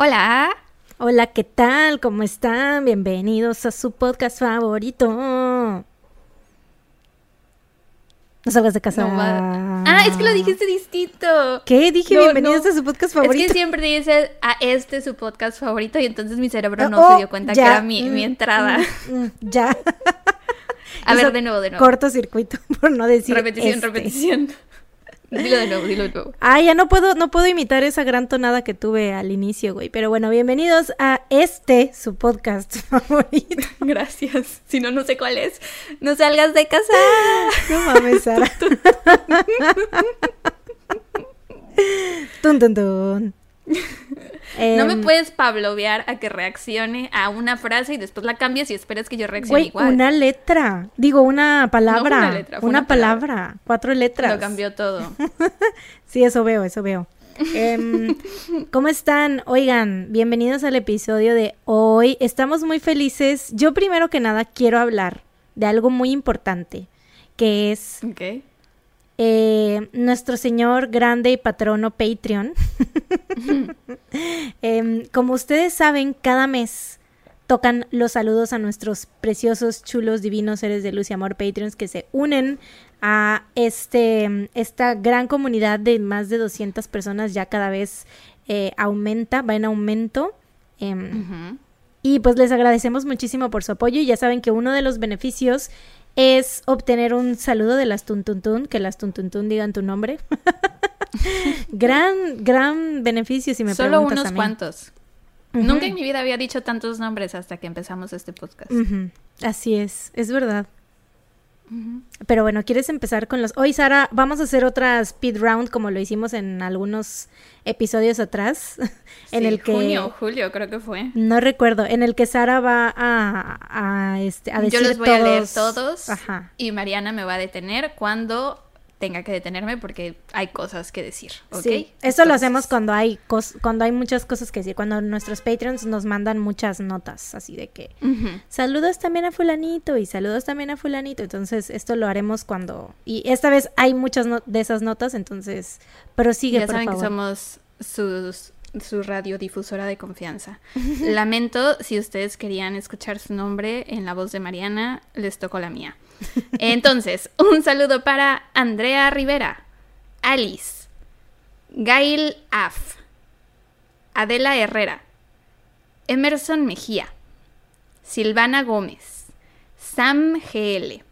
Hola. Hola, ¿qué tal? ¿Cómo están? Bienvenidos a su podcast favorito. No salgas de casa. Ah, es que lo dijiste distinto. ¿Qué? Dije bienvenidos a su podcast favorito. Es que siempre dices a este su podcast favorito y entonces mi cerebro no se dio cuenta que era mi, mi mm, entrada. Mm, mm, ya. a ver, de nuevo, de nuevo. Cortocircuito, por no decir. Repetición, este. repetición. Dilo de nuevo, dilo de nuevo. Ah, ya no puedo, no puedo imitar esa gran tonada que tuve al inicio, güey. Pero bueno, bienvenidos a este, su podcast favorito. Gracias. Si no, no sé cuál es. No salgas de casa. No mames, Sara. tun, tun, tun. No me em, puedes pablovear a que reaccione a una frase y después la cambies y esperes que yo reaccione igual. Una letra. Digo, una palabra. una, letra, una, palabra. Cuatro letras. Lo cambió todo. sí, eso veo, eso veo. Em, ¿Cómo están? Oigan, bienvenidos al episodio de hoy. Estamos muy felices. Yo primero que nada quiero hablar de algo muy importante, que es eh, nuestro señor grande y patrono Patreon. Em, como ustedes saben, cada mes tocan los saludos a nuestros preciosos, chulos, divinos seres de luz y amor Patreons que se unen a este, esta gran comunidad de más de 200 personas. Ya cada vez eh, aumenta, va en aumento. Em, y pues les agradecemos muchísimo por su apoyo y ya saben que uno de los beneficios es obtener un saludo de las Tuntuntun, que las Tuntuntun digan tu nombre. gran, gran beneficio si me Solo preguntas unos cuantos. Nunca en mi vida había dicho tantos nombres hasta que empezamos este podcast. Así es, es verdad. Pero bueno, ¿quieres empezar con los... Hoy, Sara, vamos a hacer otra speed round como lo hicimos en algunos episodios atrás. en el que... Junio, julio, creo que fue. No recuerdo. En el que Sara va a, a, este, a decir Yo los voy a leer todos. Ajá. Y Mariana me va a detener cuando tenga que detenerme porque hay cosas que decir, ¿ok? Sí, eso lo hacemos cuando hay cuando hay muchas cosas que decir, cuando nuestros Patreons nos mandan muchas notas, así de que saludos también a fulanito y saludos también a fulanito, entonces esto lo haremos cuando y esta vez hay muchas de esas notas, entonces prosigue ya por saben que somos sus su radiodifusora de confianza. Lamento si ustedes querían escuchar su nombre en la voz de Mariana, les tocó la mía. Entonces, un saludo para Andrea Rivera, Alice, Gail Af, Adela Herrera, Emerson Mejía, Silvana Gómez, Sam GL,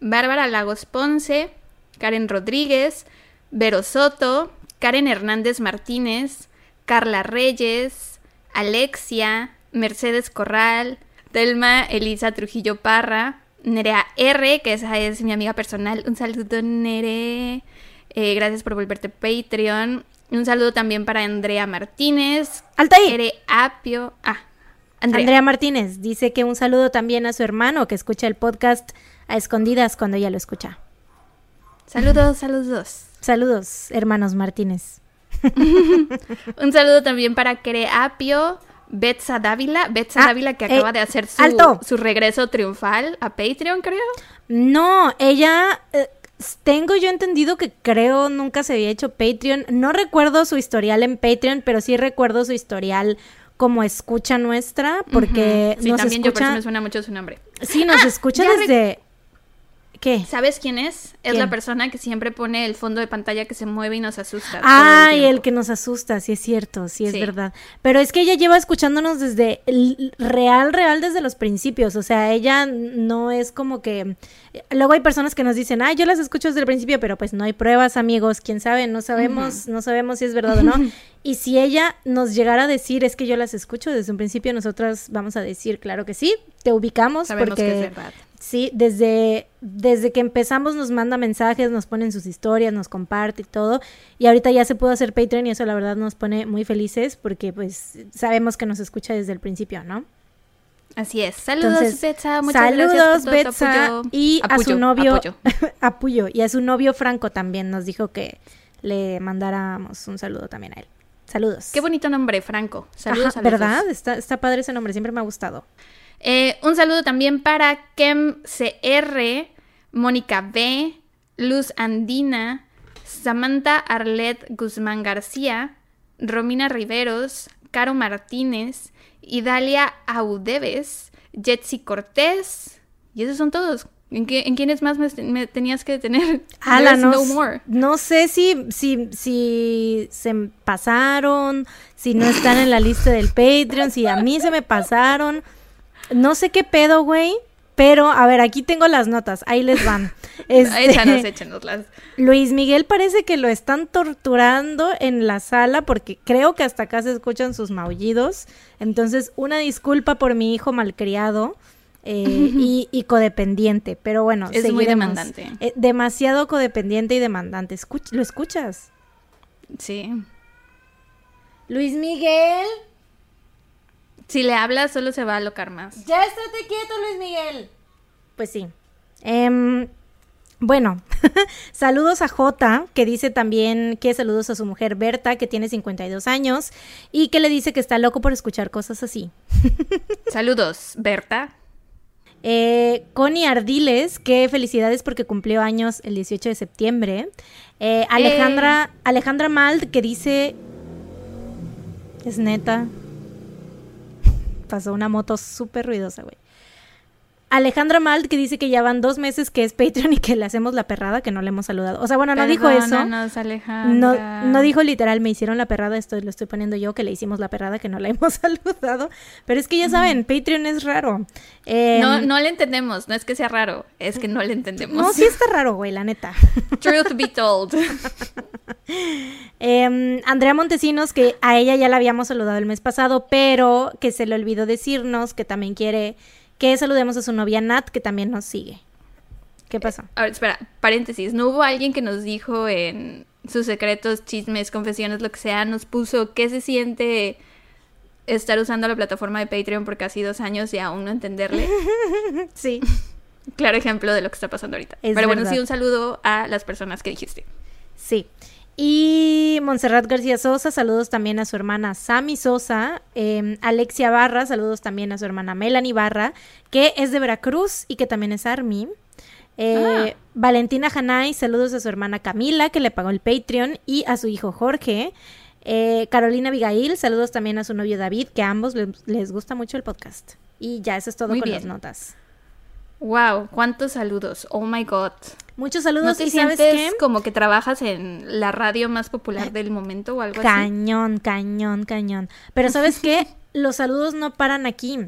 Bárbara Lagos Ponce, Karen Rodríguez, Vero Soto, Karen Hernández Martínez, Carla Reyes, Alexia, Mercedes Corral, Telma Elisa Trujillo Parra, Nerea R, que esa es mi amiga personal. Un saludo, Nere. Eh, gracias por volverte Patreon. Un saludo también para Andrea Martínez. ¡Alta ahí! Apio. Ah, Andrea. Andrea. Martínez dice que un saludo también a su hermano que escucha el podcast a escondidas cuando ella lo escucha. Saludos, saludos. Saludos, hermanos Martínez. un saludo también para Apio. Betsa Dávila, Betsa ah, Dávila que eh, acaba de hacer su, su, regreso triunfal a Patreon, creo. No, ella, eh, tengo yo entendido que creo nunca se había hecho Patreon. No recuerdo su historial en Patreon, pero sí recuerdo su historial como escucha nuestra, porque sí, también yo por eso me suena mucho su nombre. Sí, nos ah, escucha desde... ¿Qué? ¿Sabes quién es? Es la persona que siempre pone el fondo de pantalla que se mueve y nos asusta. Ay, el, que nos asusta, sí es cierto, sí es verdad. Pero es que ella lleva escuchándonos desde el real, real desde los principios. O sea, ella no es como que. Luego hay personas que nos dicen, ay, yo las escucho desde el principio, pero pues no hay pruebas, amigos. Quién sabe, no sabemos, no sabemos si es verdad o no. y si ella nos llegara a decir, es que yo las escucho desde un principio, nosotras vamos a decir, claro que sí, te ubicamos Sabemos porque que es verdad. Sí, desde, desde que empezamos nos manda mensajes, nos ponen sus historias, nos comparte y todo. Y ahorita ya se pudo hacer Patreon y eso la verdad nos pone muy felices porque pues sabemos que nos escucha desde el principio, ¿no? Así es. Saludos, Betsa. Muchas saludos, gracias por Betsa. Y a su novio, apoyo. Y a su novio Franco también nos dijo que le mandáramos un saludo también a él. Saludos. Qué bonito nombre, Franco. Saludos ¿Verdad? Está, está padre ese nombre, siempre me ha gustado. Eh, un saludo también para Kem CR, Mónica B, Luz Andina, Samantha Arlet Guzmán García, Romina Riveros, Caro Martínez, Idalia Audeves, Jetsi Cortés. Y esos son todos. ¿En, qué, en quiénes más me, me tenías que detener? Ala, no, no s- more. no sé si, si, si se pasaron, si no están en la lista del Patreon, si a mí se me pasaron. No sé qué pedo, güey. Pero, a ver, aquí tengo las notas, ahí les van. Este, Échanos, échanoslas. Luis Miguel parece que lo están torturando en la sala porque creo que hasta acá se escuchan sus maullidos. Entonces, una disculpa por mi hijo malcriado eh, y, y codependiente. Pero bueno, Es muy demandante. Eh, demasiado codependiente y demandante. Escuch- ¿Lo escuchas? Sí. Luis Miguel, Si le hablas, solo se va a alocar más. ya estate quieto, Luis Miguel. Pues sí. Em, bueno, saludos a Jota, que dice también que saludos a su mujer Berta, que tiene 52 años, y que le dice que está loco por escuchar cosas así. Saludos, Berta. Eh, Connie Ardiles, que felicidades porque cumplió años el 18 de septiembre. Eh, Alejandra, Alejandra Mald, que dice... Es neta. Pasó una moto súper ruidosa, güey. Alejandra Malt que dice que ya van dos meses que es Patreon y que le hacemos la perrada, que no le hemos saludado. O sea, bueno, no dijo eso. No, no dijo literal, me hicieron la perrada, esto lo estoy poniendo yo, que le hicimos la perrada, que no la hemos saludado. Pero es que ya saben, Patreon es raro. Eh, No, no le entendemos, no es que sea raro, es que no le entendemos. no, sí está raro, güey, la neta. Truth be told. Eh, Andrea Montesinos, que a ella ya la habíamos saludado el mes pasado, pero que se le olvidó decirnos que también quiere que saludemos a su novia Nat, que también nos sigue. ¿Qué pasó? A ver, espera, paréntesis. ¿No hubo alguien que nos dijo en sus secretos, chismes, confesiones, lo que sea, nos puso qué se siente estar usando la plataforma de Patreon por casi dos años y aún no entenderle? Sí. Claro ejemplo de lo que está pasando ahorita. Es Pero bueno, sí, un saludo a las personas que dijiste. Sí. Y Montserrat García Sosa, saludos también a su hermana Sami Sosa. Eh, Alexia Barra, saludos también a su hermana Melanie Barra, que es de Veracruz y que también es Army. Eh, Ah. Valentina Hanay, saludos a su hermana Camila, que le pagó el Patreon, y a su hijo Jorge. Eh, Carolina Abigail, saludos también a su novio David, que a ambos les, les gusta mucho el podcast. Y ya, eso es todo Muy con bien. las notas. Wow, cuántos saludos. Oh my god. Muchos ¿No saludos te y sabes sientes qué? como que trabajas en la radio más popular del momento o algo así? Cañón, cañón, cañón. Pero ¿sabes qué? Los saludos no paran aquí.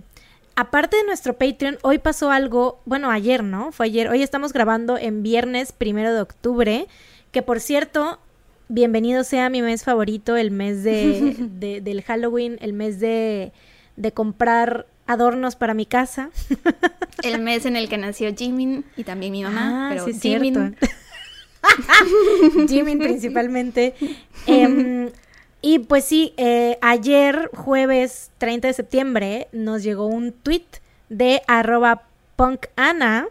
Aparte de nuestro Patreon, hoy pasó algo, bueno, ayer, ¿no? Fue ayer. Hoy estamos grabando en viernes primero de octubre, que por cierto, bienvenido sea mi mes favorito, el mes de, de- del Halloween, el mes de, de comprar adornos para mi casa. El mes en el que nació Jimin y también mi mamá. Ah, pero sí, es Jimin, cierto. Jimin principalmente. Em, y pues sí, eh, ayer, jueves 30 de septiembre, nos llegó un tweet de arroba punkana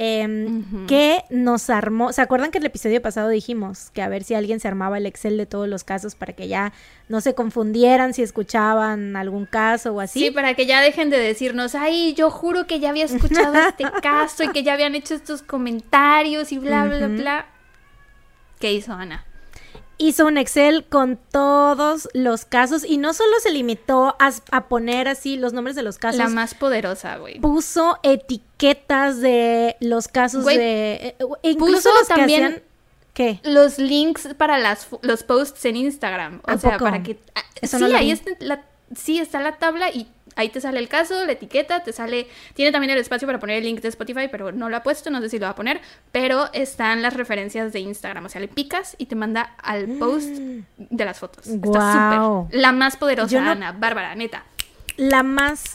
Ujú. que nos armó. ¿Se acuerdan que el episodio pasado dijimos que a ver si alguien se armaba el Excel de todos los casos para que ya no se confundieran si escuchaban algún caso o así? Sí, para que ya dejen de decirnos, ay, yo juro que ya había escuchado este caso y que ya habían hecho estos comentarios y bla, bla, bla. ¿Qué hizo Ana? Hizo un Excel con todos los casos y no solo se limitó a, a poner así los nombres de los casos, La más poderosa, güey. puso etiquetas de los casos Güey, de... eh, incluso puso los que también- hacían... ¿Qué? Los links para las, los posts en Instagram. O ¿A sea, poco? para que... ah, Eso sí, no ahí vi. está la, sí está la tabla y ahí te sale el caso, la etiqueta, te sale... Tiene también el espacio para poner el link de Spotify, pero no lo ha puesto, no sé si lo va a poner. Pero están las referencias de Instagram. O sea, le picas y te manda al post de las fotos. Está Guau. súper. La más poderosa, no- Ana. Bárbara, neta. La más...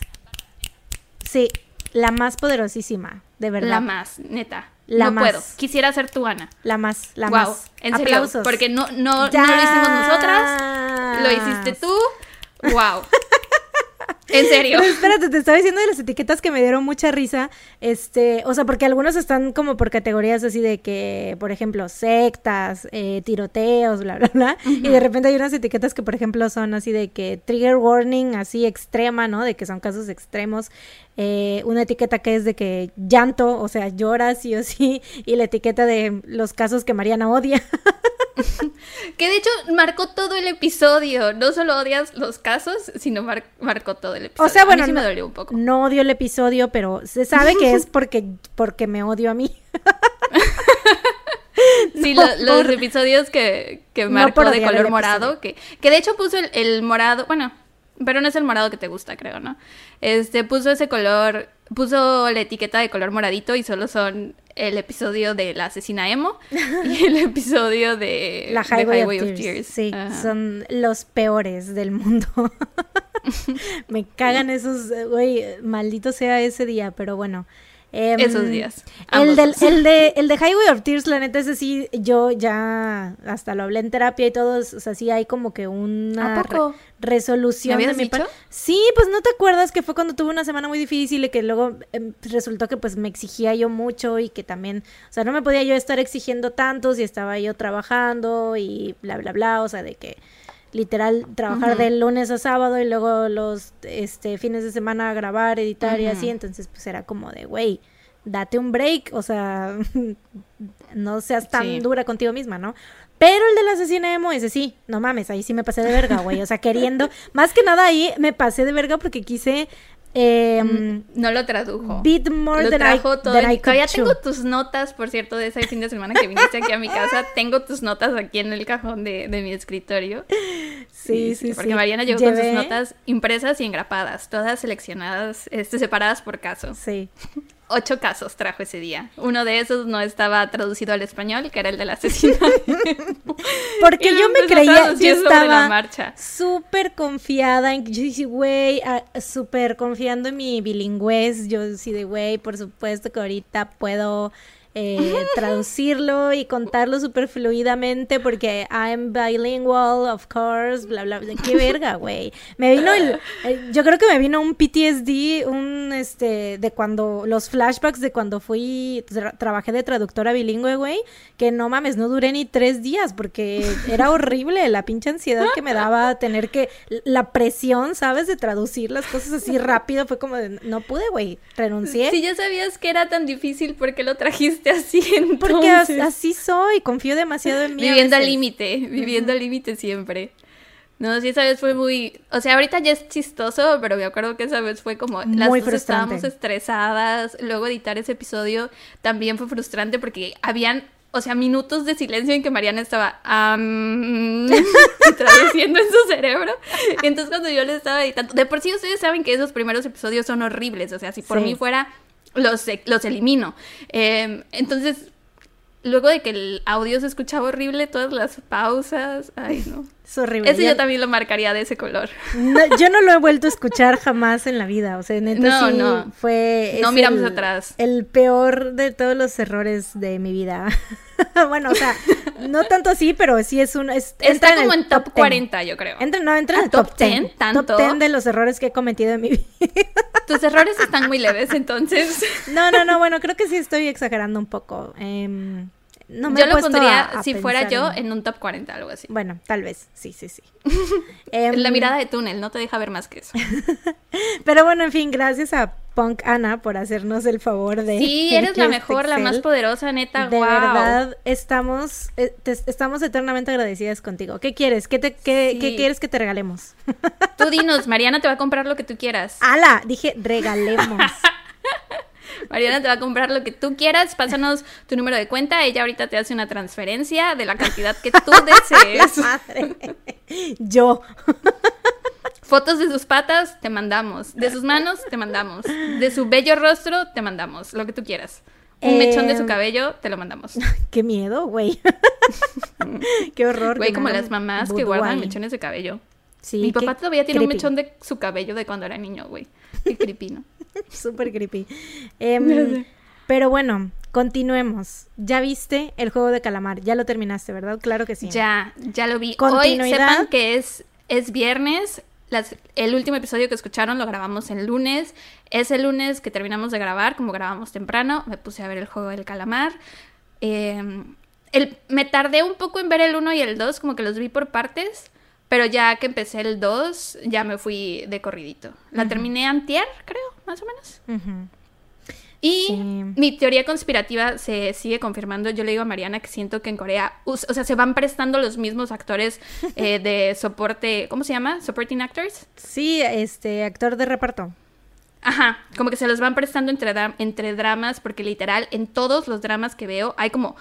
Sí, la más poderosísima, de verdad. La más, neta. La no más. puedo. Quisiera ser tu Ana. La más, la más. En serio. Aplausos. Porque no, no, no lo hicimos nosotras. Lo hiciste tú. Wow. En serio. Pero espérate, te estaba diciendo de las etiquetas que me dieron mucha risa. Este, o sea, porque algunos están como por categorías así de que, por ejemplo, sectas, eh, tiroteos, bla, bla, bla. Y de repente hay unas etiquetas que, por ejemplo, son así de que trigger warning, así extrema, ¿no? De que son casos extremos. Eh, una etiqueta que es de que llanto, o sea, lloras sí o sí. Y la etiqueta de los casos que Mariana odia. que de hecho marcó todo el episodio. No solo odias los casos, sino marcó todo el episodio. O sea, bueno, a mí sí no, me dolió un poco. No odio el episodio, pero se sabe que es porque, porque me odio a mí. Sí, los episodios que, que marcó de color morado, que, que de hecho puso el, morado, bueno, pero no es el morado que te gusta, creo, ¿no? Este, puso ese color, puso la etiqueta de color moradito y solo son el episodio de la asesina emo y el episodio de la Highway, of, Tears. Sí, son los peores del mundo. Me cagan esos, güey, maldito sea ese día, pero bueno. Em, Esos días. El, del, el, de, el de Highway of Tears, la neta, ese sí, yo ya hasta lo hablé en terapia y todo, o sea, sí hay como que una resolución de mi parte. Sí, pues no te acuerdas que fue cuando tuve una semana muy difícil y que luego em, resultó que pues me exigía yo mucho y que también, o sea, no me podía yo estar exigiendo tanto si estaba yo trabajando y bla, bla, bla, o sea, de que literal trabajar de lunes a sábado y luego los este fines de semana grabar, editar y así, entonces pues era como de, güey, date un break, o sea, no seas tan dura contigo misma, ¿no? Pero el de la asesina emo, ese sí, no mames, ahí sí me pasé de verga, güey, o sea, queriendo, más que nada ahí me pasé de verga porque quise eh, no lo tradujo. Bit more lo than trajo todo. Todavía tengo tus notas, por cierto, de ese fin de semana que viniste aquí a mi casa. Tengo tus notas aquí en el cajón de, de mi escritorio. Sí, sí, sí. Porque Mariana llegó con sus notas impresas y engrapadas, todas seleccionadas, este, separadas por caso. Sí ocho casos trajo ese día. Uno de esos no estaba traducido al español, que era el del asesinato. Porque yo me creía, yo estaba súper confiada en, yo dije, güey, súper confiando en mi bilingüez. Yo decía, de, güey, por supuesto que ahorita puedo eh, traducirlo y contarlo súper fluidamente porque I'm bilingual, of course, bla, bla, bla. Qué verga, güey. Me vino el, yo creo que me vino un PTSD, un, este, de cuando, los flashbacks de cuando fui, trabajé de traductora bilingüe, güey, que no mames, no duré ni tres días porque era horrible la pinche ansiedad que me daba tener que, la presión, ¿sabes? De traducir las cosas así rápido, fue como de, no pude, güey, renuncié. Si ya sabías que era tan difícil, ¿por qué lo trajiste? entonces. Porque así soy, confío demasiado en mí. Viviendo al límite, viviendo al límite siempre. No, sí, esa vez fue muy... O sea, ahorita ya es chistoso, pero me acuerdo que esa vez fue como... Las muy dos estábamos estresadas. Luego editar ese episodio también fue frustrante porque habían... O sea, minutos de silencio en que Mariana estaba traduciendo en su cerebro. Entonces cuando yo le estaba editando... De por sí ustedes saben que esos primeros episodios son horribles. O sea, si por mí fuera los, los elimino. Em, entonces, luego de que el audio se escuchaba horrible, todas las pausas, ay no. Es horrible. Eso yo también lo marcaría de ese color. yo no lo he vuelto a escuchar jamás en la vida, o sea, neta no, no. fue... No miramos atrás. El peor de todos los errores de mi vida. bueno, o sea, no tanto así, pero sí es un... Es, Está como en, top, 40, yo creo. Entra, no, entra en el top, 10. ¿Tanto? Top 10 de los errores que he cometido en mi vida. Tus errores están muy leves, entonces. No, no, no, bueno, creo que sí estoy exagerando un poco. Eh, no me yo lo pondría, si fuera yo, en... un top 40, algo así. Bueno, tal vez, sí, sí, sí. Em, la mirada de túnel, no te deja ver más que eso. Pero bueno, en fin, gracias a Punk Ana por hacernos el favor de... Sí, eres la mejor, la más poderosa, neta, De verdad, estamos, eh, estamos eternamente agradecidas contigo. ¿Qué quieres? ¿Qué, te, qué, ¿Qué quieres que te regalemos? Tú dinos, Mariana te va a comprar lo que tú quieras. ¡Hala! Dije, regalemos. Mariana te va a comprar lo que tú quieras. Pásanos tu número de cuenta. Ella ahorita te hace una transferencia de la cantidad que tú desees. madre. Yo. Fotos de sus patas, te mandamos. De sus manos, te mandamos. De su bello rostro, te mandamos. Lo que tú quieras. Un mechón de su em, cabello, te lo mandamos. Qué miedo, güey. Qué horror. Güey, como las mamás que guardan mechones de cabello. Sí, Mi papá todavía tiene un mechón de su cabello de cuando era niño, güey. Qué creepy, ¿no? Súper creepy. Em, pero bueno, continuemos. ¿Ya viste el juego de calamar? Ya lo terminaste, ¿verdad? Claro que sí. Ya, ya lo vi. Hoy sepan que es, es viernes. el último episodio que escucharon lo grabamos el lunes. Es el lunes que terminamos de grabar, como grabamos temprano. Me puse a ver el juego del calamar. Em, el, me tardé un poco en ver el 1 y el 2, como que los vi por partes. Pero ya que empecé el 2, ya me fui de corridito. La terminé antier, creo, más o menos. Y mi teoría conspirativa se sigue confirmando. Yo le digo a Mariana que siento que en Corea, o sea, se van prestando los mismos actores eh, de soporte, ¿cómo se llama? Supporting actors. Sí, este, actor de reparto. Ajá, como que se los van prestando entre, entre dramas, porque literal, en todos los dramas que veo hay como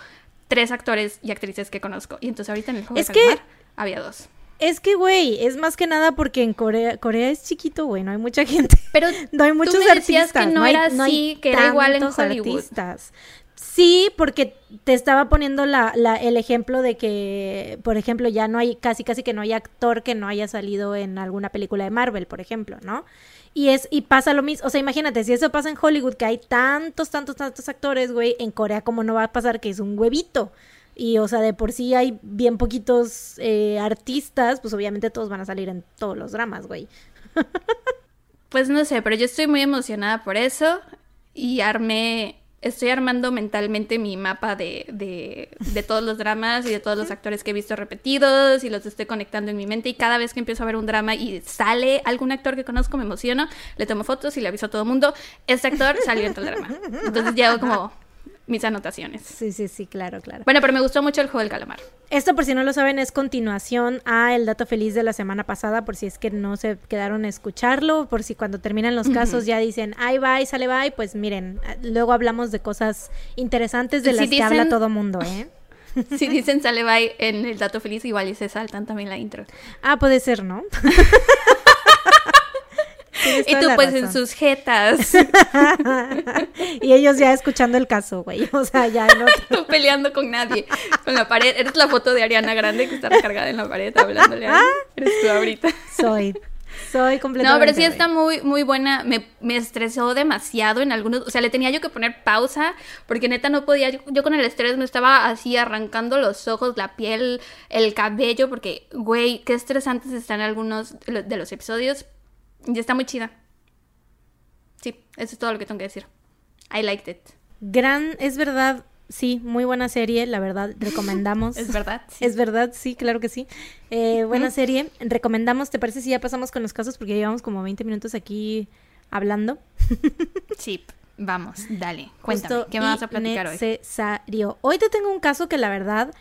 tres actores y actrices que conozco. Y entonces ahorita en el juego es que... había dos. Es que, güey, es más que nada porque en Corea, Corea es chiquito, güey, no hay mucha gente. Pero no hay muchos tú me decías artistas. que no, era así, que era igual en Hollywood. Artistas. Sí, porque te estaba poniendo la, la, el ejemplo de que, por ejemplo, ya no hay, casi casi que no hay actor que no haya salido en alguna película de Marvel, por ejemplo, ¿no? Y es, y pasa lo mismo, o sea, imagínate, si eso pasa en Hollywood, que hay tantos, tantos, tantos actores, güey, en Corea, ¿cómo no va a pasar que es un huevito? Y, o sea, de por sí hay bien poquitos eh, artistas, pues obviamente todos van a salir en todos los dramas, güey. pues no sé, pero yo estoy muy emocionada por eso y armé, estoy armando mentalmente mi mapa de, de, de todos los dramas y de todos los actores que he visto repetidos y los estoy conectando en mi mente y cada vez que empiezo a ver un drama y sale algún actor que conozco me emociono, le tomo fotos y le aviso a todo el mundo, este actor salió en el drama. Entonces hago como mis anotaciones. Sí, sí, sí, claro, claro. Bueno, pero me gustó mucho el juego del calamar. Esto, por si no lo saben, es continuación a el dato feliz de la semana pasada, por si es que no se quedaron a escucharlo, por si cuando terminan los casos ya dicen, ay, bye, sale bye, pues miren, luego hablamos de cosas interesantes de las que habla todo mundo, ¿eh? si dicen sale bye en el dato feliz, igual y se saltan también la intro. Ah, puede ser, ¿no? y tú pues en sus jetas. y ellos ya escuchando el caso, güey. O sea, ya no. tú peleando con nadie. Con la pared. Eres la foto de Ariana Grande que está recargada en la pared hablándole a Eres tú ahorita. Soy. Soy completamente. No, pero sí está muy, muy buena. Me, me, estresó demasiado en algunos. O sea, le tenía yo que poner pausa. Porque neta no podía. Yo, yo, con el estrés me estaba así arrancando los ojos, la piel, el cabello. Porque, güey, qué estresantes están algunos de los episodios. Y está muy chida. Sí, eso es todo lo que tengo que decir. I liked it. Gran, es verdad, sí, muy buena serie, la verdad, recomendamos. es verdad, sí. Es verdad, sí, claro que sí. Eh, buena serie, recomendamos, ¿te parece si ya pasamos con los casos? Porque llevamos como 20 minutos aquí hablando. sí, vamos, dale, cuéntame, ¿qué me vas a platicar hoy? Necesario. Hoy te tengo un caso que la verdad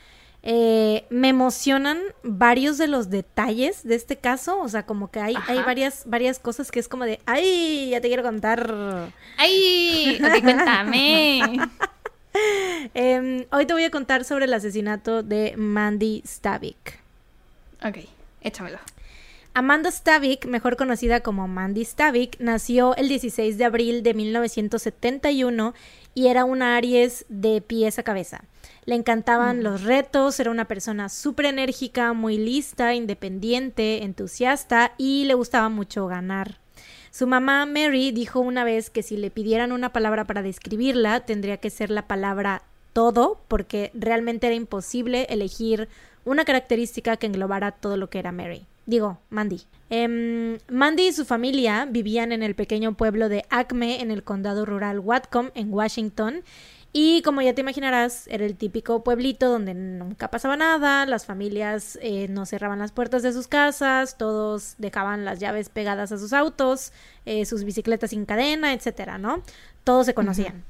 eh, me emocionan varios de los detalles de este caso, o sea, como que hay, hay varias, varias cosas que es como de, ay, ya te quiero contar. Ay, cuéntame. Em, hoy te voy a contar sobre el asesinato de Mandy Stavik. Ok, échamelo. Amanda Stavik, mejor conocida como Mandy Stavik, nació el 16 de abril de 1971 y era una Aries de pies a cabeza. Le encantaban los retos, era una persona súper enérgica, muy lista, independiente, entusiasta y le gustaba mucho ganar. Su mamá Mary dijo una vez que si le pidieran una palabra para describirla, tendría que ser la palabra todo, porque realmente era imposible elegir una característica que englobara todo lo que era Mary. Digo, Mandy. Em, Mandy y su familia vivían en el pequeño pueblo de Acme, en el condado rural Whatcom, en Washington, y como ya te imaginarás, era el típico pueblito donde nunca pasaba nada, las familias eh, no cerraban las puertas de sus casas, todos dejaban las llaves pegadas a sus autos, eh, sus bicicletas sin cadena, etcétera, ¿no? Todos se conocían.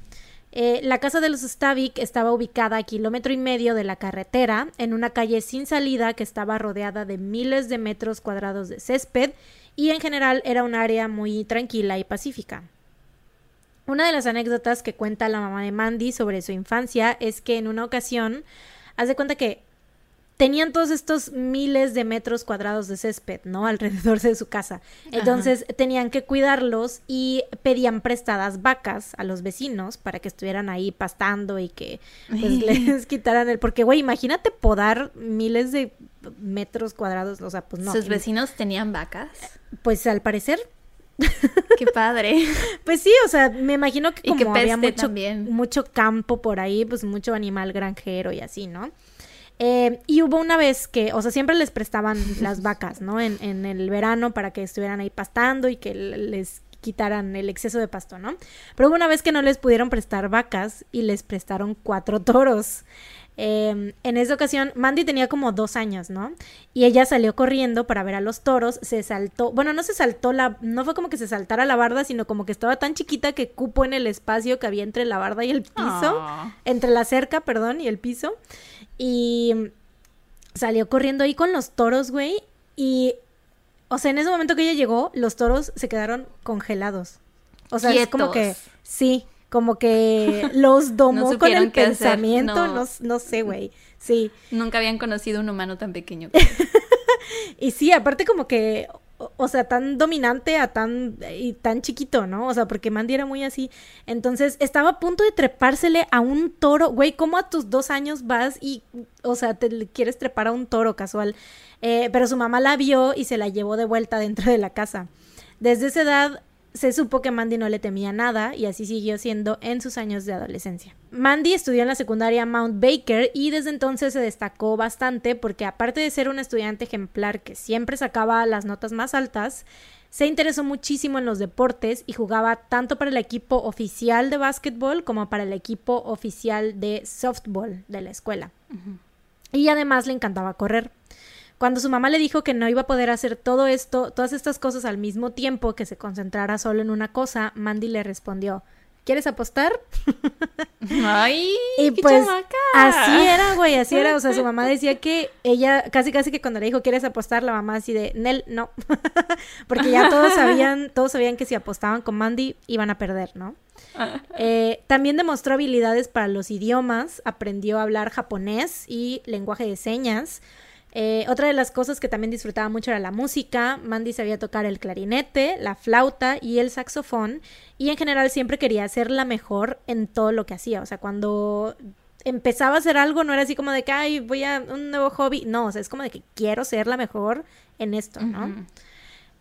Eh, la casa de los Stavik estaba ubicada a kilómetro y medio de la carretera, en una calle sin salida que estaba rodeada de miles de metros cuadrados de césped y en general era un área muy tranquila y pacífica. Una de las anécdotas que cuenta la mamá de Mandy sobre su infancia es que en una ocasión, haz de cuenta que tenían todos estos miles de metros cuadrados de césped, ¿no? Alrededor de su casa. Entonces tenían que cuidarlos y pedían prestadas vacas a los vecinos para que estuvieran ahí pastando y que pues, les quitaran el... Porque, güey, imagínate podar miles de metros cuadrados, o sea, pues no. ¿Sus vecinos tenían vacas? Pues al parecer Qué padre. Pues sí, o sea, me imagino que como había mucho, mucho campo por ahí, pues mucho animal granjero y así, ¿no? Eh, y hubo una vez que, o sea, siempre les prestaban las vacas, ¿no? En, en el verano para que estuvieran ahí pastando y que les quitaran el exceso de pasto, ¿no? Pero hubo una vez que no les pudieron prestar vacas y les prestaron cuatro toros. Em, en esa ocasión, Mandy tenía como dos años, ¿no? Y ella salió corriendo para ver a los toros, se saltó, bueno, no se saltó la, no fue como que se saltara la barda, sino como que estaba tan chiquita que cupo en el espacio que había entre la barda y el piso, entre la cerca, perdón, y el piso. Y salió corriendo ahí con los toros, güey, y, o sea, en ese momento que ella llegó, los toros se quedaron congelados. O sea, es como que, Quietos. sí, como que los domó con el pensamiento, no. no, no sé, güey. Sí. Nunca habían conocido un humano tan pequeño. Y sí, aparte como que, o, o sea, tan dominante a tan, y tan chiquito, ¿no? O sea, porque Mandy era muy así. Entonces, estaba a punto de trepársele a un toro. Güey, ¿cómo a tus dos años vas y, o sea, te quieres trepar a un toro casual? Eh, pero su mamá la vio y se la llevó de vuelta dentro de la casa. Desde esa edad se supo que Mandy no le temía nada y así siguió siendo en sus años de adolescencia. Mandy estudió en la secundaria Mount Baker y desde entonces se destacó bastante porque aparte de ser una estudiante ejemplar que siempre sacaba las notas más altas, se interesó muchísimo en los deportes y jugaba tanto para el equipo oficial de básquetbol como para el equipo oficial de softball de la escuela. Y además le encantaba correr. Cuando su mamá le dijo que no iba a poder hacer todo esto, todas estas cosas al mismo tiempo, que se concentrara solo en una cosa, Mandy le respondió, ¿quieres apostar? Ay, Y qué pues chamaca. así era, güey, así era. O sea, su mamá decía que ella, casi casi que cuando le dijo, ¿quieres apostar? La mamá así de, Nel, no. Porque ya todos sabían, todos sabían que si apostaban con Mandy iban a perder, ¿no? Eh, también demostró habilidades para los idiomas, aprendió a hablar japonés y lenguaje de señas. Eh, otra de las cosas que también disfrutaba mucho era la música. Mandy sabía tocar el clarinete, la flauta y el saxofón. Y en general siempre quería ser la mejor en todo lo que hacía. O sea, cuando empezaba a hacer algo no era así como de que, ay, voy a un nuevo hobby. No, o sea, es como de que quiero ser la mejor en esto, ¿no?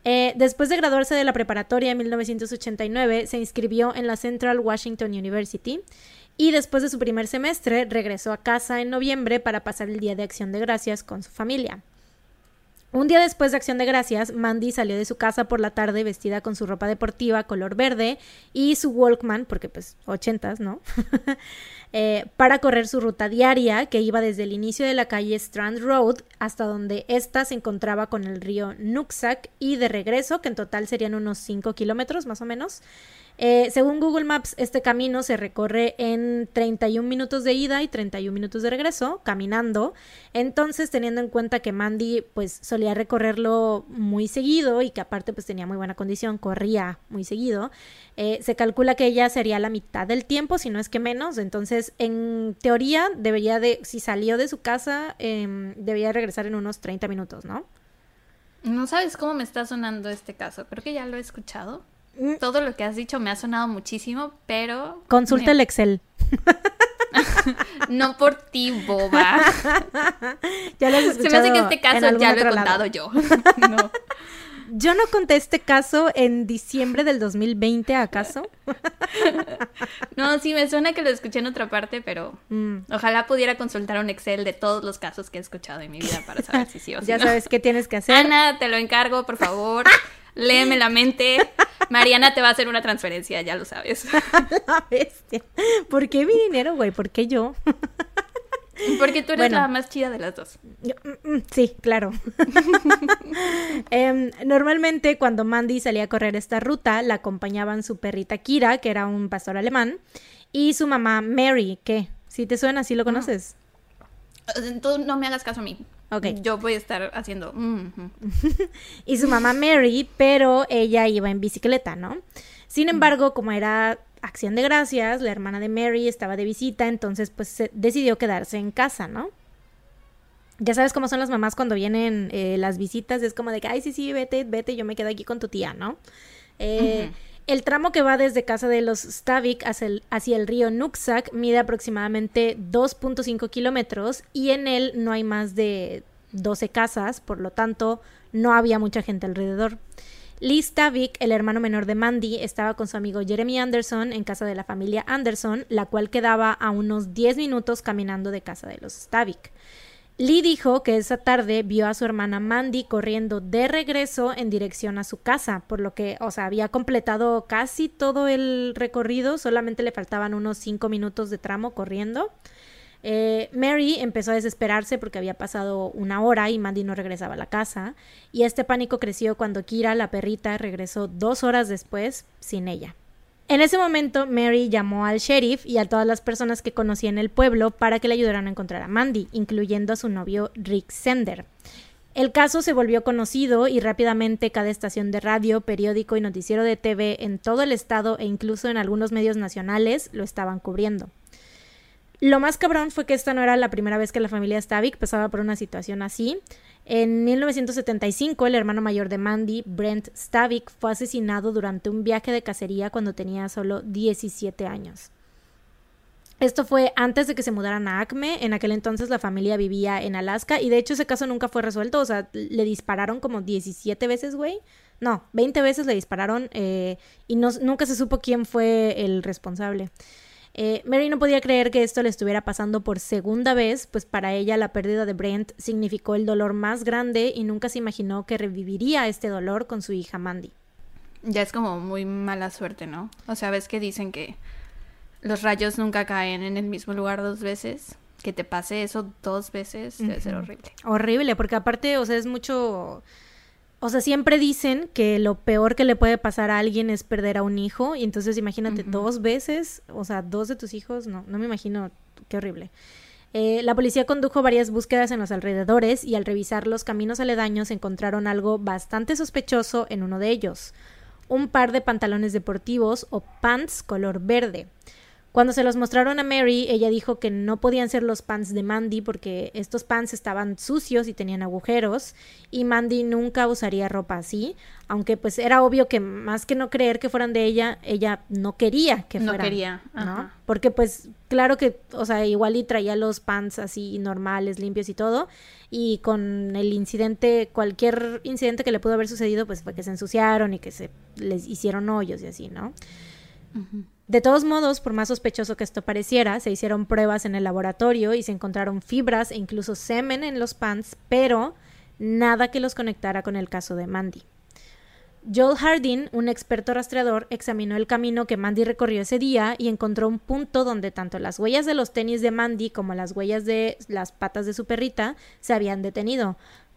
Eh, después de graduarse de la preparatoria en 1989, se inscribió en la Central Washington University y después de su primer semestre regresó a casa en noviembre para pasar el Día de Acción de Gracias con su familia. Un día después de Acción de Gracias, Mandy salió de su casa por la tarde vestida con su ropa deportiva color verde y su Walkman, porque pues ochentas, ¿no? Eh, para correr su ruta diaria que iba desde el inicio de la calle Strand Road hasta donde ésta se encontraba con el río Nooksack y de regreso, que en total serían unos 5 kilómetros más o menos. Eh, según Google Maps, este camino se recorre en 31 minutos de ida y 31 minutos de regreso, caminando. Entonces, teniendo en cuenta que Mandy pues solía recorrerlo muy seguido y que aparte pues tenía muy buena condición, corría muy seguido, eh, se calcula que ella sería la mitad del tiempo, si no es que menos. Entonces, en teoría, debería de, si salió de su casa, em, debería regresar en unos 30 minutos, ¿no? No sabes cómo me está sonando este caso. Creo que ya lo he escuchado. Mm. Todo lo que has dicho me ha sonado muchísimo, pero. Consulta me- el Excel. No por ti, boba. Ya lo has Se me hace que este caso ya lo he otro lado. contado yo. No. Yo no conté este caso en diciembre del 2020, ¿acaso? No, sí, me suena que lo escuché en otra parte, pero Mm. ojalá pudiera consultar un Excel de todos los casos que he escuchado en mi vida para saber si sí o si Ya no. sabes qué tienes que hacer. Ana, te lo encargo, por favor. Léeme la mente. Mariana te va a hacer una transferencia, ya lo sabes. La bestia. ¿Por qué mi dinero, güey? ¿Por qué yo? Porque tú eres Bueno. la más chida de las dos. Yo- mm, mm, Sí, claro. Em, normalmente cuando Mandy salía a correr esta ruta, la acompañaban su perrita Kira, que era un pastor alemán, y su mamá Mary, que si te suena, si lo conoces. Tú no me hagas caso a mí. Ok. Yo voy a estar haciendo. mm, mm. y su mamá Mary, pero ella iba en bicicleta, ¿no? Sin embargo, como era acción de gracias, la hermana de Mary estaba de visita, entonces pues se- decidió quedarse en casa, ¿no? Ya sabes cómo son las mamás cuando vienen eh, las visitas, es como de que, ay, sí, sí, vete, vete, yo me quedo aquí con tu tía, ¿no? Eh. El tramo que va desde casa de los Stavik hacia el, río Nooksack mide aproximadamente 2.5 kilómetros y en él no hay más de 12 casas, por lo tanto no había mucha gente alrededor. Lee Stavik, el hermano menor de Mandy, estaba con su amigo Jeremy Anderson en casa de la familia Anderson, la cual quedaba a unos 10 minutos caminando de casa de los Stavik. Lee dijo que esa tarde vio a su hermana Mandy corriendo de regreso en dirección a su casa, por lo que, o sea, había completado casi todo el recorrido, solamente le faltaban unos 5 minutos de tramo corriendo. Eh, Mary empezó a desesperarse porque había pasado una hora y Mandy no regresaba a la casa, y este pánico creció cuando Kira, la perrita, regresó dos horas después sin ella. En ese momento, Mary llamó al sheriff y a todas las personas que conocía en el pueblo para que le ayudaran a encontrar a Mandy, incluyendo a su novio Rick Sender. El caso se volvió conocido y rápidamente cada estación de radio, periódico y noticiero de TV en todo el estado e incluso en algunos medios nacionales lo estaban cubriendo. Lo más cabrón fue que esta no era la primera vez que la familia Stavik pasaba por una situación así. En 1975, el hermano mayor de Mandy, Brent Stavik, fue asesinado durante un viaje de cacería cuando tenía solo 17 años. Esto fue antes de que se mudaran a Acme. En aquel entonces la familia vivía en Alaska y de hecho ese caso nunca fue resuelto. O sea, le dispararon como 17 veces, güey. No, 20 veces le dispararon eh, y nunca se supo quién fue el responsable. Eh, Mary no podía creer que esto le estuviera pasando por segunda vez, pues para ella la pérdida de Brent significó el dolor más grande y nunca se imaginó que reviviría este dolor con su hija Mandy. Ya es como muy mala suerte, ¿no? O sea, ves que dicen que los rayos nunca caen en el mismo lugar dos veces. Que te pase eso dos veces debe ser horrible. Horrible, porque aparte, o sea, es mucho o sea, siempre dicen que lo peor que le puede pasar a alguien es perder a un hijo. Y entonces imagínate dos veces, o sea, dos de tus hijos, no, no me imagino, qué horrible. Eh, la policía condujo varias búsquedas en los alrededores y al revisar los caminos aledaños encontraron algo bastante sospechoso en uno de ellos. Un par de pantalones deportivos o pants color verde. Cuando se los mostraron a Mary, ella dijo que no podían ser los pants de Mandy porque estos pants estaban sucios y tenían agujeros y Mandy nunca usaría ropa así, aunque pues era obvio que más que no creer que fueran de ella, ella no quería que fueran. No quería, ¿no? Porque pues claro que, o sea, igual y traía los pants así normales, limpios y todo, y con el incidente, cualquier incidente que le pudo haber sucedido, pues fue que se ensuciaron y que se les hicieron hoyos y así, ¿no? De todos modos, por más sospechoso que esto pareciera, se hicieron pruebas en el laboratorio y se encontraron fibras e incluso semen en los pants, pero nada que los conectara con el caso de Mandy. Joel Hardin, un experto rastreador, examinó el camino que Mandy recorrió ese día y encontró un punto donde tanto las huellas de los tenis de Mandy como las huellas de las patas de su perrita se habían detenido.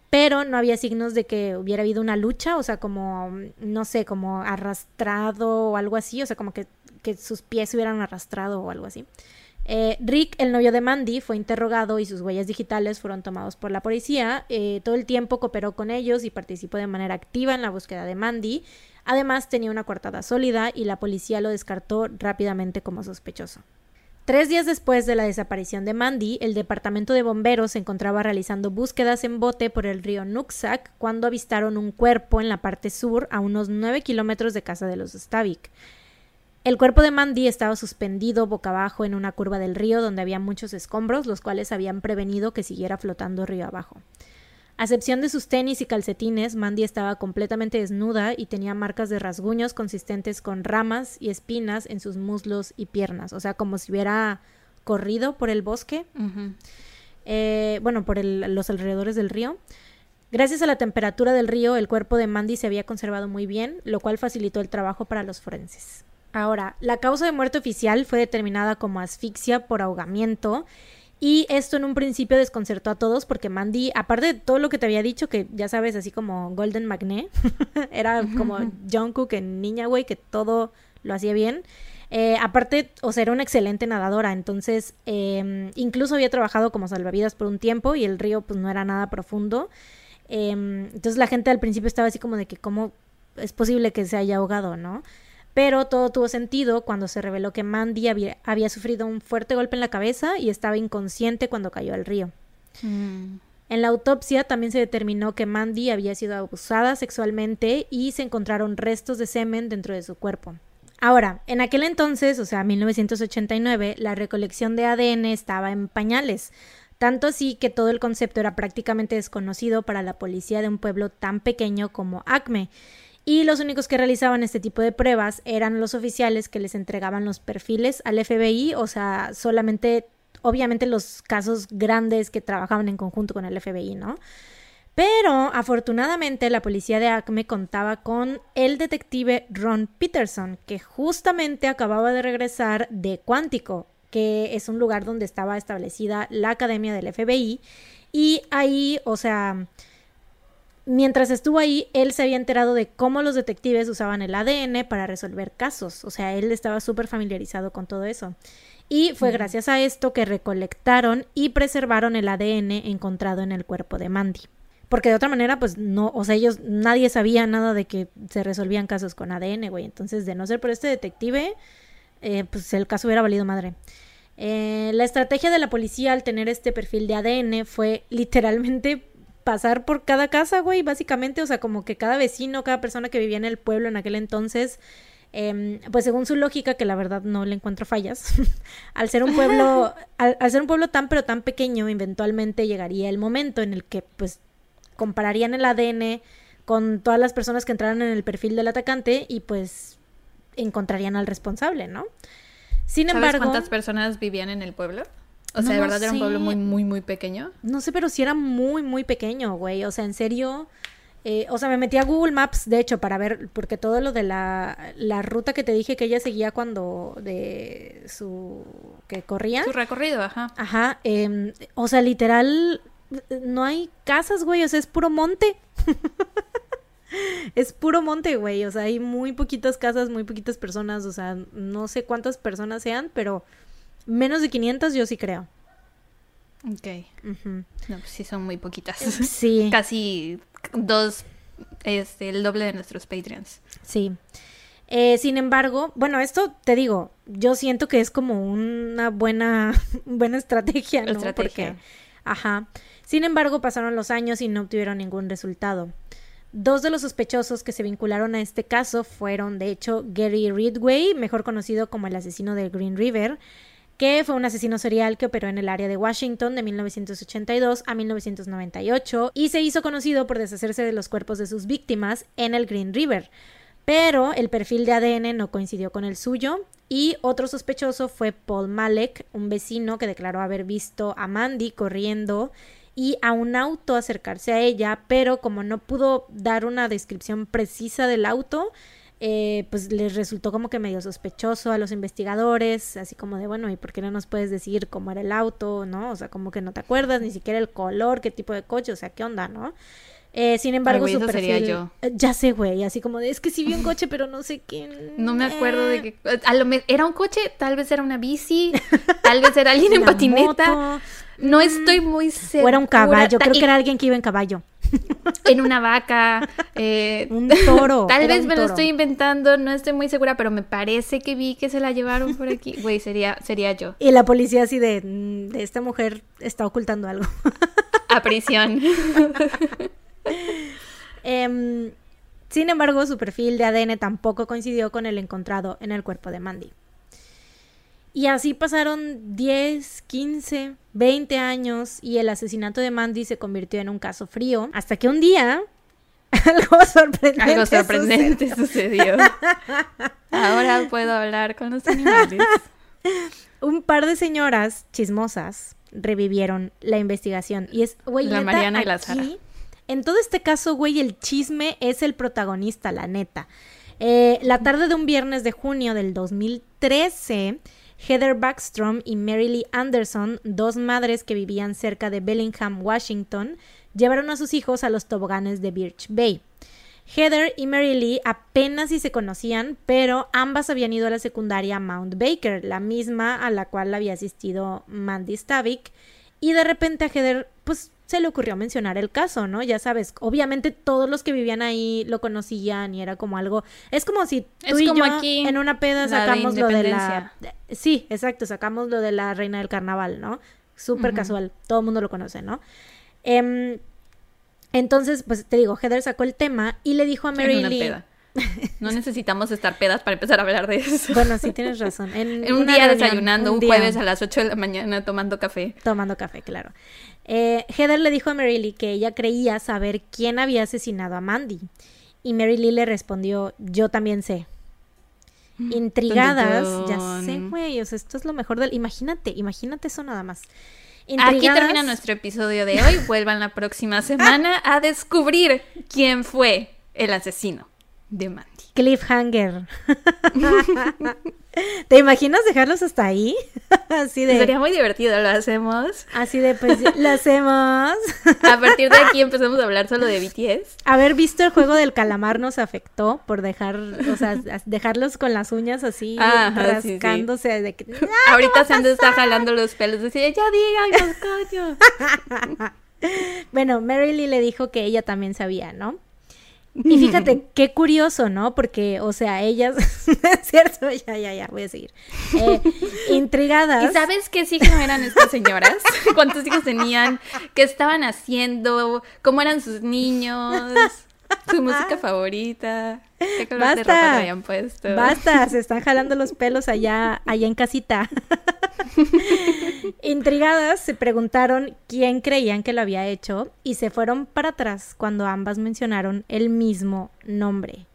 Pero no había signos de que hubiera habido una lucha, o sea, como, no sé, como arrastrado o algo así, o sea, como que que sus pies se hubieran arrastrado o algo así. Eh, Rick, el novio de Mandy, fue interrogado y sus huellas digitales fueron tomados por la policía. Eh, todo el tiempo cooperó con ellos y participó de manera activa en la búsqueda de Mandy. Además, tenía una coartada sólida y la policía lo descartó rápidamente como sospechoso. Tres días después de la desaparición de Mandy, el departamento de bomberos se encontraba realizando búsquedas en bote por el río Nuxac cuando avistaron un cuerpo en la parte sur a unos nueve kilómetros de casa de los Stavik. El cuerpo de Mandy estaba suspendido boca abajo en una curva del río donde había muchos escombros, los cuales habían prevenido que siguiera flotando río abajo. A excepción de sus tenis y calcetines, Mandy estaba completamente desnuda y tenía marcas de rasguños consistentes con ramas y espinas en sus muslos y piernas, o sea, como si hubiera corrido por el bosque, eh, bueno, por los alrededores del río. Gracias a la temperatura del río, el cuerpo de Mandy se había conservado muy bien, lo cual facilitó el trabajo para los forenses. Ahora, la causa de muerte oficial fue determinada como asfixia por ahogamiento. Y esto en un principio desconcertó a todos porque Mandy, aparte de todo lo que te había dicho, que ya sabes, así como Golden Magnet, era como Jungkook en Niña, güey, que todo lo hacía bien. Eh, aparte, o sea, era una excelente nadadora, entonces em, incluso había trabajado como salvavidas por un tiempo y el río pues no era nada profundo. Em, entonces la gente al principio estaba así como de que cómo es posible que se haya ahogado, ¿no? Pero todo tuvo sentido cuando se reveló que Mandy había, sufrido un fuerte golpe en la cabeza y estaba inconsciente cuando cayó al río. Mm. En la autopsia también se determinó que Mandy había sido abusada sexualmente y se encontraron restos de semen dentro de su cuerpo. Ahora, en aquel entonces, o sea, 1989, la recolección de ADN estaba en pañales, tanto así que todo el concepto era prácticamente desconocido para la policía de un pueblo tan pequeño como Acme, y los únicos que realizaban este tipo de pruebas eran los oficiales que les entregaban los perfiles al FBI, o sea, solamente, obviamente los casos grandes que trabajaban en conjunto con el FBI, ¿no? Pero afortunadamente la policía de Acme contaba con el detective Ron Peterson, que justamente acababa de regresar de Cuántico, que es un lugar donde estaba establecida la academia del FBI. Y ahí, o sea, mientras estuvo ahí, él se había enterado de cómo los detectives usaban el ADN para resolver casos. O sea, él estaba súper familiarizado con todo eso. Y fue gracias a esto que recolectaron y preservaron el ADN encontrado en el cuerpo de Mandy. Porque de otra manera, pues no, o sea, ellos, nadie sabía nada de que se resolvían casos con ADN, güey. Entonces, de no ser por este detective, eh, pues el caso hubiera valido madre. Eh, la estrategia de la policía al tener este perfil de ADN fue literalmente pasar por cada casa, güey, básicamente, o sea, como que cada vecino, cada persona que vivía en el pueblo en aquel entonces, em, pues según su lógica, que la verdad no le encuentro fallas, al ser un pueblo, al, al, ser un pueblo tan pero tan pequeño, eventualmente llegaría el momento en el que pues compararían el ADN con todas las personas que entraran en el perfil del atacante y pues encontrarían al responsable, ¿no? Sin ¿Sabes embargo, cuántas personas vivían en el pueblo? O sea, de verdad era un pueblo muy, muy, muy pequeño. No sé, pero sí era muy, muy pequeño, güey. O sea, en serio. Eh, o sea, me metí a Google Maps, de hecho, para ver, porque todo lo de la, la ruta que te dije que ella seguía cuando de su... que corría. Su recorrido, ajá. Ajá. Eh, o sea, literal, no hay casas, güey, o sea, es puro monte. es puro monte, güey, o sea, hay muy poquitas casas, muy poquitas personas, o sea, no sé cuántas personas sean, pero Menos de 500 yo sí creo. Ok. No, pues sí son muy poquitas. Sí. Casi dos, este, el doble de nuestros Patreons. Sí. Eh, sin embargo, bueno, esto te digo, yo siento que es como una buena, buena estrategia, ¿no? Estrategia. ajá. Sin embargo, pasaron los años y no obtuvieron ningún resultado. Dos de los sospechosos que se vincularon a este caso fueron, de hecho, Gary Ridgway, mejor conocido como el asesino de Green River, que fue un asesino serial que operó en el área de Washington de 1982 a 1998 y se hizo conocido por deshacerse de los cuerpos de sus víctimas en el Green River. Pero el perfil de ADN no coincidió con el suyo y otro sospechoso fue Paul Malek, un vecino que declaró haber visto a Mandy corriendo y a un auto acercarse a ella, pero como no pudo dar una descripción precisa del auto, eh, pues les resultó como que medio sospechoso a los investigadores, así como de, bueno, ¿y por qué no nos puedes decir cómo era el auto, no? O sea, como que no te acuerdas ni siquiera el color, qué tipo de coche, o sea, qué onda, ¿no? Eh, sin embargo, su perfil... yo. Eh, ya sé, güey, así como de, es que sí vi un coche, pero no sé quién... No me acuerdo de. A lo ¿Era un coche? Tal vez era una bici, tal vez era alguien en patineta. No estoy muy segura. O era un caballo, creo que era alguien que iba en caballo. En una vaca, eh, un toro. Tal vez me lo estoy inventando, no estoy muy segura, pero me parece que vi que se la llevaron por aquí. Güey, sería, sería yo. Y la policía así de, mm, de esta mujer está ocultando algo. A prisión. Em, sin embargo, su perfil de ADN tampoco coincidió con el encontrado en el cuerpo de Mandy. Y así pasaron 10, 15, 20 años y el asesinato de Mandy se convirtió en un caso frío. Hasta que un día algo sorprendente, algo sorprendente sucedió. Ahora puedo hablar con los animales. un par de señoras chismosas revivieron la investigación. Y es, güey, la Mariana y la Sara. En todo este caso, güey, el chisme es el protagonista, la neta. Eh, la tarde de un viernes de junio del 2013 Heather Backstrom y Mary Lee Anderson, dos madres que vivían cerca de Bellingham, Washington, llevaron a sus hijos a los toboganes de Birch Bay. Heather y Mary Lee apenas si se conocían, pero ambas habían ido a la secundaria Mount Baker, la misma a la cual había asistido Mandy Stavik, y de repente a Heather pues se le ocurrió mencionar el caso, ¿no? Ya sabes, obviamente todos los que vivían ahí lo conocían y era como algo, es como si tú y yo aquí en una peda sacamos lo de la Sí, exacto, sacamos lo de la reina del carnaval, ¿no? Súper casual, todo el mundo lo conoce, ¿no? Em, entonces, pues te digo, Heather sacó el tema y le dijo a Mary Lee no necesitamos estar pedas para empezar a hablar de eso. Bueno, sí tienes razón. En un día desayunando, un, jueves a las 8 de la mañana tomando café. Tomando café, claro. Eh, Heather le dijo a Mary Lee que ella creía saber quién había asesinado a Mandy. Y Mary Lee le respondió, yo también sé. Mm, Intrigadas, ya sé, güey, o sea, esto es lo mejor del... Imagínate, imagínate eso nada más. Aquí termina nuestro episodio de hoy. Vuelvan la próxima semana a descubrir quién fue el asesino. de Mandy. Cliffhanger. ¿Te imaginas dejarlos hasta ahí? Así de. Sería muy divertido, lo hacemos. Así de, pues lo hacemos. A partir de aquí empezamos a hablar solo de BTS. Haber visto el juego del calamar nos afectó por dejar, o sea, dejarlos con las uñas así, Ajá, sí, sí. rascándose. De que, Ahorita Sandra está jalando los pelos. Decía, ya digan los coños. bueno, Mary Lee le dijo que ella también sabía, ¿no? Y fíjate, qué curioso, ¿no? Porque, o sea, ellas, cierto, ya, ya, ya, voy a seguir. Eh, intrigadas. ¿Y sabes qué signo eran estas señoras? ¿Cuántos hijos tenían? ¿Qué estaban haciendo? ¿Cómo eran sus niños? ¿Su música favorita? ¿Qué color Basta. de ropa habían puesto? Basta, se están jalando los pelos allá, allá en casita. Intrigadas se preguntaron quién creían que lo había hecho y se fueron para atrás cuando ambas mencionaron el mismo nombre.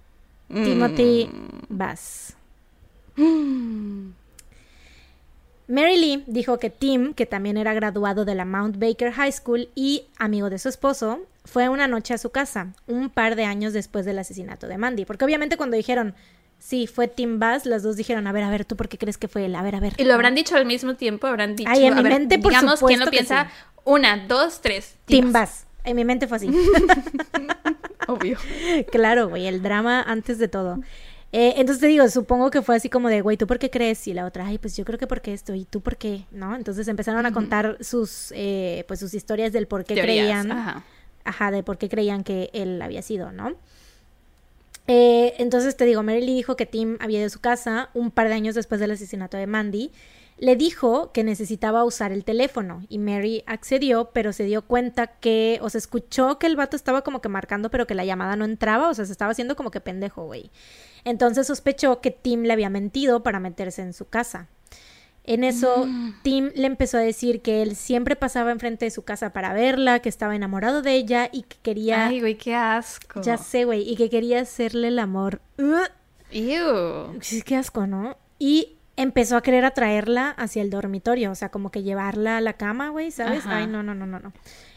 Mm. Timothy Bass. Mary Lee dijo que Tim, que también era graduado de la Mount Baker High School y amigo de su esposo, fue una noche a su casa, un par de años después del asesinato de Mandy. Porque obviamente cuando dijeron, sí, fue Tim Bass, las dos dijeron, a ver, a ver, ¿tú por qué crees que fue él? A ver, a ver. Y lo habrán dicho al mismo tiempo, habrán dicho. Ay, en a mi ver, mente, por digamos, ¿quién lo que piensa? sí. Una, dos, tres. Tim Bass. Bass. En mi mente fue así. Obvio. claro, güey, el drama antes de todo. Eh, entonces te digo, supongo que fue así como de, güey, ¿tú por qué crees? Y la otra, ay, pues yo creo que porque esto, ¿y tú por qué? ¿No? Entonces empezaron a contar sus, eh, pues sus historias del por qué Teorías, creían. Ajá. Ajá, de por qué creían que él había sido, ¿no? Eh, entonces te digo, Mary Lee dijo que Tim había ido a su casa un par de años después del asesinato de Mandy. Le dijo que necesitaba usar el teléfono y Mary accedió, pero se dio cuenta que, o se escuchó que el vato estaba como que marcando, pero que la llamada no entraba, o sea, se estaba haciendo como que pendejo, güey. Entonces sospechó que Tim le había mentido para meterse en su casa. En eso, Tim le empezó a decir que él siempre pasaba enfrente de su casa para verla, que estaba enamorado de ella y que quería... Ay, güey, qué asco. Ya sé, güey, y que quería hacerle el amor. Ew. Sí, qué asco, ¿no? Y empezó a querer atraerla hacia el dormitorio, o sea, como que llevarla a la cama, güey, ¿sabes? Ajá. Ay, no, no, no, no, no.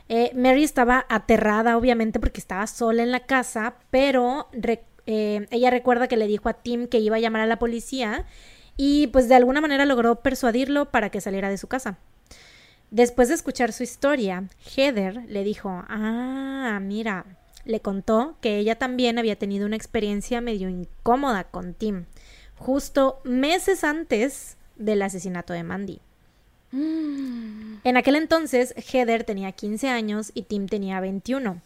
Eh, Mary estaba aterrada, obviamente, porque estaba sola en la casa, pero re- eh, ella recuerda que le dijo a Tim que iba a llamar a la policía y pues de alguna manera logró persuadirlo para que saliera de su casa. Después de escuchar su historia, Heather le dijo, ah, mira, le contó que ella también había tenido una experiencia medio incómoda con Tim, justo meses antes del asesinato de Mandy. En aquel entonces, Heather tenía 15 años y Tim tenía 21.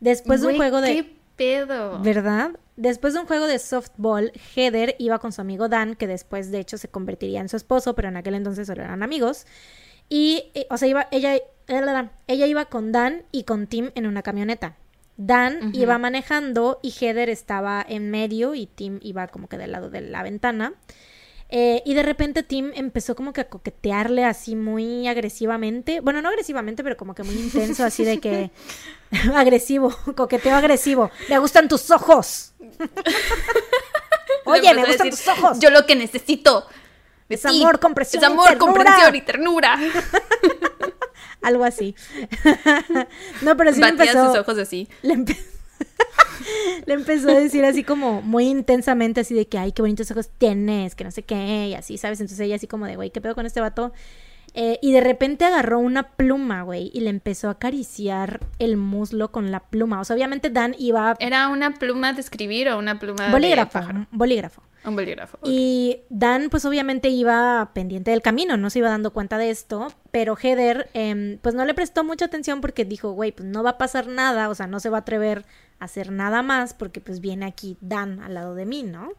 Después de un juego de... ¿Qué pedo? ¿Verdad? Después de un juego de softball, Heather iba con su amigo Dan, que después de hecho se convertiría en su esposo, pero en aquel entonces solo eran amigos. Y, eh, o sea, iba, ella, ella iba con Dan y con Tim en una camioneta. Dan iba manejando y Heather estaba en medio y Tim iba como que del lado de la ventana. Eh, y de repente Tim empezó como que a coquetearle así muy agresivamente. Bueno, no agresivamente, pero como que muy intenso, así de que agresivo, coqueteo agresivo. Me gustan tus ojos. Oye, me empezó gustan decir, tus ojos. Yo lo que necesito Es amor, comprensión Es y amor, ternura. comprensión y ternura. Algo así. no, pero sí le Batía empezó, sus ojos así. le, empe- le empezó a decir así como muy intensamente, así de que, ay, qué bonitos ojos tienes, que no sé qué, y así, ¿sabes? Entonces ella así como de, güey, ¿qué pedo con este vato? Eh, y de repente agarró una pluma, güey, y le empezó a acariciar el muslo con la pluma. O sea, obviamente Dan iba... ¿Era una pluma de escribir o una pluma bolígrafo, de pájaro? bolígrafo. Un bolígrafo. Y Dan, pues obviamente iba pendiente del camino, no se iba dando cuenta de esto, pero Heather, em, pues no le prestó mucha atención porque dijo, güey, pues no va a pasar nada, o sea, no se va a atrever a hacer nada más porque pues viene aquí Dan al lado de mí, ¿no?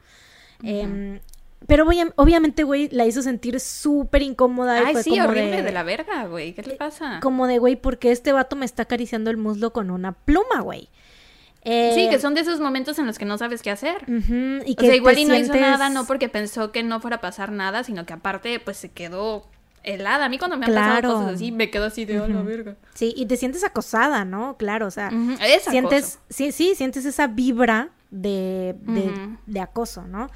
Em, pero obvia- obviamente, güey, la hizo sentir súper incómoda. y fue sí, como horrible de, de... la verga, güey. ¿Qué le pasa? Como de, güey, ¿por qué este vato me está acariciando el muslo con una pluma, güey? Eh, Sí, que son de esos momentos en los que no sabes qué hacer. y O sea, igual y no hizo nada, no porque pensó que no fuera a pasar nada, sino que aparte, pues se quedó helada. A mí cuando me han Claro. pasado cosas así, me quedo así de, "A la verga. Sí, y te sientes acosada, ¿no? Claro, o sea, Es sientes, sí, sí, sientes esa vibra de, de, acoso, ¿no?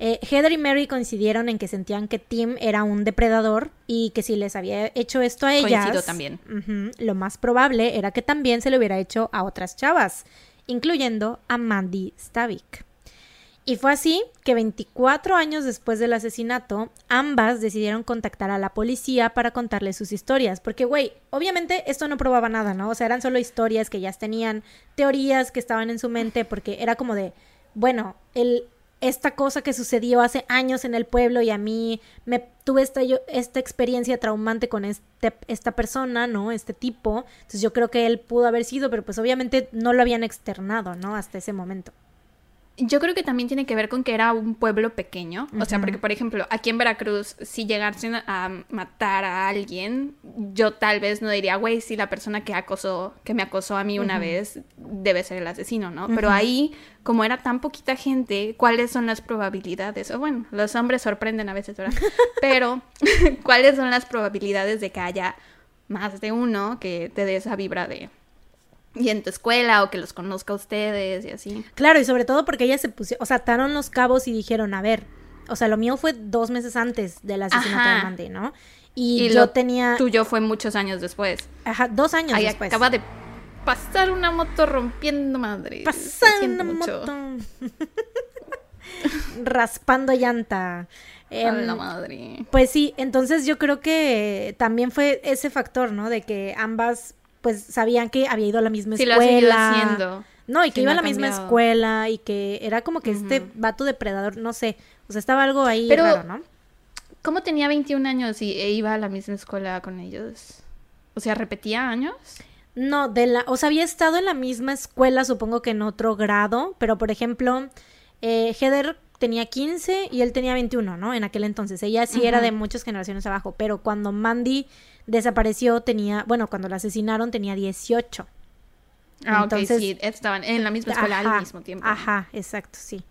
Eh, Heather y Mary coincidieron en que sentían que Tim era un depredador y que si les había hecho esto a ellas, Coincido también. lo más probable era que también se lo hubiera hecho a otras chavas, incluyendo a Mandy Stavik. Y fue así que 24 años después del asesinato, ambas decidieron contactar a la policía para contarle sus historias. Porque, güey, obviamente esto no probaba nada, ¿no? O sea, eran solo historias que ellas tenían, teorías que estaban en su mente, porque era como de, bueno, el, esta cosa que sucedió hace años en el pueblo y a mí me tuve esta, yo, esta experiencia traumante con este, esta persona, ¿no? Este tipo. Entonces yo creo que él pudo haber sido, pero pues obviamente no lo habían externado, ¿no? Hasta ese momento. Yo creo que también tiene que ver con que era un pueblo pequeño. O sea, porque, por ejemplo, aquí en Veracruz, si llegasen a matar a alguien, yo tal vez no diría, güey, si la persona que acosó, que me acosó a mí una vez, debe ser el asesino, ¿no? Pero ahí, como era tan poquita gente, ¿cuáles son las probabilidades? O bueno, los hombres sorprenden a veces, ¿verdad? Pero, ¿cuáles son las probabilidades de que haya más de uno que te dé esa vibra de y en tu escuela o que los conozca a ustedes y así. Claro, y sobre todo porque ellas se pusieron, o sea, ataron los cabos y dijeron, a ver, o sea, lo mío fue dos meses antes del asesinato de Mandy, ¿no? Y, yo tenía... Tuyo fue muchos años después. Ajá, dos años Ahí después. acaba de pasar una moto rompiendo madre. Pasar una moto. Raspando llanta. Eh, la madre. Pues sí, entonces yo creo que también fue ese factor, ¿no? De que ambas pues sabían que había ido a la misma sí, escuela. Lo haciendo. No, y que iba a la misma escuela y que era como que este vato depredador, no sé, o sea, estaba algo ahí Pero, raro, ¿no? ¿Cómo tenía 21 años y e iba a la misma escuela con ellos? O sea, ¿repetía años? No, de la, o sea, había estado en la misma escuela, supongo que en otro grado, pero por ejemplo, eh, Heather tenía 15 y él tenía 21, ¿no? En aquel entonces. Ella sí era de muchas generaciones abajo, pero cuando Mandy desapareció tenía, bueno, cuando la asesinaron tenía 18. Ah, Entonces, ok, sí, estaban en la misma escuela al mismo tiempo. Ajá, exacto, sí.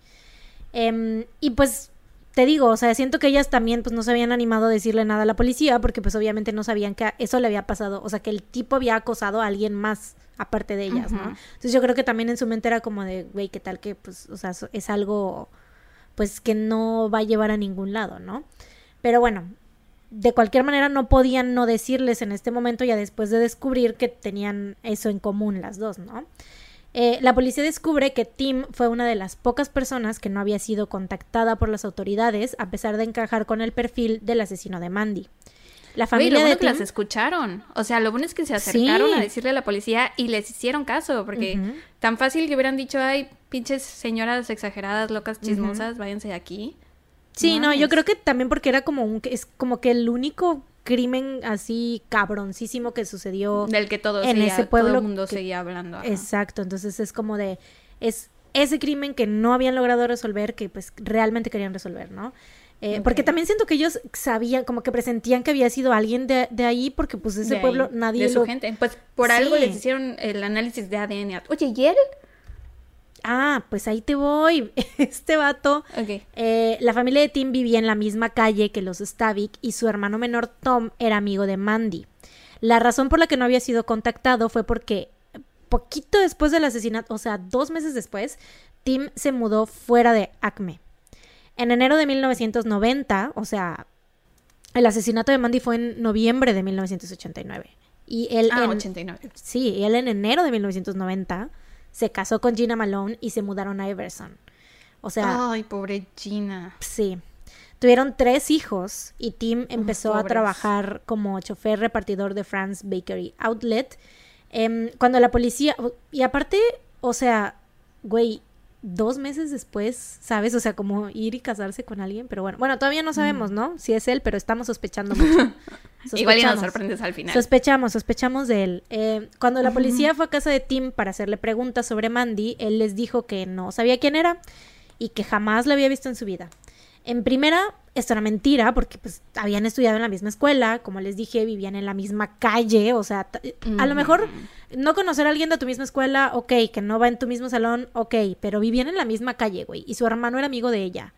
Em, y pues te digo, o sea, siento que ellas también pues no se habían animado a decirle nada a la policía porque pues obviamente no sabían que eso le había pasado, o sea, que el tipo había acosado a alguien más aparte de ellas, ¿no? Entonces yo creo que también en su mente era como de, güey, ¿qué tal que pues, o sea, es algo pues que no va a llevar a ningún lado, ¿no? Pero bueno, de cualquier manera no podían no decirles en este momento ya después de descubrir que tenían eso en común las dos, ¿no? Eh, la policía descubre que Tim fue una de las pocas personas que no había sido contactada por las autoridades a pesar de encajar con el perfil del asesino de Mandy. La familia de Tim... las escucharon. O sea, lo bueno es que se acercaron a decirle a la policía y les hicieron caso, porque tan fácil que hubieran dicho, ay, pinches señoras exageradas, locas, chismosas, váyanse de aquí. Sí, no, yo creo que también porque era como un es como que el único crimen así cabroncísimo que sucedió del que todo en ese pueblo todo el mundo seguía hablando. Exacto, entonces es como de es ese crimen que no habían logrado resolver que pues realmente querían resolver, ¿no? Eh, porque también siento que ellos sabían, como que presentían que había sido alguien de, de ahí, porque pues ese pueblo nadie de su gente. Pues por algo les hicieron el análisis de ADN. Oye, ¿y él? Ah, pues ahí te voy. Este vato. Eh, la familia de Tim vivía en la misma calle que los Stavik y su hermano menor Tom era amigo de Mandy. La razón por la que no había sido contactado fue porque poquito después del asesinato, o sea, dos meses después, Tim se mudó fuera de Acme. En enero de 1990, o sea, el asesinato de Mandy fue en noviembre de 1989. Y él ah, en, 89. Sí, y él en enero de 1990 se casó con Gina Malone y se mudaron a Everson. O sea. Ay, pobre Gina. Sí. Tuvieron tres hijos y Tim empezó a trabajar como chofer repartidor de France Bakery Outlet. Em, cuando la policía. Y aparte, o sea, güey, dos meses después, ¿sabes? O sea, como ir y casarse con alguien, pero bueno, bueno, todavía no sabemos, mm. ¿no? Si es él, pero estamos sospechando mucho. Igual ya nos sorprendes al final. Sospechamos, sospechamos de él. Eh, cuando la policía fue a casa de Tim para hacerle preguntas sobre Mandy, él les dijo que no sabía quién era y que jamás la había visto en su vida. En primera, esto era mentira, porque pues habían estudiado en la misma escuela, como les dije, vivían en la misma calle, o sea, a lo mejor no conocer a alguien de tu misma escuela, ok, que no va en tu mismo salón, ok, pero vivían en la misma calle, güey, y su hermano era amigo de ella.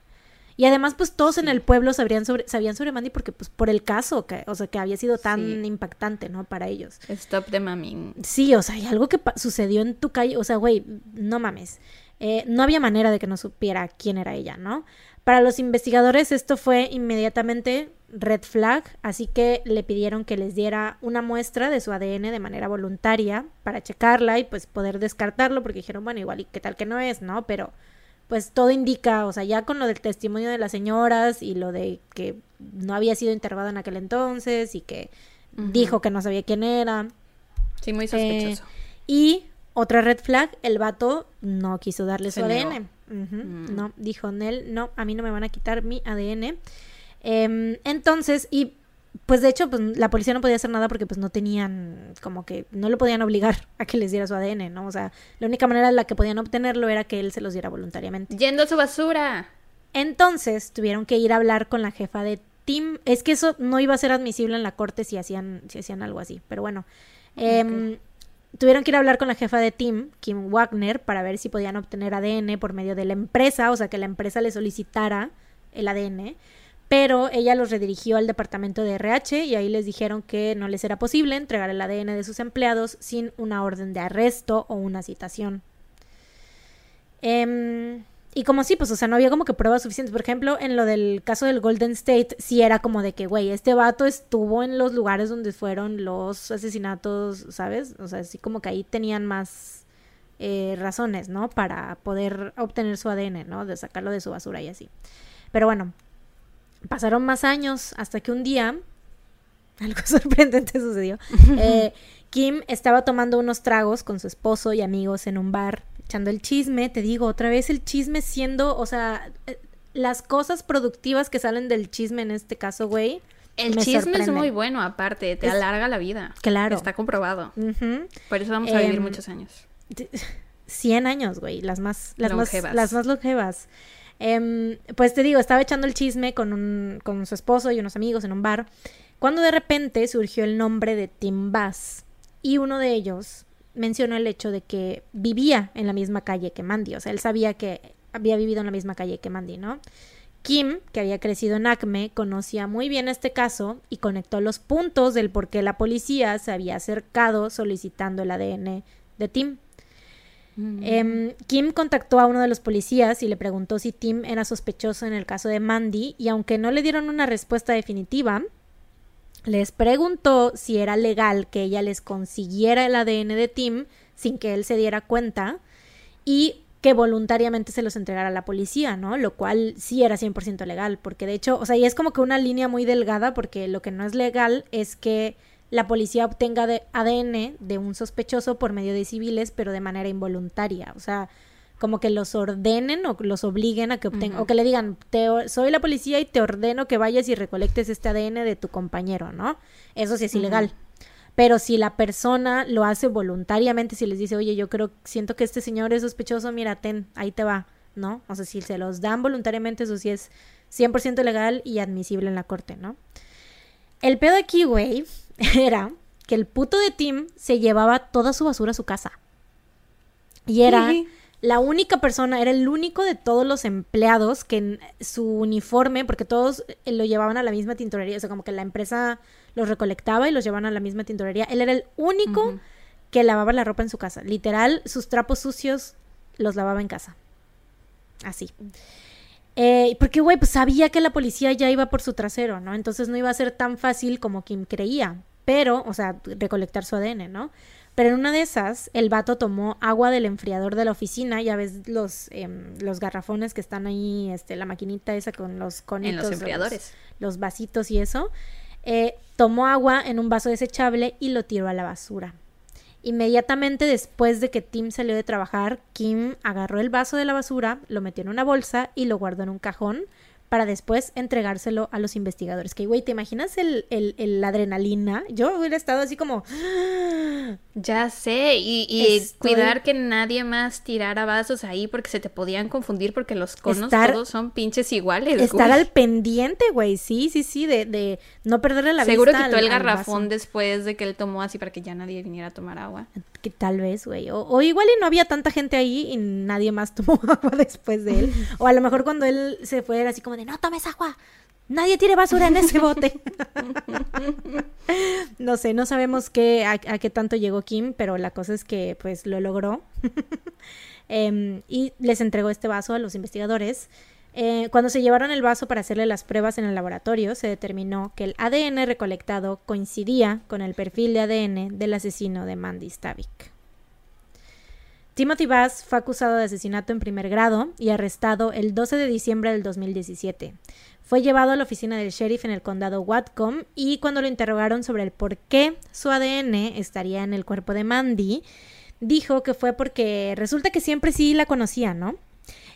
Y además, pues todos en el pueblo sabrían sobre, sabían sobre Mandy porque, pues, por el caso, que, o sea, que había sido tan impactante, ¿no? Para ellos. Stop the maming. Sí, o sea, hay algo que sucedió en tu calle, o sea, güey, no mames. Eh, no había manera de que no supiera quién era ella, ¿no? Para los investigadores esto fue inmediatamente red flag, así que le pidieron que les diera una muestra de su ADN de manera voluntaria para checarla y pues poder descartarlo, porque dijeron, bueno, igual y qué tal que no es, ¿no? Pero pues todo indica, o sea, ya con lo del testimonio de las señoras y lo de que no había sido interrogado en aquel entonces y que dijo que no sabía quién era. Sí, muy sospechoso. Eh, y otra red flag, el vato no quiso darle su ADN. Mm. No, dijo Nel, no, a mí no me van a quitar mi ADN. Em, entonces, y pues de hecho, pues la policía no podía hacer nada porque pues no tenían, como que no lo podían obligar a que les diera su ADN, ¿no? O sea, la única manera en la que podían obtenerlo era que él se los diera voluntariamente. Yendo a su basura. Entonces tuvieron que ir a hablar con la jefa de Tim. Es que eso no iba a ser admisible en la corte si hacían, si hacían algo así, pero bueno. Em, tuvieron que ir a hablar con la jefa de Tim, Kim Wagner, para ver si podían obtener ADN por medio de la empresa, o sea, que la empresa le solicitara el ADN pero ella los redirigió al departamento de RH y ahí les dijeron que no les era posible entregar el ADN de sus empleados sin una orden de arresto o una citación. Em, y como sí, pues, o sea, no había como que pruebas suficientes. Por ejemplo, en lo del caso del Golden State, sí era como de que, güey, este vato estuvo en los lugares donde fueron los asesinatos, ¿sabes? O sea, sí como que ahí tenían más eh, razones, ¿no? Para poder obtener su ADN, ¿no? De sacarlo de su basura y así. Pero bueno, Pasaron más años hasta que un día, algo sorprendente sucedió, eh, Kim estaba tomando unos tragos con su esposo y amigos en un bar, echando el chisme, te digo, otra vez el chisme siendo, o sea, eh, las cosas productivas que salen del chisme en este caso, güey. El chisme es muy bueno, aparte, te alarga la vida. Claro. Está comprobado. Por eso vamos a vivir em, muchos años. 100 años, güey, las más, las más, las más longevas. Em, pues te digo, estaba echando el chisme con, un, con su esposo y unos amigos en un bar, cuando de repente surgió el nombre de Tim Bass. Y uno de ellos mencionó el hecho de que vivía en la misma calle que Mandy. O sea, él sabía que había vivido en la misma calle que Mandy, ¿no? Kim, que había crecido en Acme, conocía muy bien este caso y conectó los puntos del por qué la policía se había acercado solicitando el ADN de Tim. Em, Kim contactó a uno de los policías y le preguntó si Tim era sospechoso en el caso de Mandy y aunque no le dieron una respuesta definitiva, les preguntó si era legal que ella les consiguiera el ADN de Tim sin que él se diera cuenta y que voluntariamente se los entregara a la policía, ¿no? Lo cual sí era 100% legal, porque de hecho, o sea, y es como que una línea muy delgada, porque lo que no es legal es que la policía obtenga de ADN de un sospechoso por medio de civiles, pero de manera involuntaria. O sea, como que los ordenen o los obliguen a que obtengan, o que le digan, te, soy la policía y te ordeno que vayas y recolectes este ADN de tu compañero, ¿no? Eso sí es ilegal. Pero si la persona lo hace voluntariamente, si les dice, oye, yo creo, siento que este señor es sospechoso, mira, ten, ahí te va, ¿no? O sea, si se los dan voluntariamente, eso sí es 100% legal y admisible en la corte, ¿no? El pedo aquí, güey, era que el puto de Tim se llevaba toda su basura a su casa. Y era la única persona, era el único de todos los empleados que en su uniforme, porque todos eh, lo llevaban a la misma tintorería, o sea, como que la empresa los recolectaba y los llevaban a la misma tintorería. Él era el único que lavaba la ropa en su casa. Literal, sus trapos sucios los lavaba en casa. Así. Eh, porque, güey, pues sabía que la policía ya iba por su trasero, ¿no? Entonces no iba a ser tan fácil como Kim creía pero, o sea, recolectar su ADN, ¿no? Pero en una de esas, el vato tomó agua del enfriador de la oficina, ya ves los, em, los garrafones que están ahí, este, la maquinita esa con los conitos. En los enfriadores. Los, vasitos y eso. Eh, tomó agua en un vaso desechable y lo tiró a la basura. Inmediatamente después de que Tim salió de trabajar, Kim agarró el vaso de la basura, lo metió en una bolsa y lo guardó en un cajón para después entregárselo a los investigadores. Que, güey, ¿te imaginas el, el, el, adrenalina? Yo hubiera estado así como... Ya sé, y, cuidar que nadie más tirara vasos ahí porque se te podían confundir porque los conos todos son pinches iguales. Estar al pendiente, güey, sí, sí, sí, de, de no perderle la Seguro vista. Seguro quitó el garrafón después de que él tomó así para que ya nadie viniera a tomar agua. Que tal vez, güey. O, o, igual y no había tanta gente ahí y nadie más tomó agua después de él. o a lo mejor cuando él se fue era así como de, no tomes agua, nadie tiene basura en ese bote. no sé, no sabemos qué, a, qué tanto llegó Kim, pero la cosa es que pues lo logró. Em, y les entregó este vaso a los investigadores. Eh, cuando se llevaron el vaso para hacerle las pruebas en el laboratorio, se determinó que el ADN recolectado coincidía con el perfil de ADN del asesino de Mandy Stavik. Timothy Bass fue acusado de asesinato en primer grado y arrestado el 12 de diciembre del 2017. Fue llevado a la oficina del sheriff en el condado Whatcom y cuando lo interrogaron sobre el por qué su ADN estaría en el cuerpo de Mandy, dijo que fue porque resulta que siempre sí la conocía, ¿no?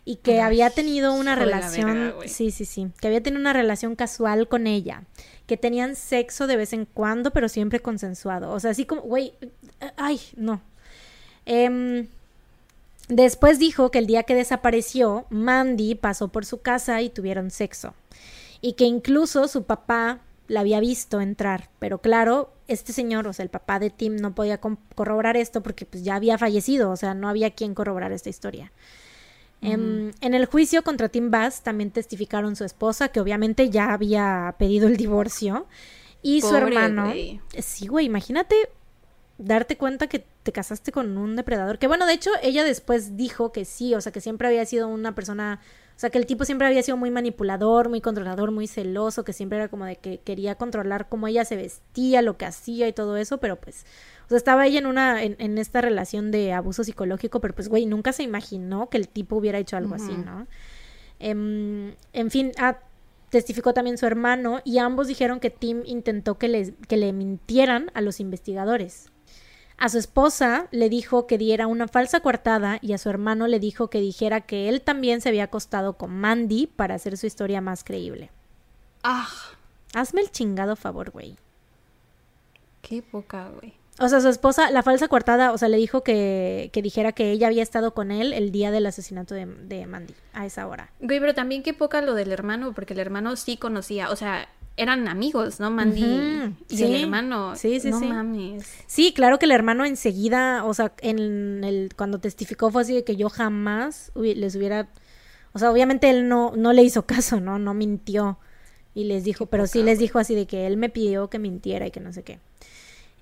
Y que había tenido una relación, sí, sí, sí, que había tenido una relación casual con ella, que tenían sexo de vez en cuando, pero siempre consensuado. O sea, así como, güey, ay, no. Em, después dijo que el día que desapareció, Mandy pasó por su casa y tuvieron sexo y que incluso su papá la había visto entrar, pero claro, este señor, o sea, el papá de Tim no podía corroborar esto porque pues ya había fallecido, o sea, no había quien corroborar esta historia. Em, en, el juicio contra Tim Bass también testificaron su esposa, que obviamente ya había pedido el divorcio, y su hermano. Sí, güey, imagínate darte cuenta que te casaste con un depredador. Que bueno, de hecho, ella después dijo que sí, o sea, que siempre había sido una persona o sea, que el tipo siempre había sido muy manipulador, muy controlador, muy celoso, que siempre era como de que quería controlar cómo ella se vestía, lo que hacía y todo eso, pero pues, o sea, estaba ella en una, en, esta relación de abuso psicológico, pero pues, güey, nunca se imaginó que el tipo hubiera hecho algo así, ¿no? Em, en fin, ah, testificó también su hermano y ambos dijeron que Tim intentó que, les, que le mintieran a los investigadores. A su esposa le dijo que diera una falsa coartada y a su hermano le dijo que dijera que él también se había acostado con Mandy para hacer su historia más creíble. Ah. Hazme el chingado favor, güey. Qué poca, güey. O sea, su esposa, la falsa coartada, o sea, le dijo que, que dijera que ella había estado con él el día del asesinato de, de Mandy, a esa hora. Güey, pero también qué poca lo del hermano, porque el hermano sí conocía, o sea, eran amigos, ¿no? Mandy y el hermano. Sí, sí, no mames. Sí, claro que el hermano enseguida, o sea, en el cuando testificó fue así de que yo jamás les hubiera o sea, obviamente él no no le hizo caso, ¿no? No mintió y les dijo, pero sí les dijo así de que él me pidió que mintiera y que no sé qué.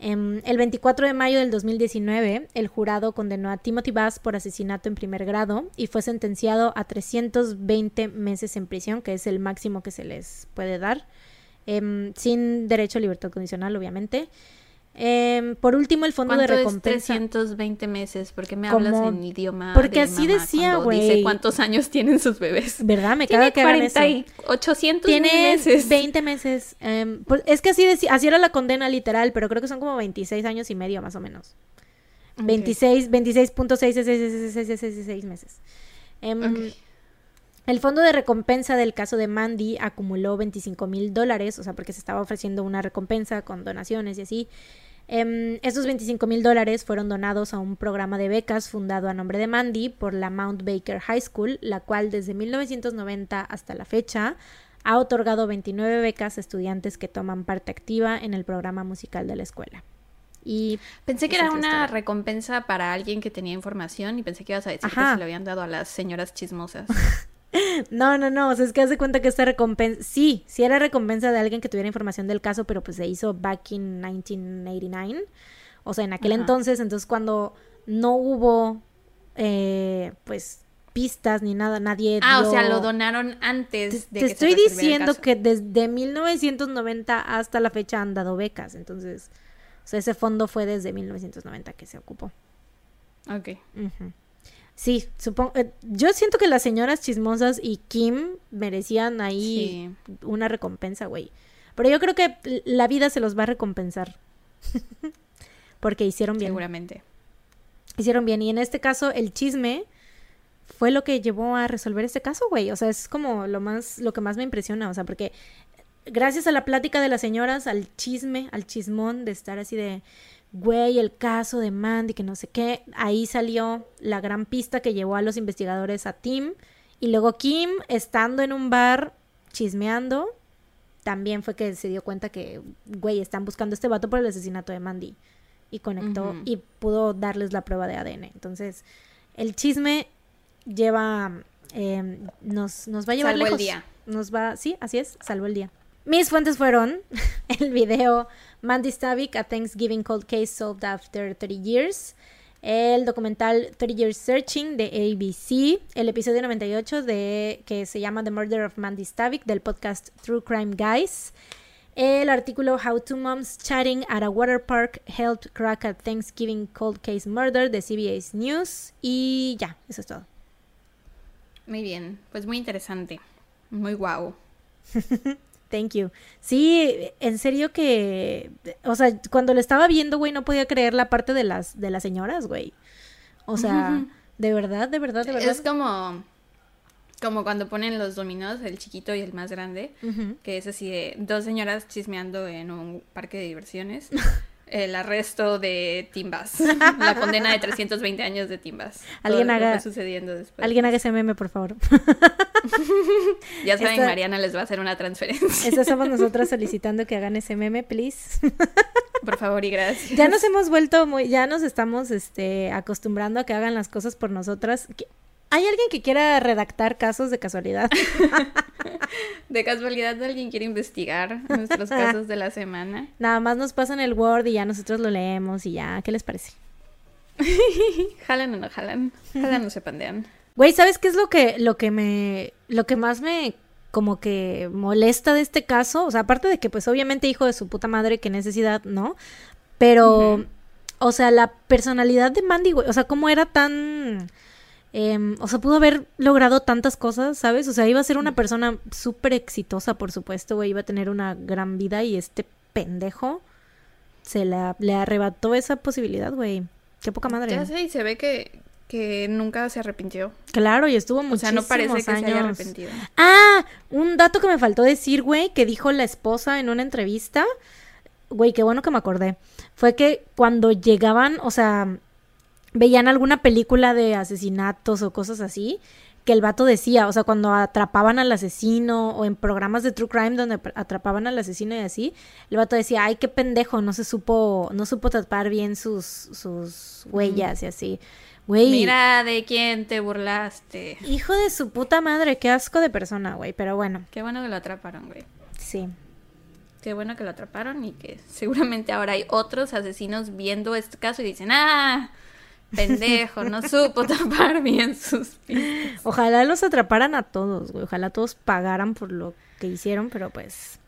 Em, el 24 de mayo del 2019, el jurado condenó a Timothy Bass por asesinato en primer grado y fue sentenciado a 320 meses en prisión, que es el máximo que se les puede dar. Em, sin derecho a libertad condicional, obviamente. Em, por último, el fondo de recompensa. Es 320 meses, porque me hablas en idioma. Porque así decía, güey. Dice cuántos años tienen sus bebés. ¿Verdad? Me caga que 40 y 800 meses. 20 meses. Em, pues, es que así decía, así era la condena literal, pero creo que son como 26 años y medio más o menos. 26, 26.666 meses. El fondo de recompensa del caso de Mandy acumuló 25 mil dólares, o sea, porque se estaba ofreciendo una recompensa con donaciones y así. Eh, estos 25 mil dólares fueron donados a un programa de becas fundado a nombre de Mandy por la Mount Baker High School, la cual desde 1990 hasta la fecha ha otorgado 29 becas a estudiantes que toman parte activa en el programa musical de la escuela. Y pensé que era una recompensa para alguien que tenía información y pensé que ibas a decir que se lo habían dado a las señoras chismosas. No, no, no, o sea, es que hace cuenta que esta recompensa, sí, sí era recompensa de alguien que tuviera información del caso, pero pues se hizo back in 1989, o sea, en aquel entonces, entonces cuando no hubo, eh, pues, pistas ni nada, nadie... Ah, o sea, lo donaron antes de... Te, te estoy diciendo que desde 1990 hasta la fecha han dado becas, entonces, o sea, ese fondo fue desde 1990 que se ocupó. Ok. Sí, supongo. Eh, yo siento que las señoras chismosas y Kim merecían ahí una recompensa, güey. Pero yo creo que la vida se los va a recompensar. Porque hicieron bien. Seguramente. Hicieron bien. Y en este caso, el chisme fue lo que llevó a resolver este caso, güey. O sea, es como lo más, lo que más me impresiona. O sea, porque gracias a la plática de las señoras, al chisme, al chismón de estar así de güey, el caso de Mandy, que no sé qué, ahí salió la gran pista que llevó a los investigadores a Tim. Y luego Kim, estando en un bar chismeando, también fue que se dio cuenta que, güey, están buscando a este vato por el asesinato de Mandy. Y conectó y pudo darles la prueba de ADN. Entonces, el chisme lleva, em, nos, nos va a llevar salvo el día. Nos va, sí, así es, salvo el día. Mis fuentes fueron el video Mandy Stavik, A Thanksgiving Cold Case Solved After 30 Years, el documental 30 Years Searching de ABC, el episodio 98 de que se llama The Murder of Mandy Stavik del podcast True Crime Guys, El artículo How Two Moms Chatting at a Water Park Helped Crack a Thanksgiving Cold Case Murder de CBS News. Y ya, eso es todo. Muy bien, pues muy interesante. Muy guau. Thank you. Sí, en serio que, o sea, cuando lo estaba viendo, güey, no podía creer la parte de las de las señoras, güey. O sea, de verdad, de verdad, de verdad. Es como como cuando ponen los dominos, el chiquito y el más grande, que es así de dos señoras chismeando en un parque de diversiones. el arresto de Timbas, la condena de 320 años de Timbas. Alguien haga sucediendo después. Alguien haga ese meme, por favor. ya saben, Mariana les va a hacer una transferencia. Eso somos nosotras solicitando que hagan ese meme, please. por favor y gracias. Ya nos hemos vuelto muy, ya nos estamos este acostumbrando a que hagan las cosas por nosotras. ¿Hay alguien que quiera redactar casos de casualidad? de casualidad alguien quiere investigar nuestros casos de la semana. Nada más nos pasan el Word y ya nosotros lo leemos y ya, ¿qué les parece? jalan o no jalan, jalan o se pandean. Güey, ¿sabes qué es lo que, lo que me, lo que más me como que molesta de este caso? O sea, aparte de que pues obviamente hijo de su puta madre, qué necesidad, ¿no? Pero, o sea, la personalidad de Mandy, güey, o sea, cómo era tan Em, o sea, pudo haber logrado tantas cosas, ¿sabes? O sea, iba a ser una persona súper exitosa, por supuesto, güey. Iba a tener una gran vida y este pendejo se la, le arrebató esa posibilidad, güey. Qué poca madre. Ya sé, y se ve que, que nunca se arrepintió. Claro, y estuvo muchísimos O sea, no parece que se haya arrepentido. Ah, un dato que me faltó decir, güey, que dijo la esposa en una entrevista. Güey, qué bueno que me acordé. Fue que cuando llegaban, o sea, veían alguna película de asesinatos o cosas así, que el vato decía, o sea, cuando atrapaban al asesino o en programas de True Crime donde atrapaban al asesino y así, el vato decía, ay, qué pendejo, no se supo, no supo tapar bien sus, sus huellas y así. Güey. Mira de quién te burlaste. Hijo de su puta madre, qué asco de persona, güey, pero bueno. Qué bueno que lo atraparon, güey. Sí. Qué bueno que lo atraparon y que seguramente ahora hay otros asesinos viendo este caso y dicen, ah, pendejo, no supo tapar bien sus pistas. Ojalá los atraparan a todos, güey. Ojalá todos pagaran por lo que hicieron, pero pues.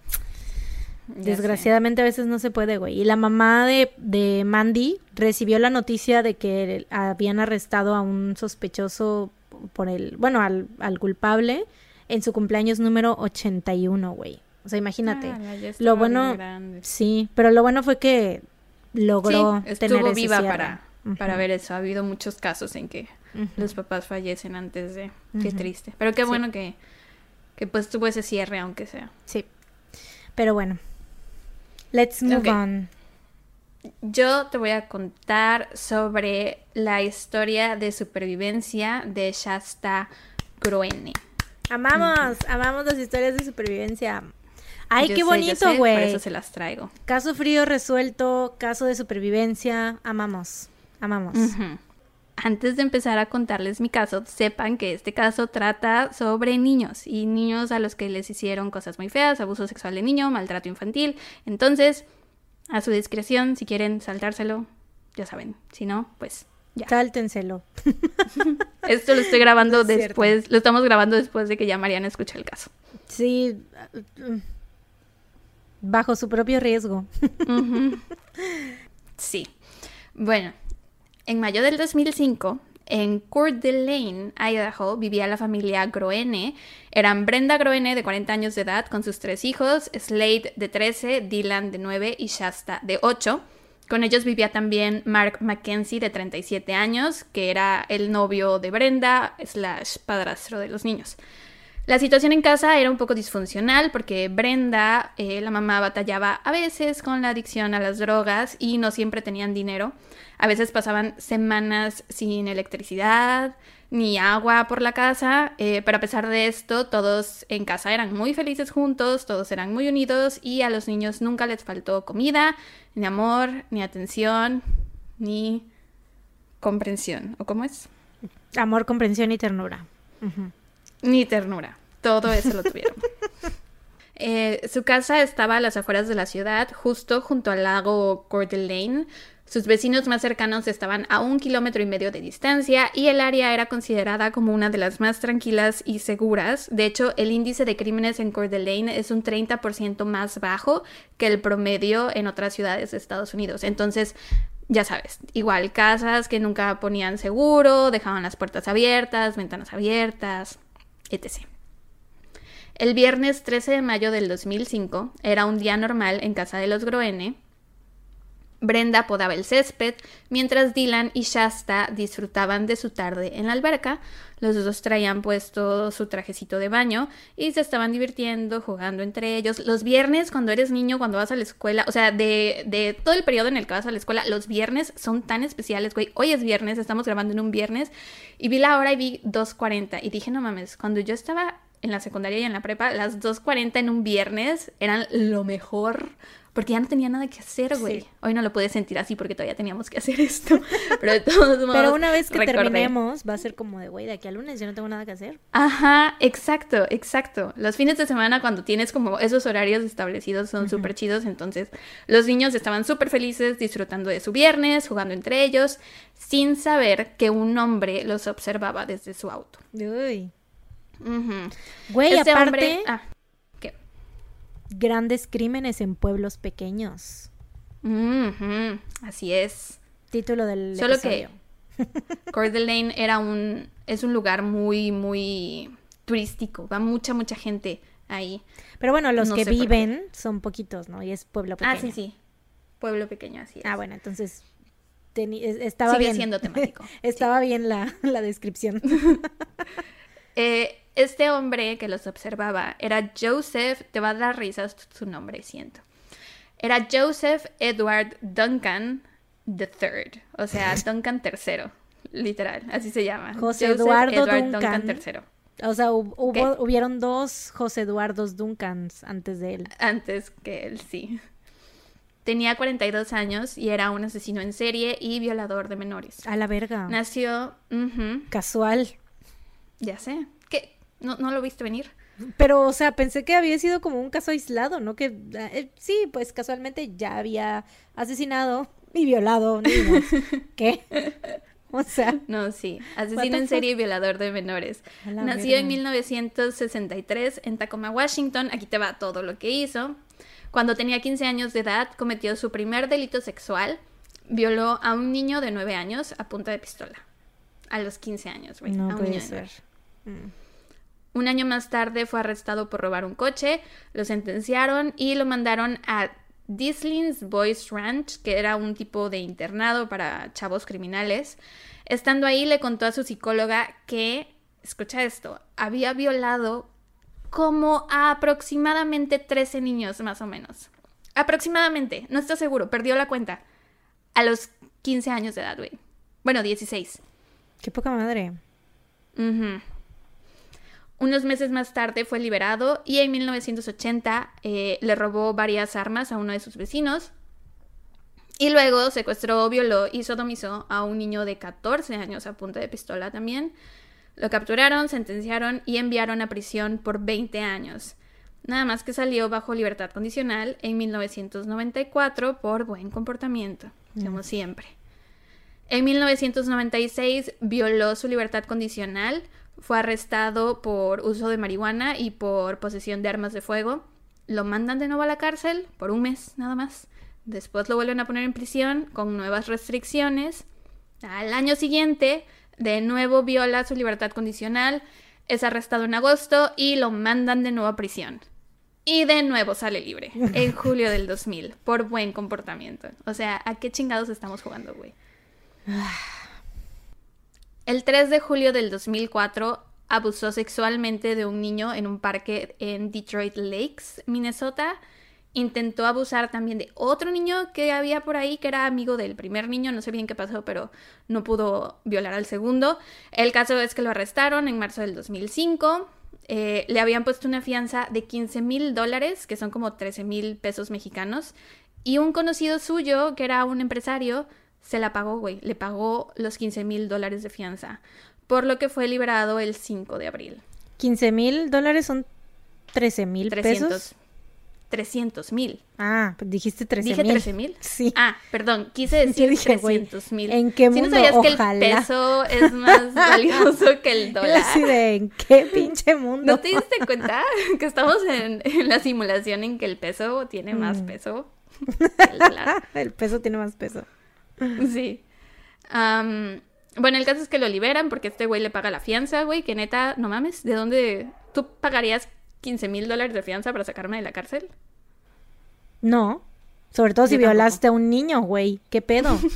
desgraciadamente a veces no se puede, güey. Y la mamá de, de Mandy recibió la noticia de que habían arrestado a un sospechoso por el. Bueno, al, al culpable en su cumpleaños número 81, güey. O sea, imagínate. Ah, lo bueno. Sí, pero lo bueno fue que logró sí, tener viva para para ver eso. Ha habido muchos casos en que los papás fallecen antes de... Qué triste. Pero qué bueno que, que pues tuvo ese cierre, aunque sea. Sí. Pero bueno. Let's move on. Yo te voy a contar sobre la historia de supervivencia de Shasta Groene. Amamos, amamos las historias de supervivencia. Ay, qué bonito, güey. Por eso se las traigo. Caso frío resuelto, caso de supervivencia, amamos. Amamos. Antes de empezar a contarles mi caso, sepan que este caso trata sobre niños y niños a los que les hicieron cosas muy feas, abuso sexual de niño, maltrato infantil. Entonces, a su discreción, si quieren saltárselo, ya saben. Si no, pues ya. Sáltenselo. Esto lo estoy grabando después, lo estamos grabando después de que ya Mariana escuche el caso. Sí, bajo su propio riesgo. Sí. Bueno, en mayo del 2005, en Coeur d'Alene, Idaho, vivía la familia Groene. Eran Brenda Groene, de 40 años de edad, con sus tres hijos, Slade, de 13, Dylan, de 9 y Shasta, de 8. Con ellos vivía también Mark Mackenzie, de 37 años, que era el novio de Brenda, slash padrastro de los niños. La situación en casa era un poco disfuncional porque Brenda, eh, la mamá, batallaba a veces con la adicción a las drogas y no siempre tenían dinero. A veces pasaban semanas sin electricidad ni agua por la casa, eh, pero a pesar de esto, todos en casa eran muy felices juntos, todos eran muy unidos y a los niños nunca les faltó comida, ni amor, ni atención, ni comprensión. ¿O cómo es? Amor, comprensión y ternura ni ternura. Todo eso lo tuvieron. Eh, su casa estaba a las afueras de la ciudad, justo junto al lago Coeur d'Alene. Sus vecinos más cercanos estaban a un kilómetro y medio de distancia y el área era considerada como una de las más tranquilas y seguras. De hecho, el índice de crímenes en Coeur d'Alene es un 30% más bajo que el promedio en otras ciudades de Estados Unidos. Entonces, ya sabes, igual casas que nunca ponían seguro, dejaban las puertas abiertas, ventanas abiertas, El viernes 13 de mayo del 2005 era un día normal en casa de los Groene Brenda podaba el césped, mientras Dylan y Shasta disfrutaban de su tarde en la alberca. Los dos traían puesto su trajecito de baño y se estaban divirtiendo, jugando entre ellos. Los viernes, cuando eres niño, cuando vas a la escuela, o sea, de, de todo el periodo en el que vas a la escuela, los viernes son tan especiales, güey. Hoy es viernes, estamos grabando en un viernes y vi la hora y vi 2.40 y dije, no mames, cuando yo estaba en la secundaria y en la prepa, las 2.40 en un viernes eran lo mejor porque ya no tenía nada que hacer, güey. Hoy no lo puedes sentir así porque todavía teníamos que hacer esto. Pero de todos modos. Pero una vez que terminemos, va a ser como de, güey, de aquí al lunes yo no tengo nada que hacer. Ajá, exacto, exacto. Los fines de semana, cuando tienes como esos horarios establecidos, son súper chidos. Entonces, los niños estaban súper felices disfrutando de su viernes, jugando entre ellos, sin saber que un hombre los observaba desde su auto. Uy. Güey, este aparte. Ah grandes crímenes en pueblos pequeños. Así es. Título del Solo que Coeur era un es un lugar muy muy turístico, va mucha mucha gente ahí. Pero bueno, los que viven son poquitos, ¿no? Y es pueblo pequeño. Ah, sí, sí. Pueblo pequeño, así es. Ah, bueno, entonces estaba Sigue bien. siendo temático. estaba bien la, la descripción. eh, este hombre que los observaba era Joseph, te va a dar risas su nombre, siento. Era Joseph Edward Duncan III, o sea, Duncan III, literal, así se llama. José Eduardo Duncan. III. O sea, hubo, hubieron dos José Eduardos Duncans antes de él. Antes que él, sí. Tenía 42 años y era un asesino en serie y violador de menores. A la verga. Nació... Casual. Ya sé. ¿No, ¿No lo viste venir? Pero, o sea, pensé que había sido como un caso aislado, ¿no? Que eh, sí, pues casualmente ya había asesinado y violado niños. ¿Qué? O sea. No, sí. Asesino en serie y violador de menores. Nació en 1963 en Tacoma, Washington. Aquí te va todo lo que hizo. Cuando tenía 15 años de edad, cometió su primer delito sexual. Violó a un niño de 9 años a punta de pistola. A los 15 años, güey. No a un puede ser. Un año más tarde fue arrestado por robar un coche, lo sentenciaron y lo mandaron a Dislin's Boys Ranch, que era un tipo de internado para chavos criminales. Estando ahí le contó a su psicóloga que, escucha esto, había violado como a aproximadamente 13 niños más o menos. Aproximadamente, no está seguro, perdió la cuenta. A los 15 años de edad, güey. Bueno, 16. Qué poca madre. Unos meses más tarde fue liberado y en 1980 eh, le robó varias armas a uno de sus vecinos. Y luego secuestró, violó y sodomizó a un niño de 14 años a punta de pistola también. Lo capturaron, sentenciaron y enviaron a prisión por 20 años. Nada más que salió bajo libertad condicional en 1994 por buen comportamiento, como siempre. En 1996 violó su libertad condicional fue arrestado por uso de marihuana y por posesión de armas de fuego. Lo mandan de nuevo a la cárcel por un mes nada más. Después lo vuelven a poner en prisión con nuevas restricciones. Al año siguiente, de nuevo viola su libertad condicional, es arrestado en agosto y lo mandan de nuevo a prisión. Y de nuevo sale libre en julio del 2000 por buen comportamiento. O sea, ¿a qué chingados estamos jugando, güey? El 3 de julio del 2004 abusó sexualmente de un niño en un parque en Detroit Lakes, Minnesota. Intentó abusar también de otro niño que había por ahí, que era amigo del primer niño, no sé bien qué pasó, pero no pudo violar al segundo. El caso es que lo arrestaron en marzo del 2005. Eh, le habían puesto una fianza de 15 mil dólares, que son como 13 mil pesos mexicanos. Y un conocido suyo, que era un empresario, se la pagó, güey. Le pagó los 15 mil dólares de fianza. Por lo que fue liberado el 5 de abril. 15 mil dólares son 13 mil pesos. 300 mil. Ah, dijiste 13 ¿Dije mil. 13 mil? Sí. Ah, perdón, quise decir dije, güey, 300 mil. ¿en qué ¿Sí no mundo? sabías que el Ojalá. peso es más valioso que el dólar? así de, ¿en qué pinche mundo? ¿No te diste cuenta que estamos en, en la simulación en que el peso tiene más Mm. peso que el dólar? el peso tiene más peso. Sí. Bueno, el caso es que lo liberan porque este güey le paga la fianza, güey, que neta, no mames, ¿de dónde tú pagarías 15 mil dólares de fianza para sacarme de la cárcel? No. Sobre todo si Yo tampoco. violaste a un niño, güey. ¿Qué pedo?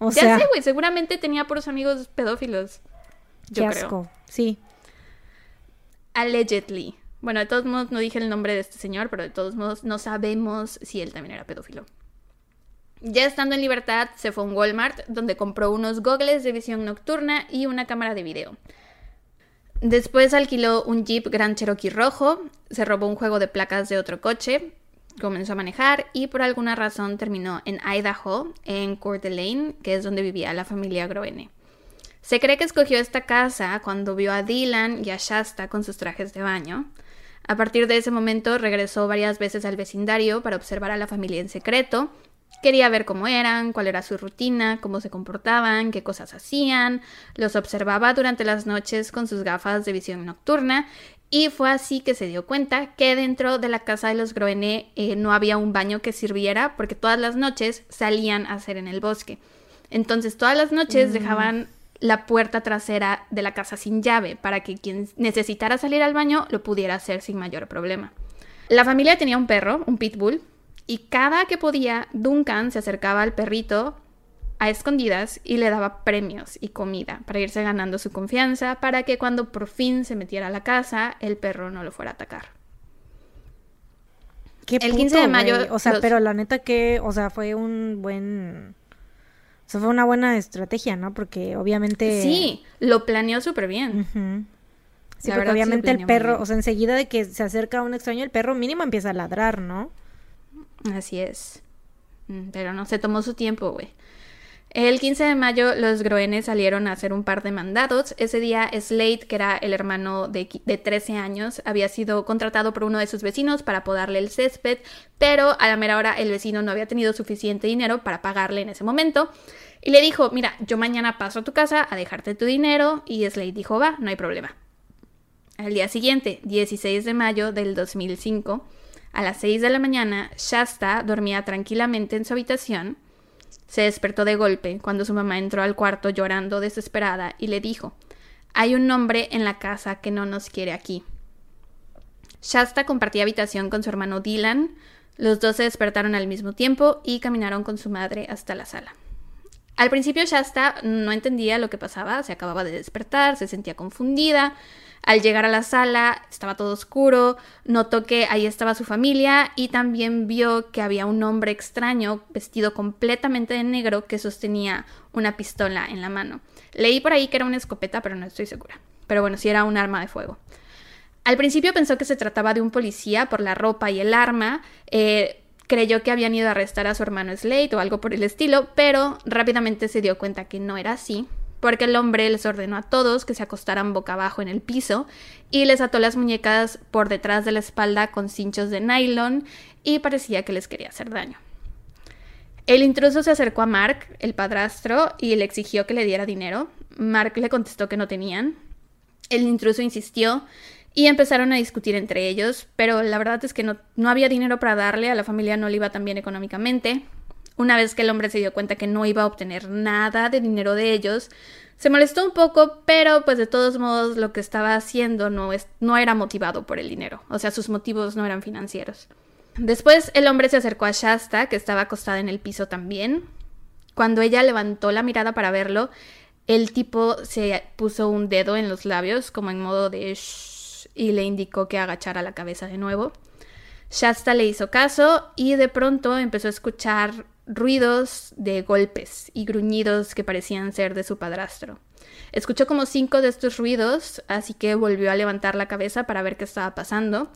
O ya sea, sé, güey, seguramente tenía puros amigos pedófilos. qué Yo creo. asco. Sí. Allegedly. Bueno, de todos modos no dije el nombre de este señor, pero de todos modos no sabemos si él también era pedófilo. Ya estando en libertad, se fue a un Walmart donde compró unos gogles de visión nocturna y una cámara de video. Después alquiló un Jeep Grand Cherokee rojo, se robó un juego de placas de otro coche, comenzó a manejar y por alguna razón terminó en Idaho, en Coeur d'Alene, que es donde vivía la familia Groene. Se cree que escogió esta casa cuando vio a Dylan y a Shasta con sus trajes de baño. A partir de ese momento regresó varias veces al vecindario para observar a la familia en secreto. Quería ver cómo eran, cuál era su rutina, cómo se comportaban, qué cosas hacían. Los observaba durante las noches con sus gafas de visión nocturna y fue así que se dio cuenta que dentro de la casa de los Groene eh, no había un baño que sirviera porque todas las noches salían a hacer en el bosque. Entonces todas las noches dejaban la puerta trasera de la casa sin llave para que quien necesitara salir al baño lo pudiera hacer sin mayor problema. La familia tenía un perro, un pitbull, y cada que podía, Duncan se acercaba al perrito a escondidas y le daba premios y comida para irse ganando su confianza para que cuando por fin se metiera a la casa, el perro no lo fuera a atacar. Qué El puto, 15 de mayo. O sea, los- pero la neta que, o sea, fue un buen... O sea, fue una buena estrategia, ¿no? Porque obviamente... Sí, lo planeó súper bien. Ujú. Sí, La porque sí obviamente el perro, o sea, enseguida de que se acerca a un extraño, el perro mínimo empieza a ladrar, ¿no? Así es. Mm, Pero no, se tomó su tiempo, güey. El 15 de mayo los Groenes salieron a hacer un par de mandados. Ese día Slade, que era el hermano de, de 13 años, había sido contratado por uno de sus vecinos para podarle el césped, pero a la mera hora el vecino no había tenido suficiente dinero para pagarle en ese momento. Y le dijo, mira, yo mañana paso a tu casa a dejarte tu dinero. Y Slade dijo, va, no hay problema. Al día siguiente, 16 de mayo del 2005, a las 6 de la mañana, Shasta dormía tranquilamente en su habitación. Se despertó de golpe cuando su mamá entró al cuarto llorando desesperada y le dijo, hay un hombre en la casa que no nos quiere aquí. Shasta compartía habitación con su hermano Dylan. Los dos se despertaron al mismo tiempo y caminaron con su madre hasta la sala. Al principio Shasta no entendía lo que pasaba, se acababa de despertar, se sentía confundida. Al llegar a la sala estaba todo oscuro, notó que ahí estaba su familia y también vio que había un hombre extraño vestido completamente de negro que sostenía una pistola en la mano. Leí por ahí que era una escopeta, pero no estoy segura. Pero bueno, sí era un arma de fuego. Al principio pensó que se trataba de un policía por la ropa y el arma. eh, creyó que habían ido a arrestar a su hermano Slade o algo por el estilo, pero rápidamente se dio cuenta que no era así, porque el hombre les ordenó a todos que se acostaran boca abajo en el piso y les ató las muñecas por detrás de la espalda con cinchos de nylon y parecía que les quería hacer daño. El intruso se acercó a Mark, el padrastro, y le exigió que le diera dinero. Mark le contestó que no tenían. El intruso insistió y empezaron a discutir entre ellos, pero la verdad es que no, no había dinero para darle, a la familia no le iba tan bien económicamente. Una vez que el hombre se dio cuenta que no iba a obtener nada de dinero de ellos, se molestó un poco, pero pues de todos modos lo que estaba haciendo no, es, no era motivado por el dinero, o sea, sus motivos no eran financieros. Después el hombre se acercó a Shasta, que estaba acostada en el piso también. Cuando ella levantó la mirada para verlo, el tipo se puso un dedo en los labios, como en modo de shh, y le indicó que agachara la cabeza de nuevo. Shasta le hizo caso y de pronto empezó a escuchar ruidos de golpes y gruñidos que parecían ser de su padrastro. Escuchó como cinco de estos ruidos, así que volvió a levantar la cabeza para ver qué estaba pasando.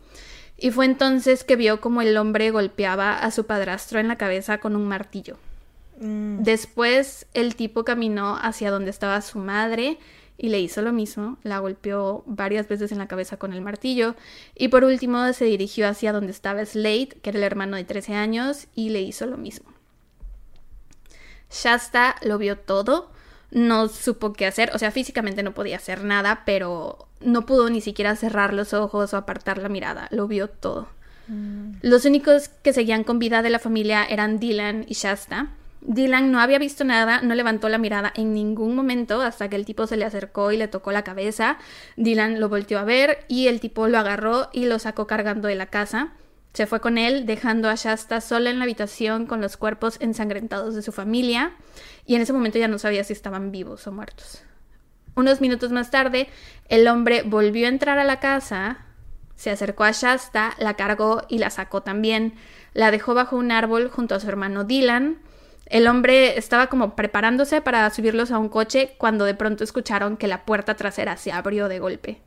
Y fue entonces que vio como el hombre golpeaba a su padrastro en la cabeza con un martillo. Mm, Después el tipo caminó hacia donde estaba su madre y le hizo lo mismo, la golpeó varias veces en la cabeza con el martillo y por último se dirigió hacia donde estaba Slade, que era el hermano de 13 años, y le hizo lo mismo. Shasta lo vio todo, no supo qué hacer, o sea, físicamente no podía hacer nada, pero no pudo ni siquiera cerrar los ojos o apartar la mirada, lo vio todo. Mm. Los únicos que seguían con vida de la familia eran Dylan y Shasta. Dylan no había visto nada, no levantó la mirada en ningún momento hasta que el tipo se le acercó y le tocó la cabeza. Dylan lo volteó a ver y el tipo lo agarró y lo sacó cargando de la casa. Se fue con él, dejando a Shasta sola en la habitación con los cuerpos ensangrentados de su familia, y en ese momento ya no sabía si estaban vivos o muertos. Unos minutos más tarde, el hombre volvió a entrar a la casa, se acercó a Shasta, la cargó y la sacó también. La dejó bajo un árbol junto a su hermano Dylan. El hombre estaba como preparándose para subirlos a un coche cuando de pronto escucharon que la puerta trasera se abrió de golpe.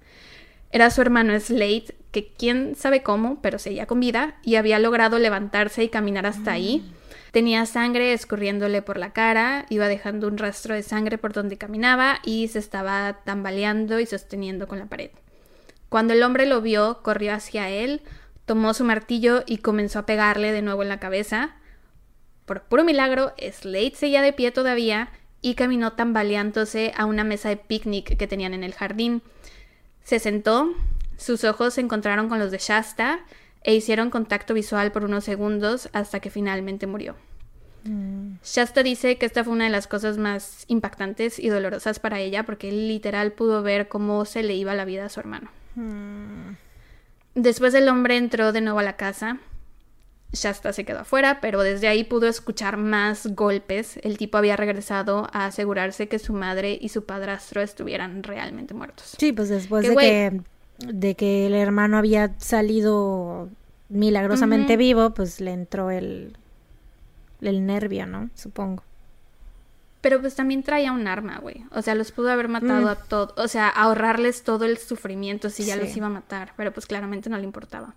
Era su hermano Slade, que quién sabe cómo, pero seguía con vida y había logrado levantarse y caminar hasta ahí. Mm. Tenía sangre escurriéndole por la cara, iba dejando un rastro de sangre por donde caminaba y se estaba tambaleando y sosteniendo con la pared. Cuando el hombre lo vio, corrió hacia él, tomó su martillo y comenzó a pegarle de nuevo en la cabeza. Por puro milagro, Slade seguía de pie todavía y caminó tambaleándose a una mesa de picnic que tenían en el jardín. Se sentó, sus ojos se encontraron con los de Shasta e hicieron contacto visual por unos segundos hasta que finalmente murió. Mm. Shasta dice que esta fue una de las cosas más impactantes y dolorosas para ella porque literal pudo ver cómo se le iba la vida a su hermano. Mm. Después el hombre entró de nuevo a la casa Shasta se quedó afuera, pero desde ahí pudo escuchar más golpes. El tipo había regresado a asegurarse que su madre y su padrastro estuvieran realmente muertos. Sí, pues después de que, de que el hermano había salido milagrosamente vivo, pues le entró el, el nervio, ¿no? Supongo. Pero pues también traía un arma, güey. O sea, los pudo haber matado mm. a todos. O sea, ahorrarles todo el sufrimiento si ya los iba a matar. Pero pues claramente no le importaba.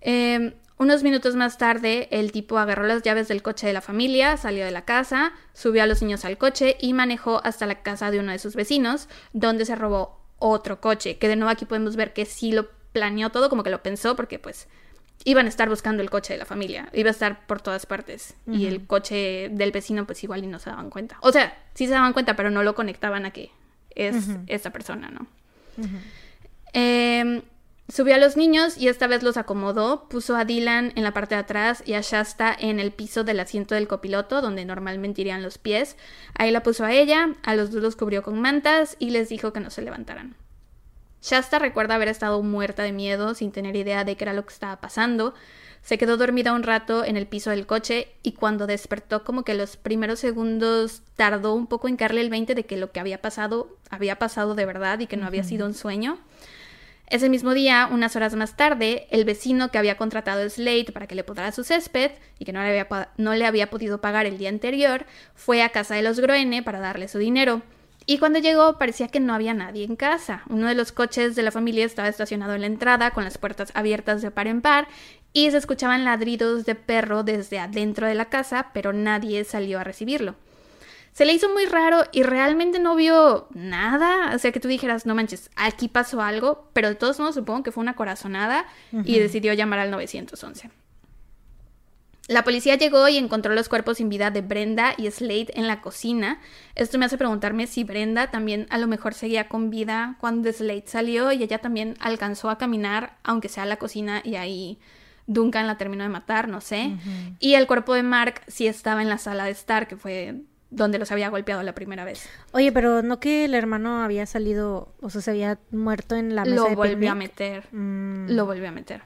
Eh, unos minutos más tarde, el tipo agarró las llaves del coche de la familia, salió de la casa, subió a los niños al coche y manejó hasta la casa de uno de sus vecinos, donde se robó otro coche, que de nuevo aquí podemos ver que sí lo planeó todo, como que lo pensó, porque pues iban a estar buscando el coche de la familia, iba a estar por todas partes, y el coche del vecino pues igual y no se daban cuenta. O sea, sí se daban cuenta, pero no lo conectaban a que es esta persona, ¿no? eh, Subió a los niños y esta vez los acomodó, puso a Dylan en la parte de atrás y a Shasta en el piso del asiento del copiloto, donde normalmente irían los pies. Ahí la puso a ella, a los dos los cubrió con mantas y les dijo que no se levantaran. Shasta recuerda haber estado muerta de miedo, sin tener idea de qué era lo que estaba pasando. Se quedó dormida un rato en el piso del coche y cuando despertó como que los primeros segundos tardó un poco en caerle el 20 de que lo que había pasado había pasado de verdad y que no había sido un sueño. Ese mismo día, unas horas más tarde, el vecino que había contratado a Slade para que le podara su césped y que no le, no le había podido pagar el día anterior, fue a casa de los Groene para darle su dinero. Y cuando llegó parecía que no había nadie en casa. Uno de los coches de la familia estaba estacionado en la entrada con las puertas abiertas de par en par y se escuchaban ladridos de perro desde adentro de la casa, pero nadie salió a recibirlo se le hizo muy raro y realmente no vio nada. O sea, que tú dijeras, no manches, aquí pasó algo, pero de todos modos supongo que fue una corazonada y decidió llamar al 911. La policía llegó y encontró los cuerpos sin vida de Brenda y Slade en la cocina. Esto me hace preguntarme si Brenda también a lo mejor seguía con vida cuando Slade salió y ella también alcanzó a caminar, aunque sea a la cocina y ahí Duncan la terminó de matar, no sé. Y el cuerpo de Mark sí estaba en la sala de estar, que fue donde los había golpeado la primera vez. Oye, pero no que el hermano había salido, o sea, se había muerto en la mesa Lo volvió a meter. Mm. Lo volvió a meter.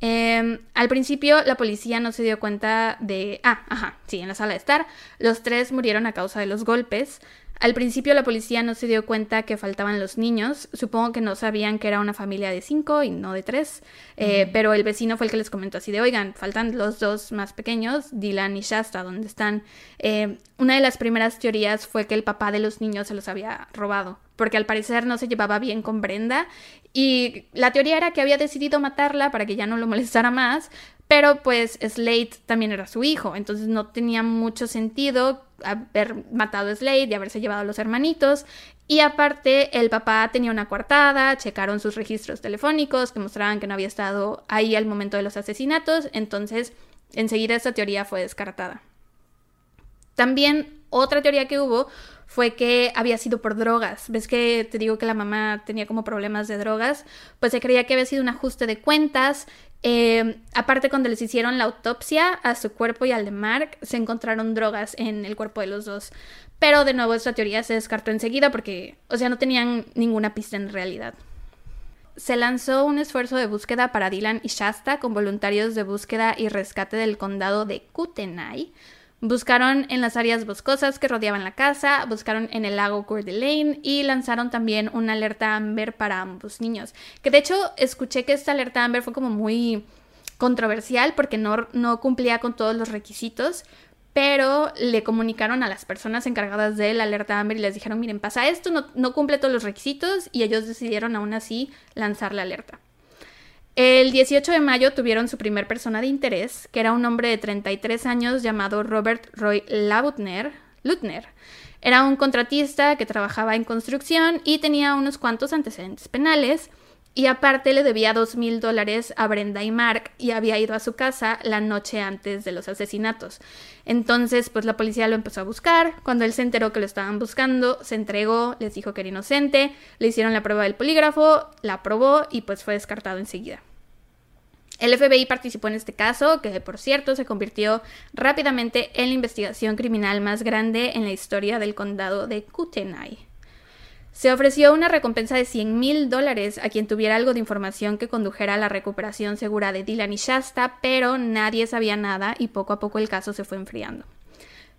Al principio la policía no se dio cuenta de... Ah, ajá, sí, en la sala de estar. Los tres murieron a causa de los golpes. Al principio la policía no se dio cuenta que faltaban los niños, supongo que no sabían que era una familia de cinco y no de tres, eh, pero el vecino fue el que les comentó así de, oigan, faltan los dos más pequeños, Dylan y Shasta, ¿dónde están? Eh, una de las primeras teorías fue que el papá de los niños se los había robado, porque al parecer no se llevaba bien con Brenda. Y la teoría era que había decidido matarla para que ya no lo molestara más, pero pues Slade también era su hijo, entonces no tenía mucho sentido haber matado a Slade y haberse llevado a los hermanitos. Y aparte, el papá tenía una coartada, checaron sus registros telefónicos que mostraban que no había estado ahí al momento de los asesinatos, entonces enseguida esa teoría fue descartada. También otra teoría que hubo fue que había sido por drogas. ¿Ves que te digo que la mamá tenía como problemas de drogas? Pues se creía que había sido un ajuste de cuentas. Eh, aparte, cuando les hicieron la autopsia a su cuerpo y al de Mark, se encontraron drogas en el cuerpo de los dos. Pero de nuevo, esta teoría se descartó enseguida porque, o sea, no tenían ninguna pista en realidad. Se lanzó un esfuerzo de búsqueda para Dylan y Shasta con voluntarios de búsqueda y rescate del condado de Kootenai Buscaron en las áreas boscosas que rodeaban la casa, buscaron en el lago Coeur d'Alene y lanzaron también una alerta Amber para ambos niños. Que de hecho escuché que esta alerta Amber fue como muy controversial porque no, no cumplía con todos los requisitos, pero le comunicaron a las personas encargadas de la alerta Amber y les dijeron, miren, pasa esto, no, no cumple todos los requisitos y ellos decidieron aún así lanzar la alerta. El 18 de mayo tuvieron su primer persona de interés, que era un hombre de 33 años llamado Robert Roy Lautner. Lutner. Era un contratista que trabajaba en construcción y tenía unos cuantos antecedentes penales. Y aparte le debía dos mil dólares a Brenda y Mark y había ido a su casa la noche antes de los asesinatos. Entonces, pues la policía lo empezó a buscar. Cuando él se enteró que lo estaban buscando, se entregó, les dijo que era inocente, le hicieron la prueba del polígrafo, la aprobó y pues fue descartado enseguida. El FBI participó en este caso, que por cierto se convirtió rápidamente en la investigación criminal más grande en la historia del condado de Kootenai. Se ofreció una recompensa de 100 mil dólares a quien tuviera algo de información que condujera a la recuperación segura de Dylan y Shasta, pero nadie sabía nada y poco a poco el caso se fue enfriando.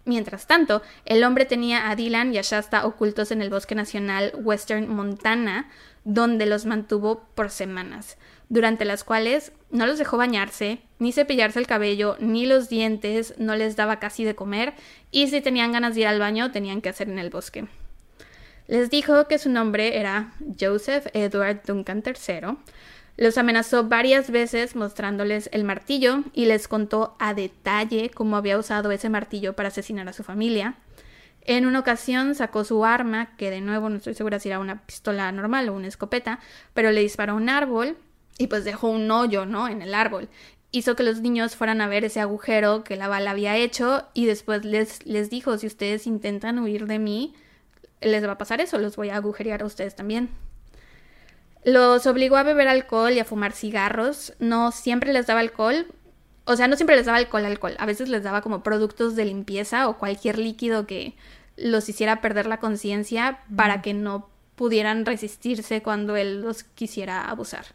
Mientras tanto, el hombre tenía a Dylan y a Shasta ocultos en el bosque nacional Western Montana, donde los mantuvo por semanas durante las cuales no los dejó bañarse, ni cepillarse el cabello, ni los dientes, no les daba casi de comer, y si tenían ganas de ir al baño tenían que hacer en el bosque. Les dijo que su nombre era Joseph Edward Duncan III. Los amenazó varias veces mostrándoles el martillo y les contó a detalle cómo había usado ese martillo para asesinar a su familia. En una ocasión sacó su arma, que de nuevo no estoy segura si era una pistola normal o una escopeta, pero le disparó a un árbol y pues dejó un hoyo, ¿no? En el árbol. Hizo que los niños fueran a ver ese agujero que la bala había hecho y después les, les dijo, si ustedes intentan huir de mí, les va a pasar eso, los voy a agujerear a ustedes también. Los obligó a beber alcohol y a fumar cigarros. No siempre les daba alcohol. O sea, no siempre les daba alcohol, alcohol. A veces les daba como productos de limpieza o cualquier líquido que los hiciera perder la conciencia para que no pudieran resistirse cuando él los quisiera abusar.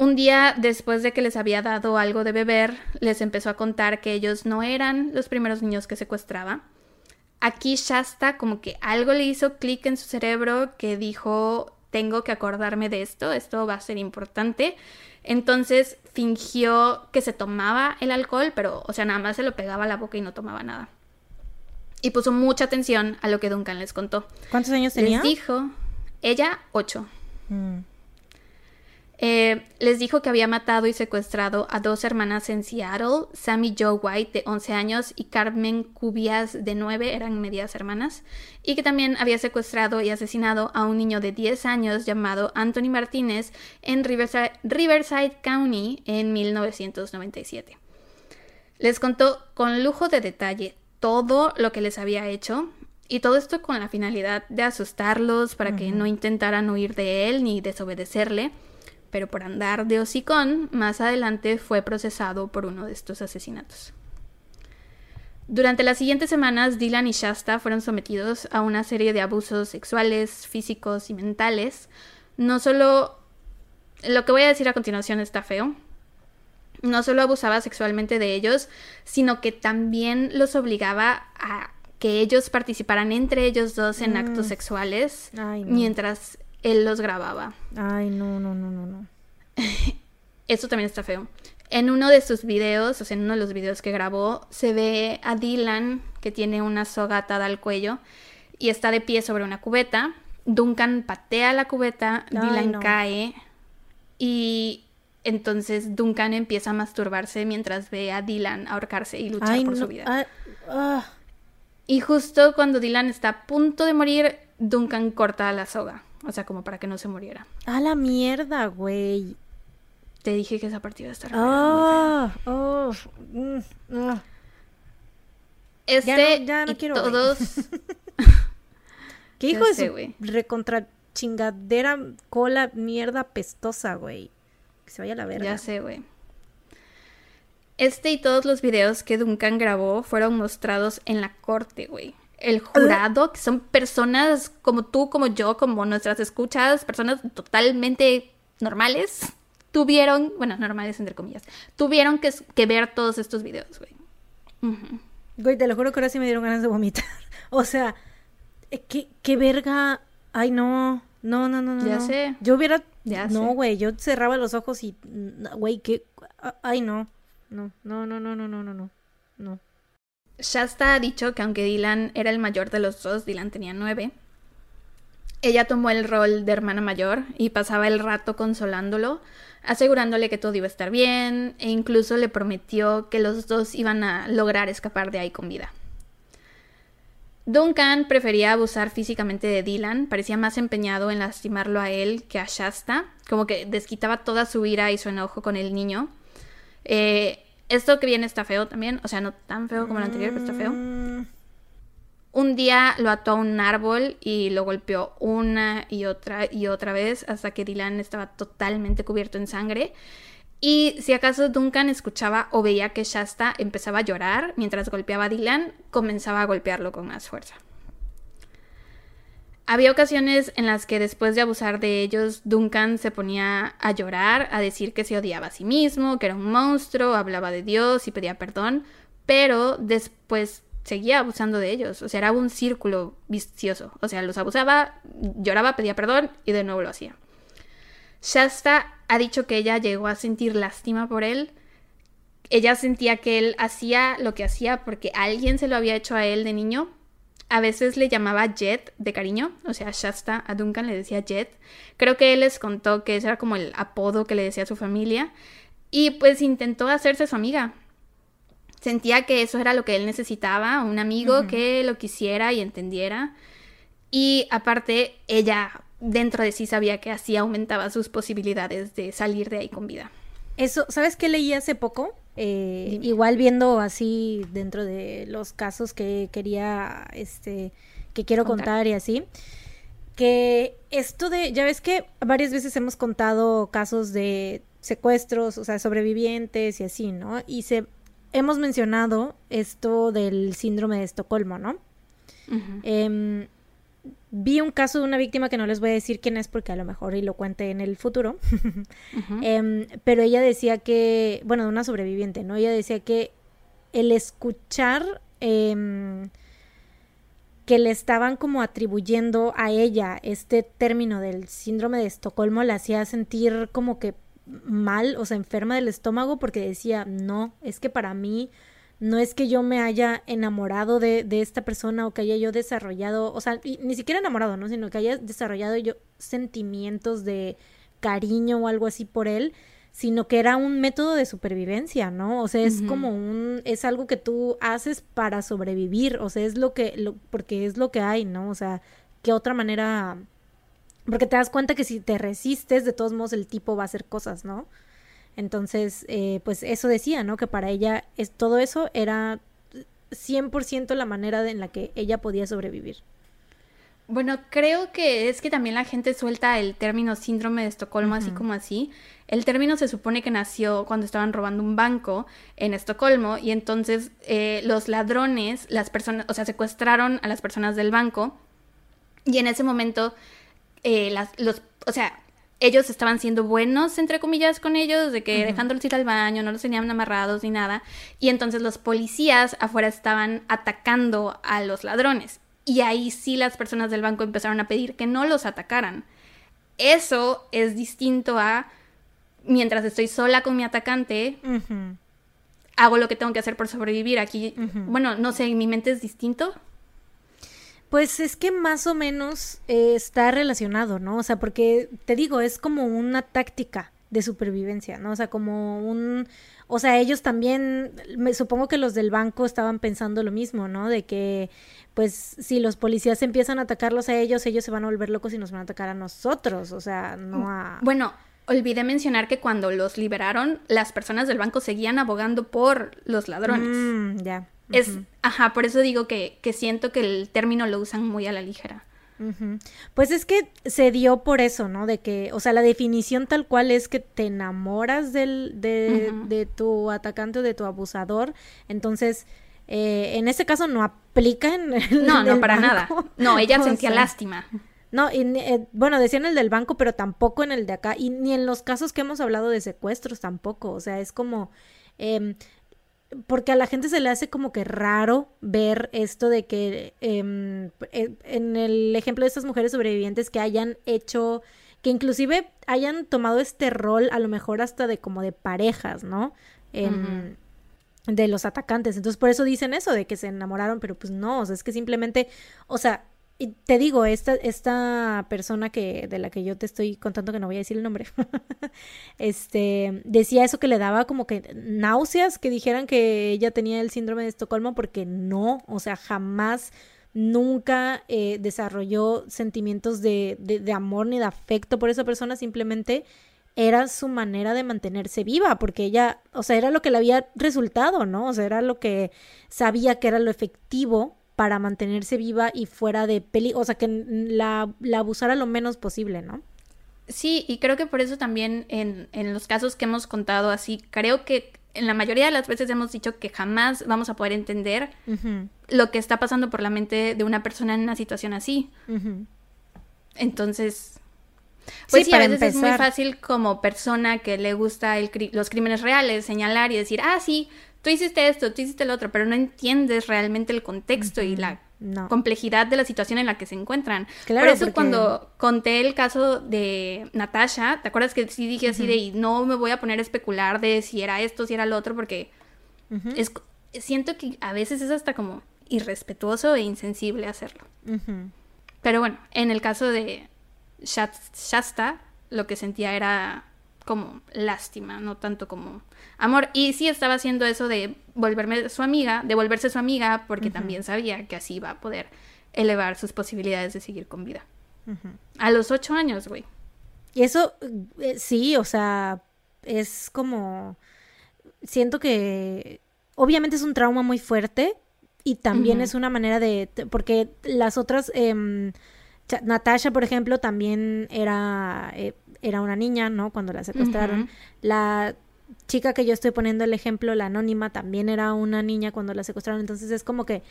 Un día después de que les había dado algo de beber, les empezó a contar que ellos no eran los primeros niños que secuestraba. Aquí Shasta como que algo le hizo clic en su cerebro que dijo, tengo que acordarme de esto, esto va a ser importante. Entonces fingió que se tomaba el alcohol, pero, o sea, nada más se lo pegaba a la boca y no tomaba nada. Y puso mucha atención a lo que Duncan les contó. ¿Cuántos años tenía? Les dijo, ella, ocho. Mm. Eh, les dijo que había matado y secuestrado a dos hermanas en Seattle, Sammy Joe White de 11 años y Carmen Cubias de 9, eran medias hermanas, y que también había secuestrado y asesinado a un niño de 10 años llamado Anthony Martínez en Riverside, Riverside County en 1997. Les contó con lujo de detalle todo lo que les había hecho, y todo esto con la finalidad de asustarlos para que no intentaran huir de él ni desobedecerle pero por andar de hocicón, más adelante fue procesado por uno de estos asesinatos. Durante las siguientes semanas, Dylan y Shasta fueron sometidos a una serie de abusos sexuales, físicos y mentales. No solo... Lo que voy a decir a continuación está feo. No solo abusaba sexualmente de ellos, sino que también los obligaba a que ellos participaran entre ellos dos en actos mm. sexuales mientras él los grababa. Ay, no, no, no, no, no. Eso también está feo. En uno de sus videos, o sea, en uno de los videos que grabó, se ve a Dylan que tiene una soga atada al cuello y está de pie sobre una cubeta. Duncan patea la cubeta, Dylan cae y entonces Duncan empieza a masturbarse mientras ve a Dylan ahorcarse y luchar por su vida. Ah. Y justo cuando Dylan está a punto de morir, Duncan corta la soga. O sea, como para que no se muriera. A la mierda, güey. Te dije que esa partida iba a estar. Ah, oh, mm, ah. Este Ya no- ya no y quiero, todos. ¿Qué hijo de sé, su güey. recontra chingadera cola mierda pestosa, güey? Que se vaya a la verga. Ya sé, güey. Este y todos los videos que Duncan grabó fueron mostrados en la corte, güey. El jurado, que son personas como tú, como yo, como nuestras escuchas, personas totalmente normales, tuvieron, bueno, normales entre comillas, tuvieron que, que ver todos estos videos, güey. Güey, te lo juro que ahora sí me dieron ganas de vomitar. O sea, eh, ¿qué, qué verga? Ay, no. No, no, no, no. Ya no. sé. Yo hubiera... Ya no, sé. güey, yo cerraba los ojos y... mm, Güey, ¿qué? Ah, Ay, no. No, no, no, no, no, no, no, no. Shasta ha dicho que aunque Dylan era el mayor de los dos, Dylan tenía nueve, ella tomó el rol de hermana mayor y pasaba el rato consolándolo, asegurándole que todo iba a estar bien e incluso le prometió que los dos iban a lograr escapar de ahí con vida. Duncan prefería abusar físicamente de Dylan, parecía más empeñado en lastimarlo a él que a Shasta, como que desquitaba toda su ira y su enojo con el niño. Eh, esto que viene está feo también, o sea, no tan feo como el anterior, pero está feo. Un día lo ató a un árbol y lo golpeó una y otra y otra vez hasta que Dylan estaba totalmente cubierto en sangre. Y si acaso Duncan escuchaba o veía que Shasta empezaba a llorar mientras golpeaba a Dylan, comenzaba a golpearlo con más fuerza. Había ocasiones en las que después de abusar de ellos, Duncan se ponía a llorar, a decir que se odiaba a sí mismo, que era un monstruo, hablaba de Dios y pedía perdón, pero después seguía abusando de ellos. O sea, era un círculo vicioso. O sea, los abusaba, lloraba, pedía perdón y de nuevo lo hacía. Shasta ha dicho que ella llegó a sentir lástima por él. Ella sentía que él hacía lo que hacía porque alguien se lo había hecho a él de niño. A veces le llamaba Jet de cariño, o sea, Shasta a Duncan le decía Jet. Creo que él les contó que ese era como el apodo que le decía a su familia. Y pues intentó hacerse su amiga. Sentía que eso era lo que él necesitaba, un amigo que lo quisiera y entendiera. Y aparte, ella dentro de sí sabía que así aumentaba sus posibilidades de salir de ahí con vida. Eso, ¿sabes qué leí hace poco? Eh, igual viendo así dentro de los casos que quería, este, que quiero Contar. contar, y así, que esto de, ya ves que varias veces hemos contado casos de secuestros, o sea, sobrevivientes y así, ¿no? Y se, hemos mencionado esto del síndrome de Estocolmo, ¿no? Em, vi un caso de una víctima que no les voy a decir quién es porque a lo mejor y lo cuente en el futuro. Em, pero ella decía que, bueno, de una sobreviviente, ¿no? Ella decía que el escuchar em, que le estaban como atribuyendo a ella este término del síndrome de Estocolmo la hacía sentir como que mal, o sea, enferma del estómago porque decía, no, es que para mí no es que yo me haya enamorado de, de esta persona o que haya yo desarrollado, o sea, y ni siquiera enamorado, ¿no? Sino que haya desarrollado yo sentimientos de cariño o algo así por él, sino que era un método de supervivencia, ¿no? O sea, es como un, es algo que tú haces para sobrevivir, o sea, es lo que, lo, porque es lo que hay, ¿no? O sea, ¿qué otra manera? Porque te das cuenta que si te resistes, de todos modos el tipo va a hacer cosas, ¿no? Entonces, eh, pues eso decía, ¿no? Que para ella es, todo eso era 100% la manera de- en la que ella podía sobrevivir. Bueno, creo que es que también la gente suelta el término síndrome de Estocolmo así como así. El término se supone que nació cuando estaban robando un banco en Estocolmo y entonces eh, los ladrones, las personas, o sea, secuestraron a las personas del banco y en ese momento eh, las, los, o sea, ellos estaban siendo buenos, entre comillas, con ellos, de que Ujú. dejándolos ir al baño, no los tenían amarrados ni nada. Y entonces los policías afuera estaban atacando a los ladrones. Y ahí sí las personas del banco empezaron a pedir que no los atacaran. Eso es distinto a mientras estoy sola con mi atacante, hago lo que tengo que hacer por sobrevivir. Aquí, bueno, no sé, en mi mente es distinto. Pues es que más o menos eh, está relacionado, ¿no? O sea, porque te digo, es como una táctica de supervivencia, ¿no? O sea, como un, o sea, ellos también, me supongo que los del banco estaban pensando lo mismo, ¿no? De que, pues, si los policías empiezan a atacarlos a ellos, ellos se van a volver locos y nos van a atacar a nosotros, o sea, no a... Bueno, olvidé mencionar que cuando los liberaron, las personas del banco seguían abogando por los ladrones. Mm, ya. Es, ajá, por eso digo que, que siento que el término lo usan muy a la ligera. Pues es que se dio por eso, ¿no? De que, o sea, la definición tal cual es que te enamoras del, de, de tu atacante o de tu abusador. Entonces, eh, en este caso no aplica en el No, no, para banco. nada. No, ella O sentía sea, lástima. No, y, eh, bueno, decían el del banco, pero tampoco en el de acá. Y ni en los casos que hemos hablado de secuestros tampoco. O sea, es como... em, porque a la gente se le hace como que raro ver esto de que em, eh, en el ejemplo de estas mujeres sobrevivientes que hayan hecho, que inclusive hayan tomado este rol a lo mejor hasta de como de parejas, ¿no? Em, De los atacantes. Entonces por eso dicen eso, de que se enamoraron, pero pues no, o sea, es que simplemente, o sea, y te digo, esta, esta persona que, de la que yo te estoy contando, que no voy a decir el nombre, este, decía eso que le daba como que náuseas, que dijeran que ella tenía el síndrome de Estocolmo, porque no, o sea, jamás, nunca eh, desarrolló sentimientos de, de, de amor ni de afecto por esa persona, simplemente era su manera de mantenerse viva, porque ella, o sea, era lo que le había resultado, ¿no? O sea, era lo que sabía que era lo efectivo para mantenerse viva y fuera de peligro, o sea, que la, la abusara lo menos posible, ¿no? Sí, y creo que por eso también en, en los casos que hemos contado así, creo que en la mayoría de las veces hemos dicho que jamás vamos a poder entender lo que está pasando por la mente de una persona en una situación así. Entonces, pues Sí, sí, a veces es muy fácil como persona que le gusta el cri- los crímenes reales señalar y decir, ah, sí, tú hiciste esto, tú hiciste lo otro, pero no entiendes realmente el contexto y la No. complejidad de la situación en la que se encuentran. Claro, Por eso porque- cuando conté el caso de Natasha, ¿te acuerdas que sí dije así de y no me voy a poner a especular de si era esto, si era lo otro, porque es, siento que a veces es hasta como irrespetuoso e insensible hacerlo. Pero bueno, en el caso de Shas- Shasta, lo que sentía era como lástima, no tanto como amor. Y sí estaba haciendo eso de volverme su amiga, de volverse su amiga, porque también sabía que así iba a poder elevar sus posibilidades de seguir con vida. A los ocho años, güey. Y eso, eh, sí, o sea, es como, siento que obviamente es un trauma muy fuerte y también es una manera de, porque las otras, em, Natasha, por ejemplo, también era, eh, era una niña, ¿no? Cuando la secuestraron. La chica que yo estoy poniendo el ejemplo, la anónima, también era una niña cuando la secuestraron. Entonces es como que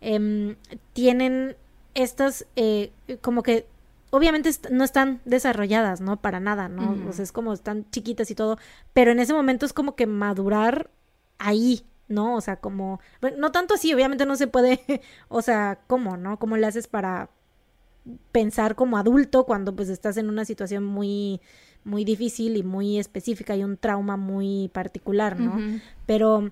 em, tienen estas, eh, como que obviamente no están desarrolladas, ¿no? Para nada, ¿no? O sea, es como están chiquitas y todo, pero en ese momento es como que madurar ahí, ¿no? O sea, como, bueno, no tanto así, obviamente no se puede, o sea, ¿cómo, no? ¿Cómo le haces para pensar como adulto cuando pues estás en una situación muy muy difícil y muy específica y un trauma muy particular, ¿no? Pero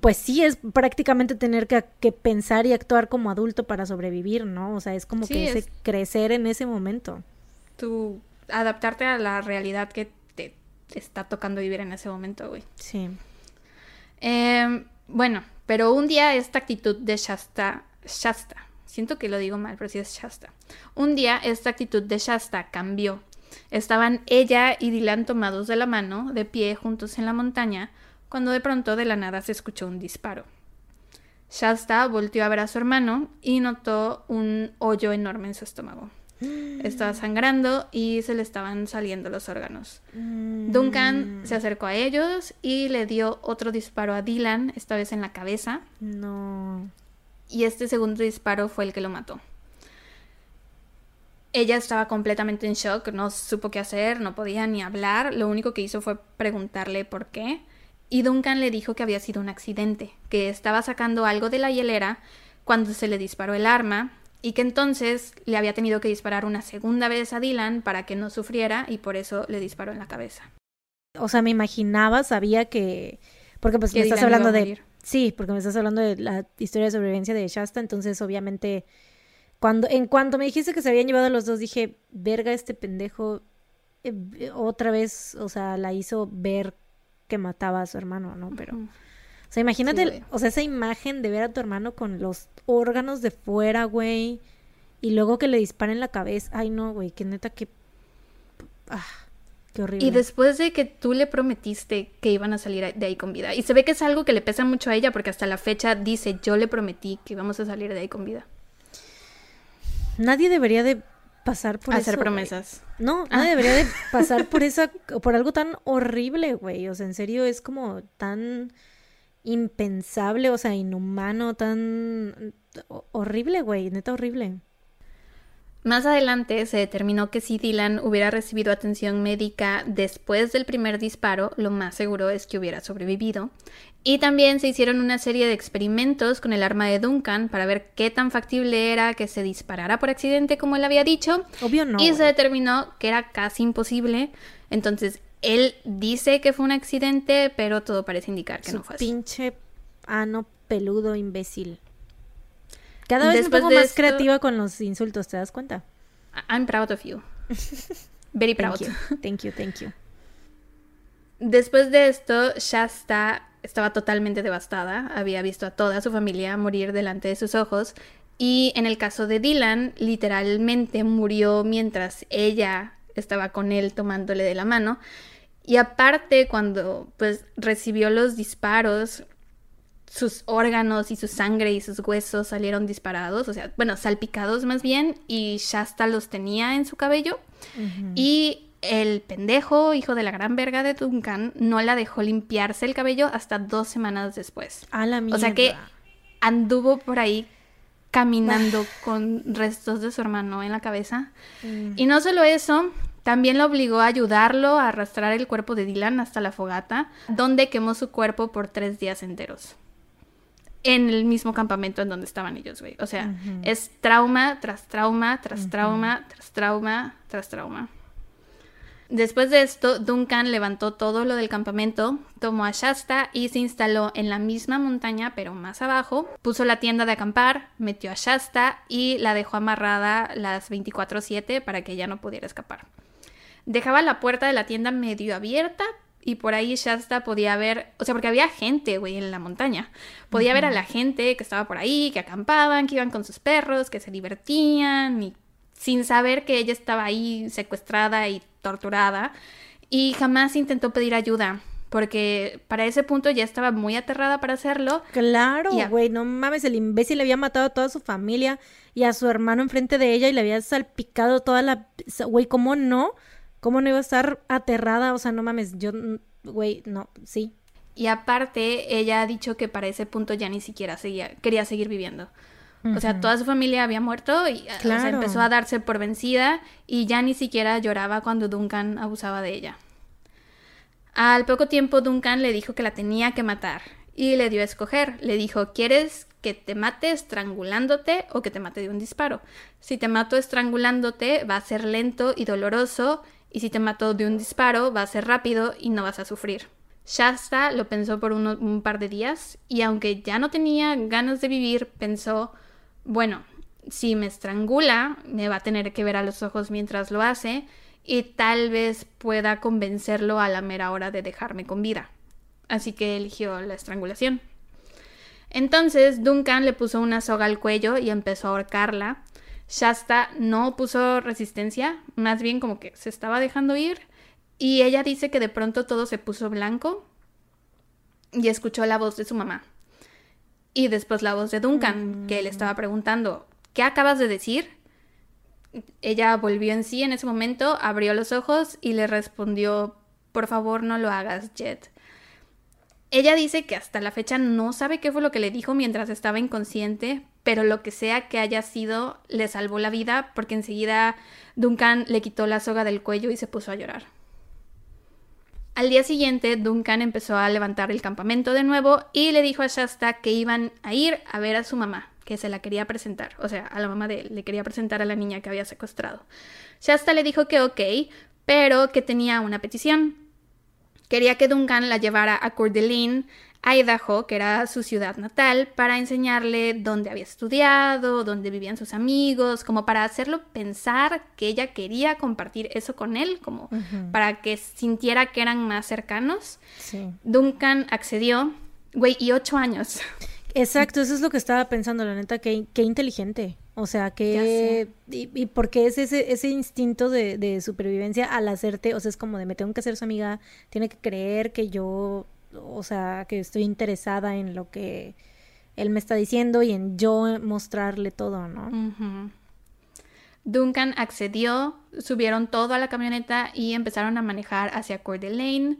pues sí es prácticamente tener que, que pensar y actuar como adulto para sobrevivir, ¿no? O sea, es como Sí, que ese es- crecer en ese momento. Tú adaptarte a la realidad que te está tocando vivir en ese momento, güey. Sí. Em, bueno, pero un día esta actitud de Shasta, Shasta, siento que lo digo mal, pero sí es Shasta. Un día esta actitud de Shasta cambió. Estaban ella y Dylan tomados de la mano, de pie juntos en la montaña, cuando de pronto de la nada se escuchó un disparo. Shasta volteó a ver a su hermano y notó un hoyo enorme en su estómago. Estaba sangrando y se le estaban saliendo los órganos. Duncan se acercó a ellos y le dio otro disparo a Dylan, esta vez en la cabeza, No. Y este segundo disparo fue el que lo mató. Ella estaba completamente en shock, no supo qué hacer, no podía ni hablar, lo único que hizo fue preguntarle por qué, y Duncan le dijo que había sido un accidente, que estaba sacando algo de la hielera cuando se le disparó el arma, y que entonces le había tenido que disparar una segunda vez a Dylan para que no sufriera, y por eso le disparó en la cabeza. O sea, me imaginaba, sabía que porque pues Que me estás Dylan hablando de. Sí, porque me estás hablando de la historia de sobrevivencia de Shasta, entonces obviamente cuando en cuanto me dijiste que se habían llevado a los dos dije, "Verga, este pendejo eh, otra vez, o sea, la hizo ver que mataba a su hermano, ¿no? Pero, o sea, imagínate, Sí, o sea, esa imagen de ver a tu hermano con los órganos de fuera, güey, y luego que le disparen la cabeza. Ay, no, güey, que neta, que... Ah, qué horrible. Y después de que tú le prometiste que iban a salir de ahí con vida. Y se ve que es algo que le pesa mucho a ella porque hasta la fecha dice, yo le prometí que íbamos a salir de ahí con vida. Nadie debería de pasar por Hacer eso, promesas. No, Ah. nadie debería de pasar por esa, por algo tan horrible, güey. O sea, en serio, es como tan impensable, o sea, inhumano, tan ho- horrible, güey, neta horrible. Más adelante se determinó que si Dylan hubiera recibido atención médica después del primer disparo, lo más seguro es que hubiera sobrevivido. Y también se hicieron una serie de experimentos con el arma de Duncan para ver qué tan factible era que se disparara por accidente como él había dicho. Obvio no. y se determinó que era casi imposible. Entonces, él dice que fue un accidente, pero todo parece indicar que Su no fue así. pinche ano peludo imbécil. Cada vez Después me pongo más esto- creativa con los insultos, ¿te das cuenta? I'm proud of you. Very proud. Thank you, thank you, thank you. Después de esto, Shasta estaba totalmente devastada. Había visto a toda su familia morir delante de sus ojos. Y en el caso de Dylan, literalmente murió mientras ella estaba con él tomándole de la mano. Y aparte, cuando pues recibió los disparos, sus órganos y su sangre y sus huesos salieron disparados, o sea, bueno, salpicados más bien, y Shasta los tenía en su cabello. Y el pendejo, hijo de la gran verga de Duncan, no la dejó limpiarse el cabello hasta dos semanas después. A la mierda. O sea que anduvo por ahí caminando con restos de su hermano en la cabeza. Mm. Y no solo eso, también lo obligó a ayudarlo a arrastrar el cuerpo de Dylan hasta la fogata, donde quemó su cuerpo por tres días enteros. En el mismo campamento en donde estaban ellos, güey. O sea, es trauma tras trauma, tras trauma, tras trauma, tras trauma. Después de esto, Duncan levantó todo lo del campamento, tomó a Shasta y se instaló en la misma montaña, pero más abajo. Puso la tienda de acampar, metió a Shasta y la dejó amarrada las 24/7 para que ella no pudiera escapar. Dejaba la puerta de la tienda medio abierta y por ahí Shasta podía ver, o sea, porque había gente, güey, en la montaña. Podía ver a la gente que estaba por ahí, que acampaban, que iban con sus perros, que se divertían y sin saber que ella estaba ahí secuestrada y torturada. Y jamás intentó pedir ayuda, porque para ese punto ya estaba muy aterrada para hacerlo. Claro, güey, no mames, el imbécil le había matado a toda su familia y a su hermano enfrente de ella y le había salpicado toda la... Güey, ¿cómo no? ¿Cómo no iba a estar aterrada? O sea, no mames, yo... Güey, no, sí. Y aparte, ella ha dicho que para ese punto ya ni siquiera seguía, quería seguir viviendo. O sea, toda su familia había muerto y o sea, Claro. empezó a darse por vencida y ya ni siquiera lloraba cuando Duncan abusaba de ella. Al poco tiempo Duncan le dijo que la tenía que matar y le dio a escoger. Le dijo, ¿quieres que te mate estrangulándote o que te mate de un disparo? Si te mato estrangulándote va a ser lento y doloroso y si te mato de un disparo va a ser rápido y no vas a sufrir. Shasta lo pensó por un par de días y aunque ya no tenía ganas de vivir, pensó, bueno, si me estrangula, me va a tener que ver a los ojos mientras lo hace y tal vez pueda convencerlo a la mera hora de dejarme con vida. Así que eligió la estrangulación. Entonces Duncan le puso una soga al cuello y empezó a ahorcarla. Shasta no puso resistencia, más bien como que se estaba dejando ir y ella dice que de pronto todo se puso blanco y escuchó la voz de su mamá. Y después la voz de Duncan, que le estaba preguntando, ¿qué acabas de decir? Ella volvió en sí en ese momento, abrió los ojos y le respondió, por favor no lo hagas, Jet. Ella dice que hasta la fecha no sabe qué fue lo que le dijo mientras estaba inconsciente, pero lo que sea que haya sido le salvó la vida porque enseguida Duncan le quitó la soga del cuello y se puso a llorar. Al día siguiente, Duncan empezó a levantar el campamento de nuevo y le dijo a Shasta que iban a ir a ver a su mamá, que se la quería presentar, o sea, a la mamá de él, le quería presentar a la niña que había secuestrado. Shasta le dijo que ok, pero que tenía una petición. Quería que Duncan la llevara a Coeur Idaho, que era su ciudad natal, para enseñarle dónde había estudiado, dónde vivían sus amigos, como para hacerlo pensar que ella quería compartir eso con él, como para que sintiera que eran más cercanos. Duncan accedió, güey, y ocho años. Exacto, eso es lo que estaba pensando, la neta, qué, qué inteligente. O sea, que... Y, y, porque es ese, ese instinto de, de, supervivencia al hacerte, o sea, es como de me tengo que hacer su amiga, tiene que creer que yo, o sea, que estoy interesada en lo que él me está diciendo y en yo mostrarle todo, ¿no? Duncan accedió, subieron todo a la camioneta y empezaron a manejar hacia Coeur Lane.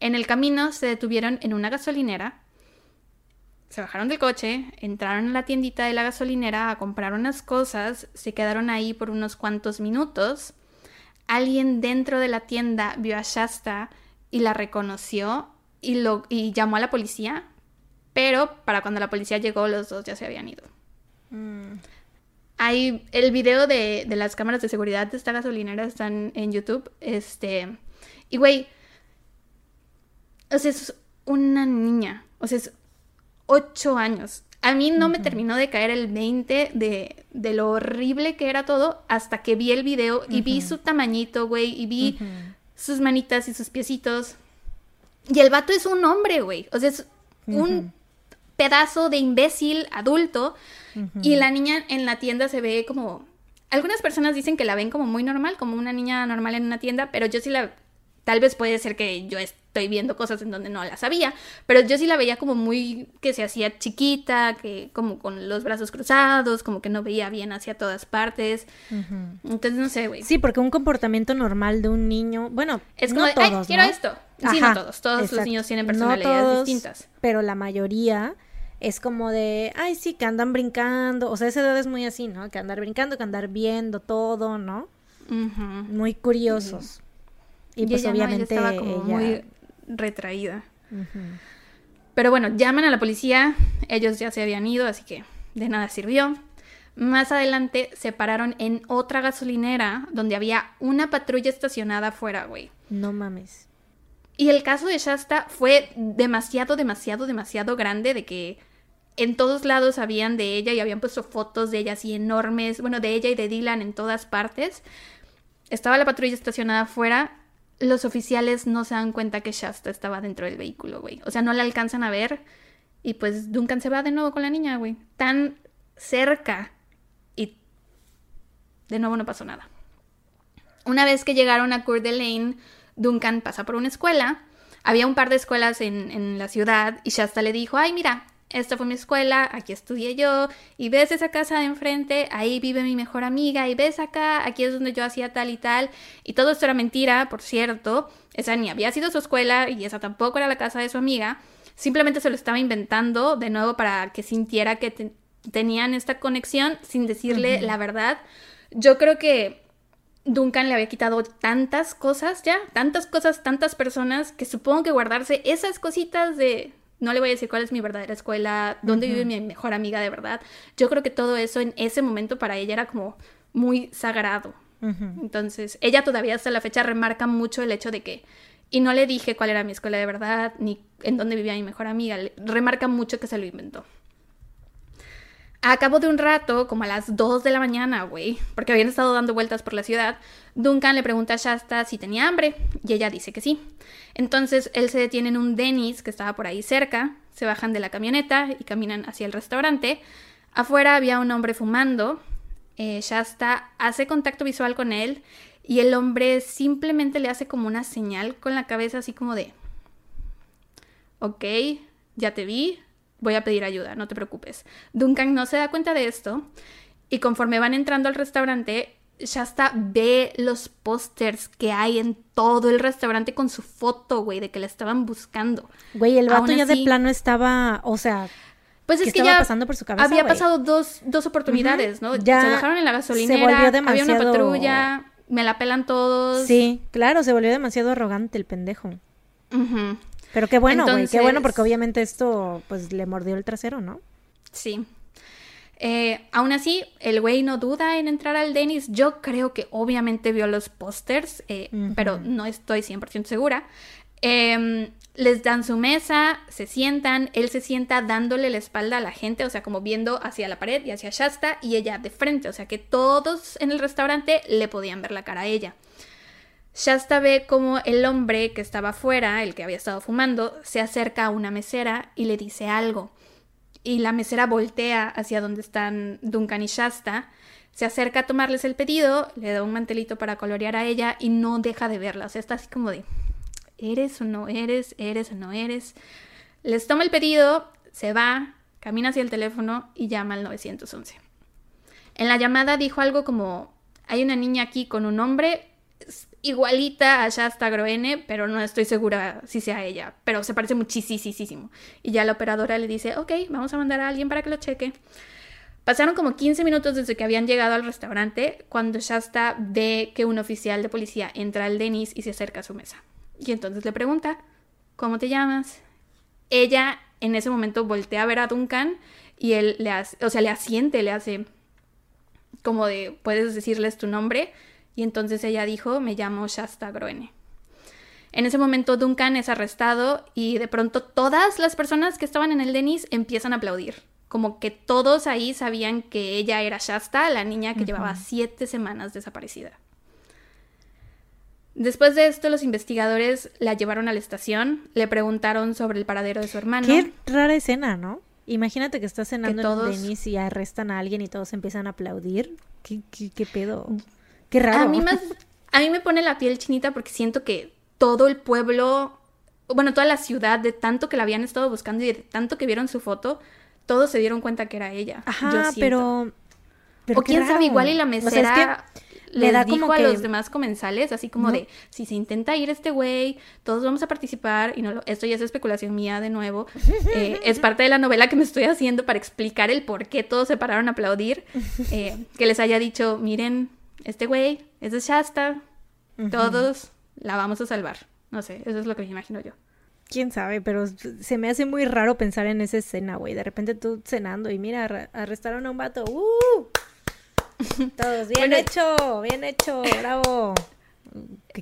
En el camino se detuvieron en una gasolinera se bajaron del coche, entraron a la tiendita de la gasolinera a comprar unas cosas, se quedaron ahí por unos cuantos minutos. Alguien dentro de la tienda vio a Shasta y la reconoció y, lo, y llamó a la policía, pero para cuando la policía llegó los dos ya se habían ido. Mm. Hay el video de, de, las cámaras de seguridad de esta gasolinera están en YouTube. Este. Y güey. O sea, es una niña. O sea, es ocho años. A mí no me terminó de caer el 20 de, de, lo horrible que era todo hasta que vi el video y vi su tamañito, güey, y vi sus manitas y sus piecitos. Y el vato es un hombre, güey. O sea, es un pedazo de imbécil adulto. Y la niña en la tienda se ve como... Algunas personas dicen que la ven como muy normal, como una niña normal en una tienda, pero yo sí la... Tal vez puede ser que yo estoy viendo cosas en donde no las sabía, pero yo sí la veía como muy que se hacía chiquita, que como con los brazos cruzados, como que no veía bien hacia todas partes. Entonces no sé, güey. Sí, porque un comportamiento normal de un niño, bueno, es como de, Ay, quiero esto. Sí, no todos, todos los niños tienen personalidades distintas. Pero la mayoría es como de, ay, sí, que andan brincando, o sea, esa edad es muy así, ¿no? Que andar brincando, que andar viendo todo, ¿no? Muy curiosos. Y, pues obviamente estaba como muy retraída. Pero bueno, llaman a la policía, ellos ya se habían ido, así que de nada sirvió. Más adelante se pararon en otra gasolinera donde había una patrulla estacionada afuera, güey. No mames. Y el caso de Shasta fue demasiado, demasiado, demasiado grande de que en todos lados habían de ella y habían puesto fotos de ella así enormes, bueno, de ella y de Dylan en todas partes. Estaba la patrulla estacionada afuera los oficiales no se dan cuenta que Shasta estaba dentro del vehículo, güey. O sea, no la alcanzan a ver. Y pues Duncan se va de nuevo con la niña, güey. Tan cerca. Y de nuevo no pasó nada. Una vez que llegaron a Coeur d'Alene, Duncan pasa por una escuela. Había un par de escuelas en, en la ciudad y Shasta le dijo, ay, mira, esta fue mi escuela, aquí estudié yo, y ves esa casa de enfrente, ahí vive mi mejor amiga, y ves acá, aquí es donde yo hacía tal y tal, y todo esto era mentira, por cierto, esa ni había sido su escuela, y esa tampoco era la casa de su amiga, simplemente se lo estaba inventando de nuevo para que sintiera que tenían esta conexión sin decirle la verdad. Yo creo que Duncan le había quitado tantas cosas ya, tantas cosas, tantas personas, que supongo que guardarse esas cositas de no le voy a decir cuál es mi verdadera escuela, dónde vive mi mejor amiga de verdad. Yo creo que todo eso en ese momento para ella era como muy sagrado. Entonces, ella todavía hasta la fecha remarca mucho el hecho de que, y no le dije cuál era mi escuela de verdad, ni en dónde vivía mi mejor amiga, remarca mucho que se lo inventó. A cabo de un rato, como a las 2 de la mañana, güey, porque habían estado dando vueltas por la ciudad, Duncan le pregunta a Shasta si tenía hambre y ella dice que sí. Entonces él se detiene en un Denny's que estaba por ahí cerca, se bajan de la camioneta y caminan hacia el restaurante. Afuera había un hombre fumando. Eh, Shasta hace contacto visual con él y el hombre simplemente le hace como una señal con la cabeza así como de, ok, ya te vi, voy a pedir ayuda, no te preocupes. Duncan no se da cuenta de esto y conforme van entrando al restaurante, Shasta ve los pósters que hay en todo el restaurante con su foto, güey, de que la estaban buscando. Güey, el vato ya de plano estaba, o sea, pues es que ya pasando por su cabeza, había pasado dos, dos oportunidades, ¿no? Ya se dejaron en la gasolinera, había una patrulla, me la pelan todos. Sí, claro, se volvió demasiado arrogante el pendejo. Pero qué bueno, güey, qué bueno porque obviamente esto pues le mordió el trasero, ¿no? Sí. Eh, aún así, el güey no duda en entrar al Dennis. Yo creo que obviamente vio los pósters, eh, pero no estoy 100% segura. Em, les dan su mesa, se sientan, él se sienta dándole la espalda a la gente, o sea, como viendo hacia la pared y hacia Shasta y ella de frente, o sea que todos en el restaurante le podían ver la cara a ella. Shasta ve como el hombre que estaba afuera, el que había estado fumando, se acerca a una mesera y le dice algo. Y la mesera voltea hacia donde están Duncan y Shasta, se acerca a tomarles el pedido, le da un mantelito para colorear a ella y no deja de verla. O sea, está así como de, ¿eres o no eres? ¿Eres o no eres? Les toma el pedido, se va, camina hacia el teléfono y llama al 911. En la llamada dijo algo como, hay una niña aquí con un hombre, igualita a Shasta Groene, pero no estoy segura si sea ella, pero se parece muchísimo. Y ya la operadora le dice, ok, vamos a mandar a alguien para que lo cheque. Pasaron como 15 minutos desde que habían llegado al restaurante cuando Shasta ve que un oficial de policía entra al Denis y se acerca a su mesa. Y entonces le pregunta, ¿cómo te llamas? Ella en ese momento voltea a ver a Duncan y él le hace, o sea, le asiente, le hace como de, puedes decirles tu nombre y entonces ella dijo, me llamo Shasta Groene. En ese momento Duncan es arrestado y de pronto todas las personas que estaban en el Denis empiezan a aplaudir. Como que todos ahí sabían que ella era Shasta, la niña que llevaba siete semanas desaparecida. Después de esto, los investigadores la llevaron a la estación, le preguntaron sobre el paradero de su hermano. Qué rara escena, ¿no? Imagínate que estás cenando en el Denis y arrestan a alguien y todos empiezan a aplaudir. ¿Qué, qué, qué pedo? Qué raro. A mí, a mí me pone la piel chinita porque siento que todo el pueblo, bueno, toda la ciudad, de tanto que la habían estado buscando y de tanto que vieron su foto, todos se dieron cuenta que era ella. Ajá, pero, O quién sabe, igual y la mesera le da dijo como a los demás comensales, así como de, si se intenta ir este güey, todos vamos a participar, y no esto ya es especulación mía de nuevo, eh, es parte de la novela que me estoy haciendo para explicar el por qué todos se pararon a aplaudir, eh, que les haya dicho, miren, este güey es de Shasta, todos la vamos a salvar. No sé, eso es lo que me imagino yo. Quién sabe, pero se me hace muy raro pensar en esa escena, güey. De repente tú cenando y mira, arrestaron a un vato. ¡Uh! Todos, bien hecho, bien hecho, bravo.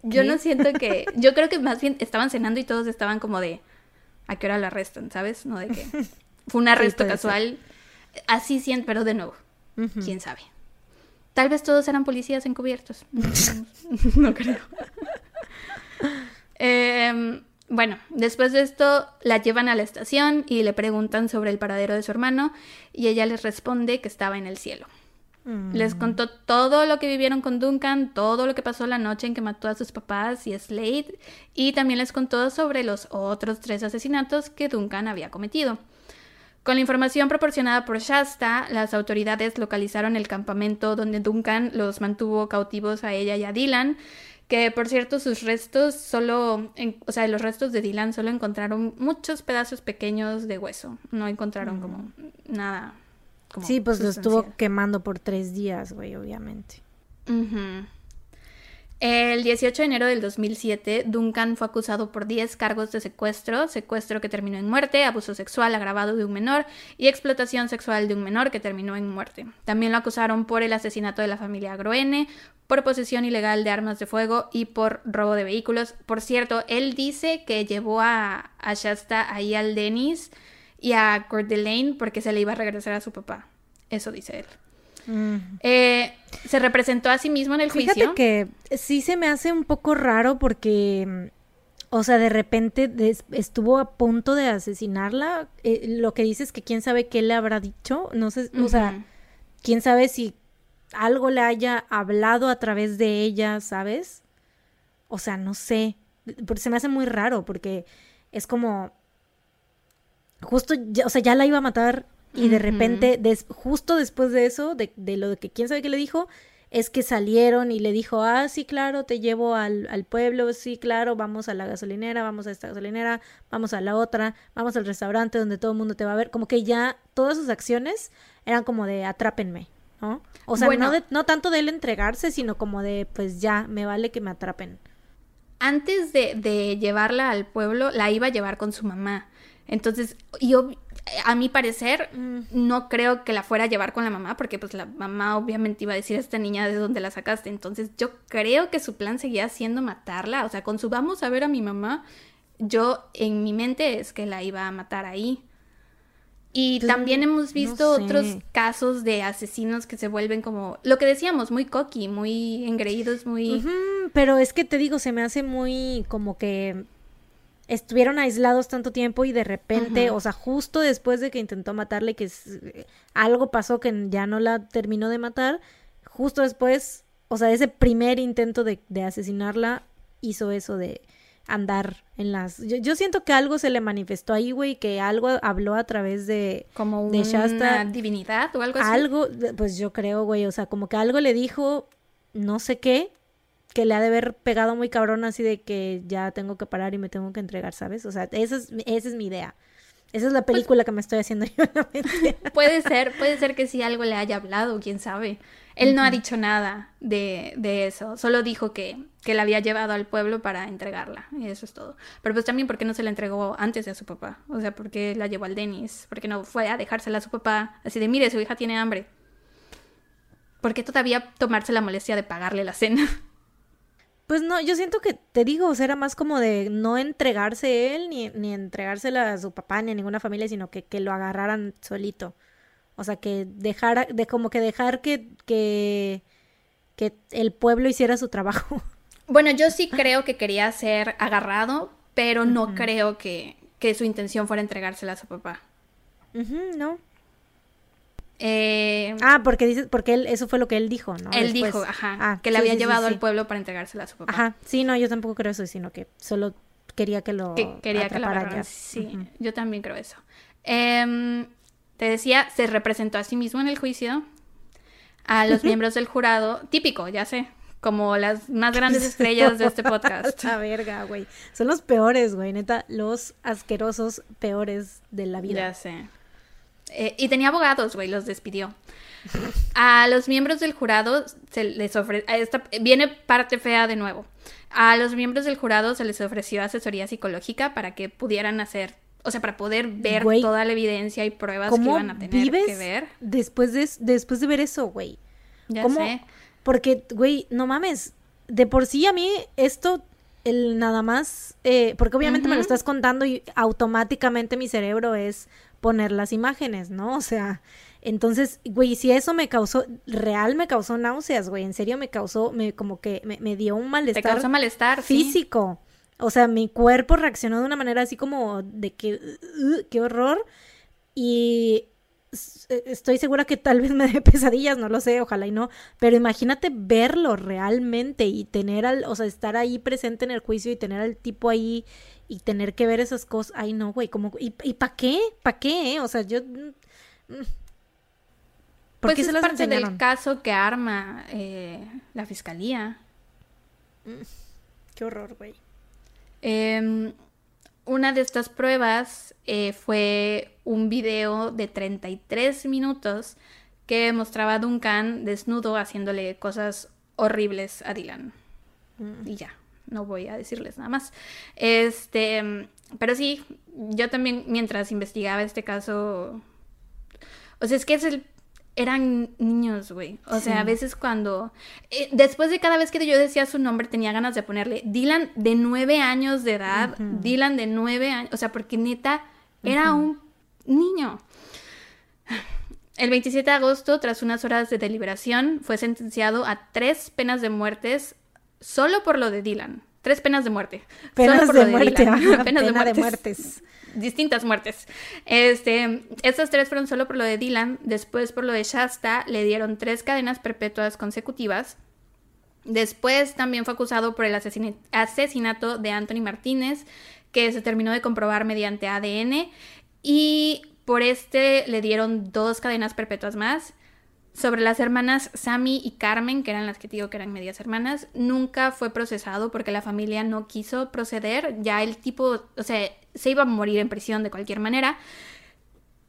Yo no siento que. Yo creo que más bien estaban cenando y todos estaban como de. ¿A qué hora la arrestan? ¿Sabes? No de que. Fue un arresto casual. Así siento, pero de nuevo. Quién sabe. Tal vez todos eran policías encubiertos. no creo. Em, bueno, después de esto la llevan a la estación y le preguntan sobre el paradero de su hermano y ella les responde que estaba en el cielo. Mm. Les contó todo lo que vivieron con Duncan, todo lo que pasó la noche en que mató a sus papás y a Slade, y también les contó sobre los otros tres asesinatos que Duncan había cometido. Con la información proporcionada por Shasta, las autoridades localizaron el campamento donde Duncan los mantuvo cautivos a ella y a Dylan, que por cierto sus restos solo, o sea, los restos de Dylan solo encontraron muchos pedazos pequeños de hueso, no encontraron como nada. sí, pues lo estuvo quemando por tres días, güey, obviamente. El 18 de enero del 2007, Duncan fue acusado por 10 cargos de secuestro, secuestro que terminó en muerte, abuso sexual agravado de un menor y explotación sexual de un menor que terminó en muerte. También lo acusaron por el asesinato de la familia Groene, por posesión ilegal de armas de fuego y por robo de vehículos. Por cierto, él dice que llevó a, Shasta ahí al Dennis y a Coeur porque se le iba a regresar a su papá. Eso dice él. Eh, se representó a sí mismo en el Fíjate juicio. que sí se me hace un poco raro porque, o sea, de repente estuvo a punto de asesinarla. Eh, lo que dices es que quién sabe qué le habrá dicho. No sé, o sea, quién sabe si algo le haya hablado a través de ella, ¿sabes? O sea, no sé. se me hace muy raro porque es como justo, o sea, ya la iba a matar y de repente, justo después de eso, de, de, lo que quién sabe qué le dijo, es que salieron y le dijo, ah, sí, claro, te llevo al, al, pueblo, sí, claro, vamos a la gasolinera, vamos a esta gasolinera, vamos a la otra, vamos al restaurante donde todo el mundo te va a ver. Como que ya todas sus acciones eran como de atrápenme, ¿no? O sea, no, no tanto de él entregarse, sino como de, pues ya, me vale que me atrapen. Antes de, de llevarla al pueblo, la iba a llevar con su mamá. Entonces, yo, a mi parecer, mm, no creo que la fuera a llevar con la mamá, porque pues la mamá obviamente iba a decir a esta niña de dónde la sacaste. Entonces, yo creo que su plan seguía siendo matarla. O sea, con su vamos a ver a mi mamá, yo en mi mente es que la iba a matar ahí. Y Pues, también hemos no visto sé. otros casos de asesinos que se vuelven como, lo que decíamos, muy cocky, muy engreídos, muy... Pero es que te digo, se me hace muy como que estuvieron aislados tanto tiempo y de repente, o sea, justo después de que intentó matarle, que es- algo pasó que ya no la terminó de matar, justo después, o sea, ese primer intento de, de asesinarla hizo eso de andar en las... Yo, yo siento que algo se le manifestó ahí, güey, que algo habló a través de... como de una Shasta- divinidad o algo así. Algo, pues yo creo, güey, o sea, como que algo le dijo, no sé qué, que le ha de haber pegado muy cabrón así de que ya tengo que parar y me tengo que entregar, ¿sabes? O sea, esa es, mi- esa es mi idea. Esa es la Pues película que me estoy haciendo yo en la mente. Puede ser, puede ser que sí algo le haya hablado, quién sabe. Él no ha dicho nada de, de eso, solo dijo que, que la había llevado al pueblo para entregarla, y eso es todo. Pero pues también, ¿por qué no se la entregó antes de a su papá? O sea, ¿por qué la llevó al Denis? ¿Por qué no fue a dejársela a su papá? Así de, mire, su hija tiene hambre. ¿Por qué todavía tomarse la molestia de pagarle la cena? Pues no, yo siento que, te digo, o sea, era más como de no entregarse él, ni, ni entregársela a su papá, ni a ninguna familia, sino que, que lo agarraran solito. O sea, que dejara, de como que dejar que, que, que el pueblo hiciera su trabajo. Bueno, yo sí creo que quería ser agarrado, pero no creo que, que su intención fuera entregársela a su papá. ¿no? Eh, Ah, porque dices, porque él, eso fue lo que él dijo, ¿no? Él Después. dijo, ajá, Ah, que le sí, había sí, llevado sí. al pueblo para entregársela a su papá. Ajá, sí, no, yo tampoco creo eso, sino que solo quería que lo Que quería que la agarraran. Sí, yo también creo eso. Em, te decía, se representó a sí mismo en el juicio, a los miembros del jurado, típico, ya sé, como las más grandes estrellas de este podcast. La verga, güey. Son los peores, güey, neta, los asquerosos peores de la vida. Ya sé. Eh, y tenía abogados, güey, los despidió. A los miembros del jurado se les ofreció. Viene parte fea de nuevo. A los miembros del jurado se les ofreció asesoría psicológica para que pudieran hacer. O sea, para poder ver toda la evidencia y pruebas que ¿Cómo iban a tener vives que ver. después de, después de ver eso, güey? Ya ¿Cómo? sé. Porque, güey, no mames. De por sí a mí esto, el nada más, eh, porque obviamente me lo estás contando y automáticamente mi cerebro es poner las imágenes, ¿no? O sea, entonces, güey, si eso me causó, real me causó náuseas, güey, en serio me causó, me como que me, me dio un Te malestar causa malestar. sí. físico. O sea, mi cuerpo reaccionó de una manera así como de que, "Uh, qué horror. Y eh, estoy segura que tal vez me dé pesadillas, no lo sé, ojalá y no. Pero imagínate verlo realmente y tener al, o sea, estar ahí presente en el juicio y tener al tipo ahí y tener que ver esas cosas. Ay, no, güey, como, ¿y, y para qué? ¿Para qué? eh? O sea, yo... mm, mm. ¿Por Pues qué es se las parte del caso que arma eh, la fiscalía. Qué horror, güey. Em, una de estas pruebas eh, fue un video de 33 minutos que mostraba a Duncan desnudo haciéndole cosas horribles a Dylan. Mm. Y ya, no voy a decirles nada más. Este, pero sí, yo también mientras investigaba este caso, o sea, es que es el eran niños, güey. O sea, a veces cuando... eh, después de cada vez que yo decía su nombre, tenía ganas de ponerle Dylan de nueve años de edad. Dylan de nueve años. O sea, porque neta era un niño. El 27 de agosto, tras unas horas de deliberación, fue sentenciado a tres penas de muertes solo por lo de Dylan. Tres penas de muerte. Solo Penas por de lo muerte, Dylan. ajá, penas de pena de muertes muertes. distintas muertes. Este, estas tres fueron solo por lo de Dylan, después por lo de Shasta le dieron tres cadenas perpetuas consecutivas. Después también fue acusado por el asesinato de Anthony Martínez, que se terminó de comprobar mediante ADN, y por este le dieron dos cadenas perpetuas más. Sobre las hermanas Sammy y Carmen, que eran las que te digo que eran medias hermanas, nunca fue procesado porque la familia no quiso proceder. Ya el tipo, o sea, se iba a morir en prisión de cualquier manera.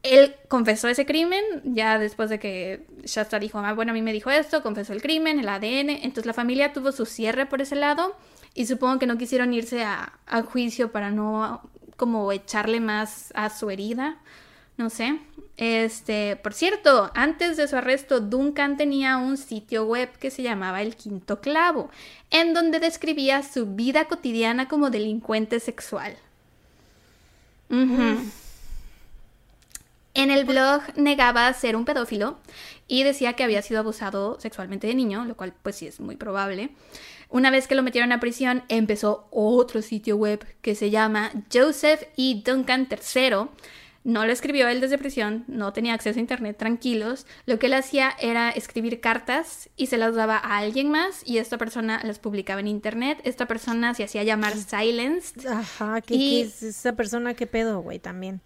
Él confesó ese crimen, ya después de que Shasta dijo, ah, bueno, a mí me dijo esto, confesó el crimen, el ADN. Entonces la familia tuvo su cierre por ese lado y supongo que no quisieron irse a, a juicio para no como echarle más a su herida. No sé. Este, por cierto, antes de su arresto, Duncan tenía un sitio web que se llamaba El Quinto Clavo, en donde describía su vida cotidiana como delincuente sexual. En el blog negaba ser un pedófilo y decía que había sido abusado sexualmente de niño, lo cual pues sí es muy probable. Una vez que lo metieron a prisión, empezó otro sitio web que se llama Joseph y Duncan III. No lo escribió él desde prisión, no tenía acceso a internet, tranquilos. Lo que él hacía era escribir cartas y se las daba a alguien más y esta persona las publicaba en internet. Esta persona se hacía llamar Silenced. Ajá, ¿qué, es esa persona? ¿Qué pedo, güey? También.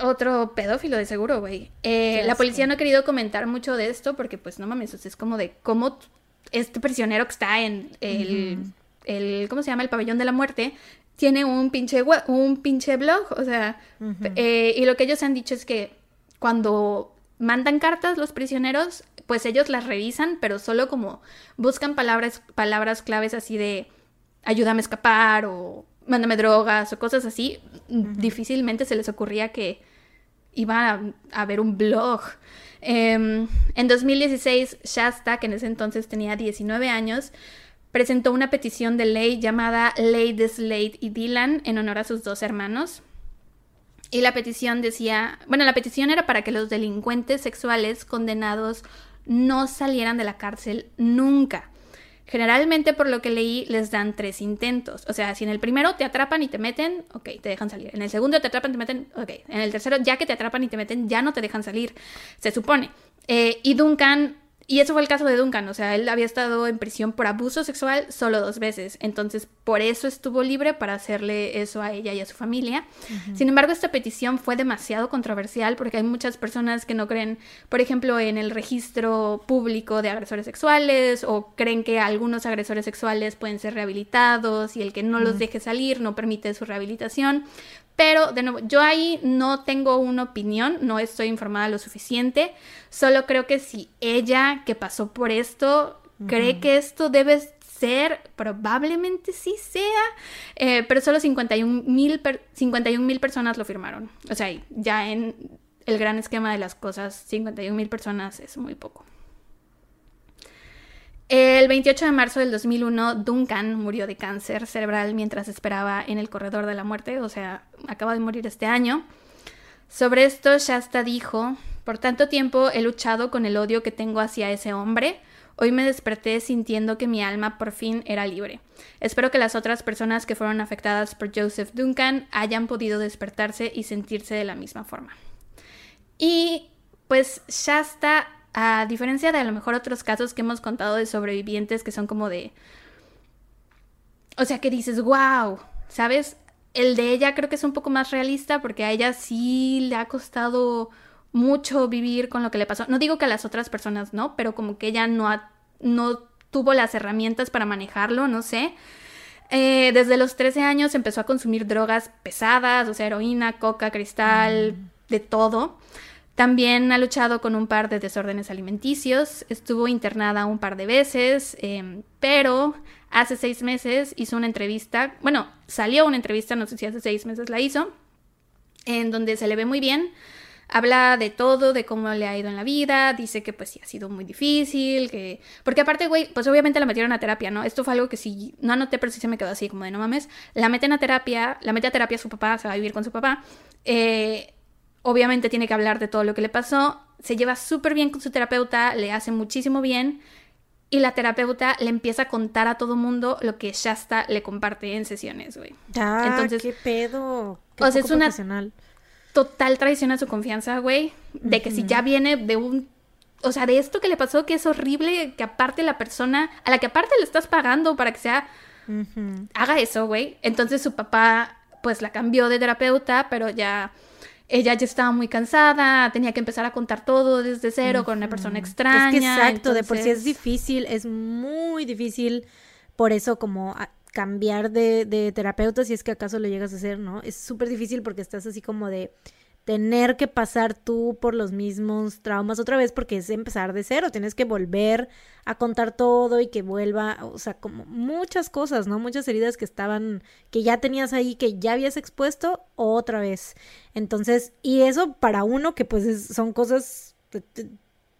Otro pedófilo, de seguro, güey. Eh, la policía no ha querido comentar mucho de esto porque, pues, no mames, es como de cómo este prisionero que está en el, ¿cómo se llama? El pabellón de la muerte, tiene un pinche, un pinche blog, o sea, eh, y lo que ellos han dicho es que cuando mandan cartas los prisioneros, pues ellos las revisan, pero solo como buscan palabras, palabras claves así de ayúdame a escapar o mándame drogas o cosas así, difícilmente se les ocurría que iba a, haber un blog. Em, en 2016, Shasta, que en ese entonces tenía 19 años, presentó una petición de ley llamada Ley de Slade y Dylan en honor a sus dos hermanos. Y la petición decía, bueno, la petición era para que los delincuentes sexuales condenados no salieran de la cárcel nunca. Generalmente, por lo que leí, les dan tres intentos. O sea, si en el primero te atrapan y te meten, ok, te dejan salir. En el segundo te atrapan y te meten, ok. En el tercero, ya que te atrapan y te meten, ya no te dejan salir, se supone. Eh, y Duncan y eso fue el caso de Duncan, o sea, él había estado en prisión por abuso sexual solo dos veces, entonces por eso estuvo libre para hacerle eso a ella y a su familia. Sin embargo, esta petición fue demasiado controversial porque hay muchas personas que no creen, por ejemplo, en el registro público de agresores sexuales o creen que algunos agresores sexuales pueden ser rehabilitados y el que no los deje salir no permite su rehabilitación. Pero, de nuevo, yo ahí no tengo una opinión, no estoy informada lo suficiente. Solo creo que si ella que pasó por esto cree que esto debe ser, probablemente sí sea, eh, pero solo 51 mil personas lo firmaron. O sea, ya en el gran esquema de las cosas, 51 mil personas es muy poco. El 28 de marzo del 2001, Duncan murió de cáncer cerebral mientras esperaba en el corredor de la muerte, o sea, acaba de morir este año. Sobre esto, Shasta dijo, por tanto tiempo he luchado con el odio que tengo hacia ese hombre. Hoy me desperté sintiendo que mi alma por fin era libre. Espero que las otras personas que fueron afectadas por Joseph Duncan hayan podido despertarse y sentirse de la misma forma. Y pues Shasta a diferencia de a lo mejor otros casos que hemos contado de sobrevivientes que son como de... O sea, que dices, wow, ¿sabes? El de ella creo que es un poco más realista porque a ella sí le ha costado mucho vivir con lo que le pasó. No digo que a las otras personas no, pero como que ella no, no tuvo las herramientas para manejarlo, no sé. Eh, desde los 13 años empezó a consumir drogas pesadas, o sea, heroína, coca, cristal, mm. de todo. También ha luchado con un par de desórdenes alimenticios, estuvo internada un par de veces, em, pero hace seis meses hizo una entrevista, bueno, salió una entrevista, no sé si hace seis meses la hizo, en donde se le ve muy bien, habla de todo, de cómo le ha ido en la vida, dice que pues sí ha sido muy difícil, que... Porque aparte, güey, pues obviamente la metieron a terapia, ¿no? Esto fue algo que sí, no anoté, pero sí se me quedó así como de no mames, la meten a terapia, la mete a terapia su papá, se va a vivir con su papá, eh, obviamente tiene que hablar de todo lo que le pasó, se lleva súper bien con su terapeuta, le hace muchísimo bien y la terapeuta le empieza a contar a todo mundo lo que Shasta le comparte en sesiones, güey. Ah, Entonces, qué pedo. o sea, es una total traición a su confianza, güey, de que si ya viene de un o sea, de esto que le pasó que es horrible, que aparte la persona a la que aparte le estás pagando para que sea haga eso, güey. Entonces su papá pues la cambió de terapeuta, pero ya ella ya estaba muy cansada, tenía que empezar a contar todo desde cero con una persona extraña. Es que exacto, de por sí es difícil, es muy difícil, por eso como cambiar de, de terapeuta si es que acaso lo llegas a hacer, ¿no? Es súper difícil porque estás así como de tener que pasar tú por los mismos traumas otra vez porque es empezar de cero, tienes que volver a contar todo y que vuelva, o sea, como muchas cosas, ¿no? Muchas heridas que estaban, que ya tenías ahí, que ya habías expuesto otra vez. Entonces, y eso para uno que pues son cosas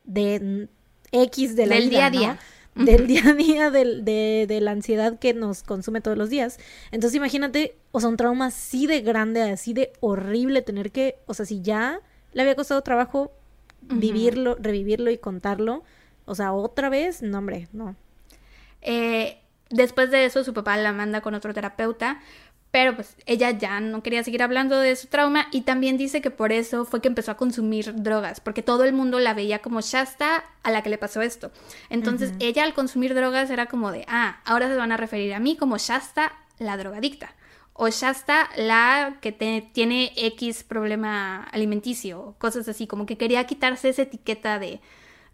de, X de la Del día a día. Del día a día del- de, de la ansiedad que nos consume todos los días. Entonces imagínate, o sea, un trauma así de grande, así de horrible tener que, o sea, si ya le había costado trabajo vivirlo, revivirlo y contarlo, o sea, otra vez, no hombre, no. Eh, después de eso, su papá la manda con otro terapeuta, pero pues ella ya no quería seguir hablando de su trauma y también dice que por eso fue que empezó a consumir drogas, porque todo el mundo la veía como Shasta a la que le pasó esto. Entonces ella al consumir drogas era como de, ah, ahora se van a referir a mí como Shasta la drogadicta. O Shasta la que te- tiene X problema alimenticio, cosas así, como que quería quitarse esa etiqueta de,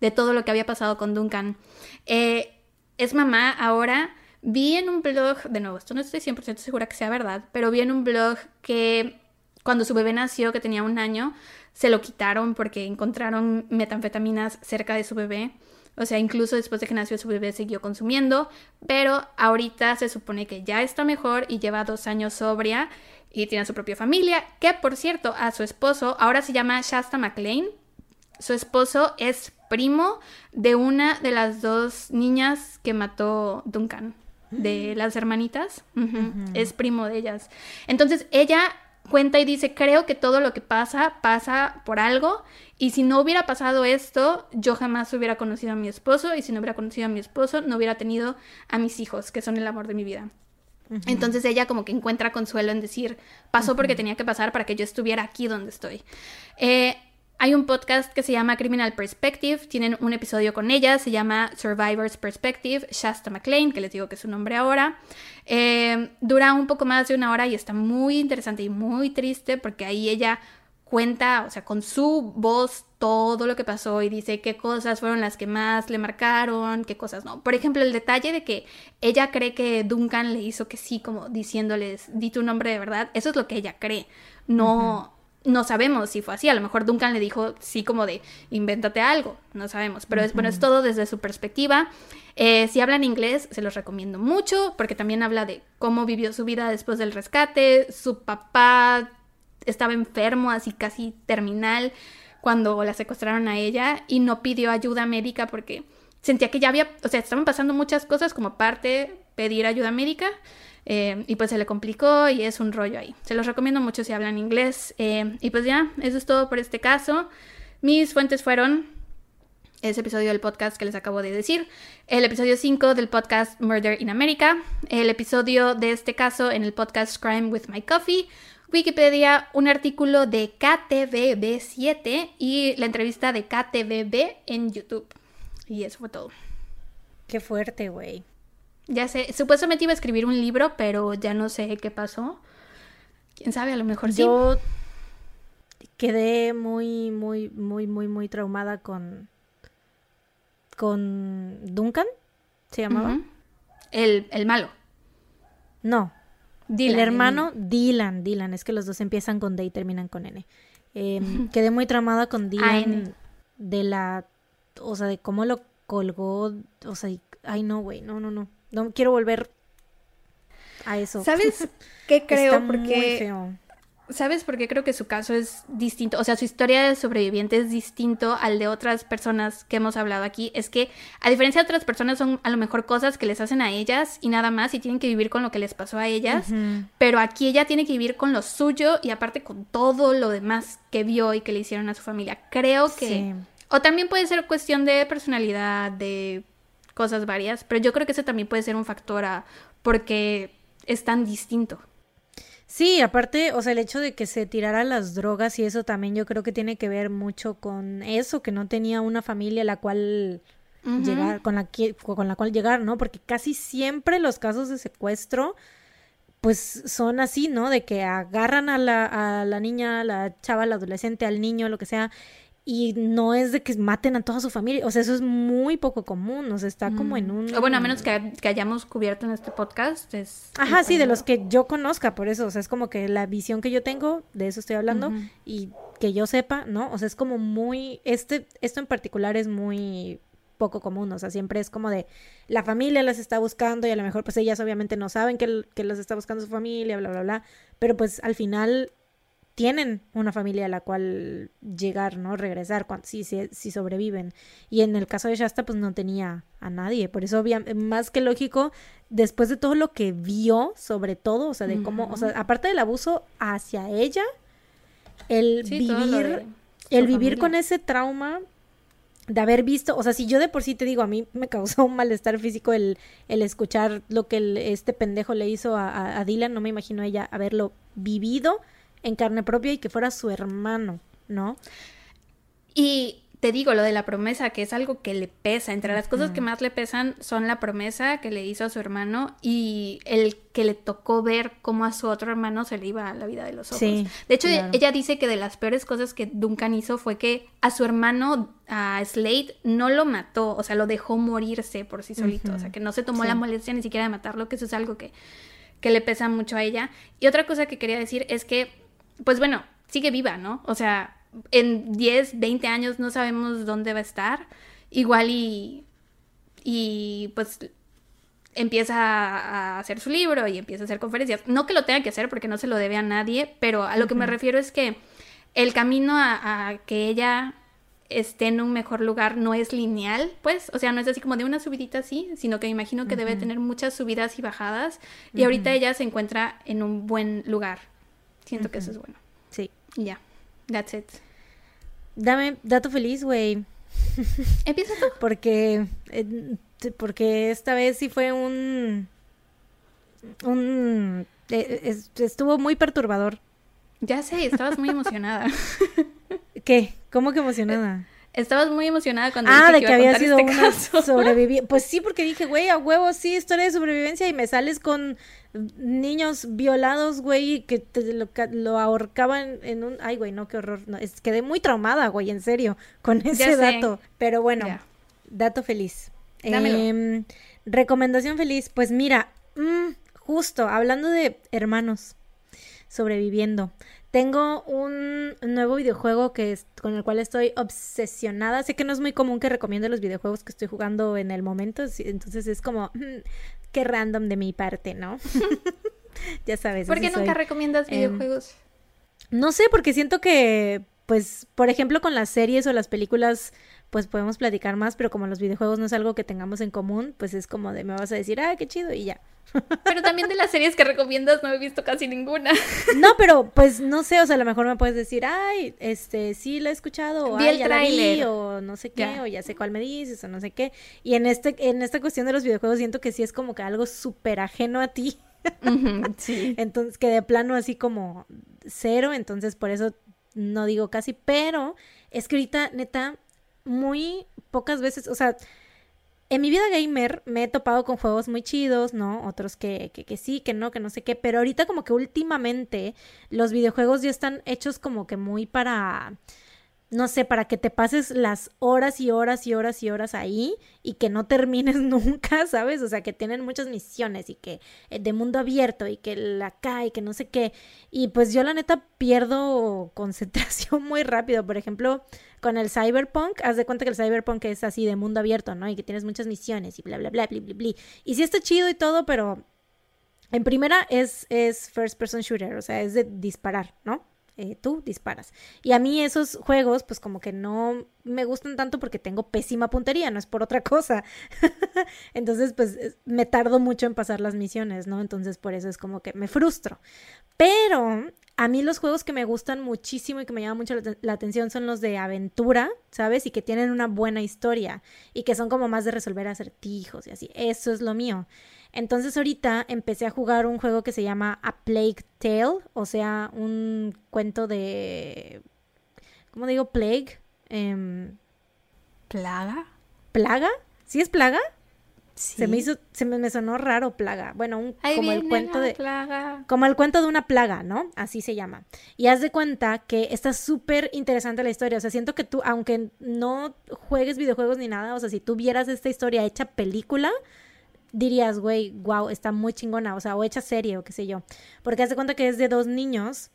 de todo lo que había pasado con Duncan. Eh, es mamá ahora. Vi en un blog, de nuevo, esto no estoy 100% segura que sea verdad, pero vi en un blog que cuando su bebé nació, que tenía un año, se lo quitaron porque encontraron metanfetaminas cerca de su bebé. O sea, incluso después de que nació su bebé siguió consumiendo, pero ahorita se supone que ya está mejor y lleva dos años sobria y tiene su propia familia, que por cierto, a su esposo ahora se llama Shasta McLean. Su esposo es primo de una de las dos niñas que mató Duncan, de las hermanitas. Es primo de ellas. Entonces ella cuenta y dice, creo que todo lo que pasa pasa por algo y si no hubiera pasado esto, yo jamás hubiera conocido a mi esposo y si no hubiera conocido a mi esposo, no hubiera tenido a mis hijos, que son el amor de mi vida. Entonces ella como que encuentra consuelo en decir, pasó porque tenía que pasar para que yo estuviera aquí donde estoy. Eh, hay un podcast que se llama Criminal Perspective, tienen un episodio con ella, se llama Survivor's Perspective, Shasta McLean, que les digo que es su nombre ahora. Eh, dura un poco más de una hora y está muy interesante y muy triste porque ahí ella cuenta, o sea, con su voz todo lo que pasó y dice qué cosas fueron las que más le marcaron, qué cosas no. Por ejemplo, el detalle de que ella cree que Duncan le hizo que sí, como diciéndoles, di tu nombre de verdad, eso es lo que ella cree. No, no sabemos si fue así. A lo mejor Duncan le dijo sí como de, invéntate algo, no sabemos. Pero es, bueno, es todo desde su perspectiva. Eh, si hablan inglés, se los recomiendo mucho porque también habla de cómo vivió su vida después del rescate. Su papá estaba enfermo, así casi terminal, cuando la secuestraron a ella y no pidió ayuda médica porque sentía que ya había, o sea, estaban pasando muchas cosas como parte pedir ayuda médica eh, y pues se le complicó y es un rollo ahí. Se los recomiendo mucho si hablan inglés. Eh, y pues ya, eso es todo por este caso. Mis fuentes fueron ese episodio del podcast que les acabo de decir, el episodio 5 del podcast Murder in America, el episodio de este caso en el podcast Crime with My Coffee, Wikipedia, un artículo de KTVB7 y la entrevista de KTVB en YouTube. Y eso fue todo. Qué fuerte, güey. Ya sé, supuestamente iba a escribir un libro, pero ya no sé qué pasó. Quién sabe, a lo mejor sí. Yo quedé muy, muy, muy, muy, muy traumada con. con Duncan, ¿se llamaba? El, el malo. No, Dylan, el hermano Dylan, Dylan, es que los dos empiezan con D y terminan con N. Eh, quedé muy traumada con Dylan de la, o sea, de cómo lo colgó, o sea, ay no, güey, no, no, no, no quiero volver a eso. ¿Sabes qué creo? Está muy Porque feo. ¿Sabes por qué creo que su caso es distinto? O sea, su historia de sobreviviente es distinto al de otras personas que hemos hablado aquí. Es que, a diferencia de otras personas, son a lo mejor cosas que les hacen a ellas y nada más, y tienen que vivir con lo que les pasó a ellas. Pero aquí ella tiene que vivir con lo suyo y aparte con todo lo demás que vio y que le hicieron a su familia. Creo que... Sí. O también puede ser cuestión de personalidad, de cosas varias, pero yo creo que ese también puede ser un factor a... porque es tan distinto. Sí, aparte, o sea, el hecho de que se tirara las drogas y eso también yo creo que tiene que ver mucho con eso, que no tenía una familia la cual llegar, con la que, con la cual llegar, ¿no? Porque casi siempre los casos de secuestro, pues son así, ¿no? De que agarran a la, a la niña, a la chava, al adolescente, al niño, lo que sea, y no es de que maten a toda su familia, o sea, eso es muy poco común, o sea, está como en un... O bueno, a menos que, que hayamos cubierto en este podcast. Es Ajá, sí, de los que yo conozca, por eso, o sea, es como que la visión que yo tengo, de eso estoy hablando, y que yo sepa, ¿no? O sea, es como muy, este, esto en particular es muy poco común, o sea, siempre es como de la familia las está buscando y a lo mejor pues ellas obviamente no saben que, que las está buscando su familia, bla, bla, bla, pero pues al final tienen una familia a la cual llegar, ¿no? Regresar, cuando, si, si, si sobreviven. Y en el caso de Shasta, pues no tenía a nadie. Por eso, más que lógico, después de todo lo que vio, sobre todo, o sea, de cómo, o sea, aparte del abuso hacia ella, el vivir, el vivir con ese trauma de haber visto, o sea, si yo de por sí te digo, a mí me causó un malestar físico el, el escuchar lo que este pendejo le hizo a, a, Dylan, no me imagino ella haberlo vivido en carne propia y que fuera su hermano, ¿no? Y te digo, lo de la promesa, que es algo que le pesa. Entre las cosas que más le pesan son la promesa que le hizo a su hermano y el que le tocó ver cómo a su otro hermano se le iba la vida de los ojos. de hecho, ella dice que de las peores cosas que Duncan hizo fue que a su hermano, a Slade, no lo mató, o sea, lo dejó morirse por sí solito. O sea, que no se tomó la molestia ni siquiera de matarlo, que eso es algo que, que le pesa mucho a ella. Y otra cosa que quería decir es que, pues bueno, sigue viva, ¿no? O sea, en 10, 20 años no sabemos dónde va a estar. Igual y, y pues empieza a hacer su libro y empieza a hacer conferencias. No que lo tenga que hacer porque no se lo debe a nadie, pero a lo que me refiero es que el camino a, que ella esté en un mejor lugar no es lineal, pues, o sea, no es así como de una subidita así, sino que me imagino que debe tener muchas subidas y bajadas y ahorita ella se encuentra en un buen lugar. Siento que eso es bueno. Sí. Ya. That's it. Dame dato feliz, güey. Empieza tú. Porque, eh, porque esta vez sí fue un... Un... Eh, estuvo muy perturbador. Ya sé, estabas muy emocionada. ¿Qué? ¿Cómo que emocionada? Estabas muy emocionada cuando ah, de que, había sido este una sobreviviente. Pues sí, porque dije, güey, a huevo, sí, historia de sobrevivencia y me sales con niños violados, güey, que lo, ahorcaban en un... Ay, güey, no, qué horror. No, es, quedé muy traumada, güey, en serio, con ese dato. Pero bueno, dato feliz. Eh, recomendación feliz, pues mira, mm, justo, hablando de hermanos sobreviviendo. Tengo un nuevo videojuego que es, con el cual estoy obsesionada. Sé que no es muy común que recomiende los videojuegos que estoy jugando en el momento, entonces es como, mm, qué random de mi parte, ¿no? ya sabes. ¿Por qué nunca recomiendas em, videojuegos? no sé, porque siento que, pues, por ejemplo, con las series o las películas, pues podemos platicar más, pero como los videojuegos no es algo que tengamos en común, pues es como de me vas a decir, ah, qué chido, y ya. Pero también de las series que recomiendas no he visto casi ninguna. No, pero pues no sé, o sea, a lo mejor me puedes decir, ay, este, sí la he escuchado, o ay, ya la vi, o no sé qué, o ya sé cuál me dices, o no sé qué. Y en este, en esta cuestión de los videojuegos siento que sí es como que algo súper ajeno a ti. sí. Entonces, que de plano así como cero, entonces por eso no digo casi, pero es que ahorita, neta, muy pocas veces, o sea, en mi vida gamer me he topado con juegos muy chidos, ¿no? Otros que, que, que, sí, que no, que no sé qué. Pero ahorita como que últimamente los videojuegos ya están hechos como que muy para no sé, para que te pases las horas y horas y horas y horas ahí y que no termines nunca, ¿sabes? O sea, que tienen muchas misiones y que eh, de mundo abierto y que la cae, que no sé qué. Y pues yo la neta pierdo concentración muy rápido. Por ejemplo, con el Cyberpunk, haz de cuenta que el Cyberpunk es así de mundo abierto, ¿no? Y que tienes muchas misiones y bla, bla, bla, bla, bla, bla. Y sí está chido y todo, pero en primera es, es first person shooter, o sea, es de disparar, ¿no? Eh, tú disparas. Y a mí esos juegos, pues como que no me gustan tanto porque tengo pésima puntería, no es por otra cosa. Entonces, pues me tardo mucho en pasar las misiones, ¿no? Entonces, por eso es como que me frustro. Pero a mí los juegos que me gustan muchísimo y que me llaman mucho la, atención son los de aventura, ¿sabes? Y que tienen una buena historia y que son como más de resolver acertijos y así. Eso es lo mío. Entonces ahorita empecé a jugar un juego que se llama A Plague Tale, o sea, un cuento de... ¿Cómo digo? Plague. Em, ¿Plaga? ¿Plaga? ¿Sí es plaga? Se me hizo, se me, sonó raro plaga. Bueno, un, como el cuento de. Plaga. Como el cuento de una plaga, ¿no? Así se llama. Y haz de cuenta que está súper interesante la historia. O sea, siento que tú, aunque no juegues videojuegos ni nada, o sea, si tú vieras esta historia hecha película, dirías, güey, wow, está muy chingona, o sea, o hecha serie o qué sé yo. Porque haz de cuenta que es de dos niños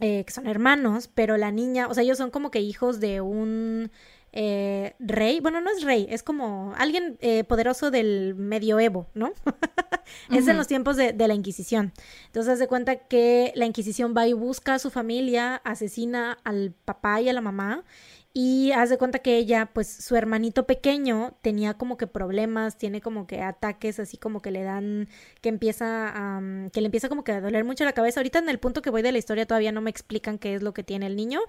eh, que son hermanos, pero la niña, o sea, ellos son como que hijos de un eh, rey, bueno, no es rey, es como alguien eh, poderoso del medioevo, ¿no? es en los tiempos de, de, la Inquisición. Entonces, haz de cuenta que la Inquisición va y busca a su familia, asesina al papá y a la mamá y haz de cuenta que ella, pues su hermanito pequeño tenía como que problemas, tiene como que ataques así como que le dan, que empieza a, que le empieza como que a doler mucho la cabeza. Ahorita en el punto que voy de la historia todavía no me explican qué es lo que tiene el niño,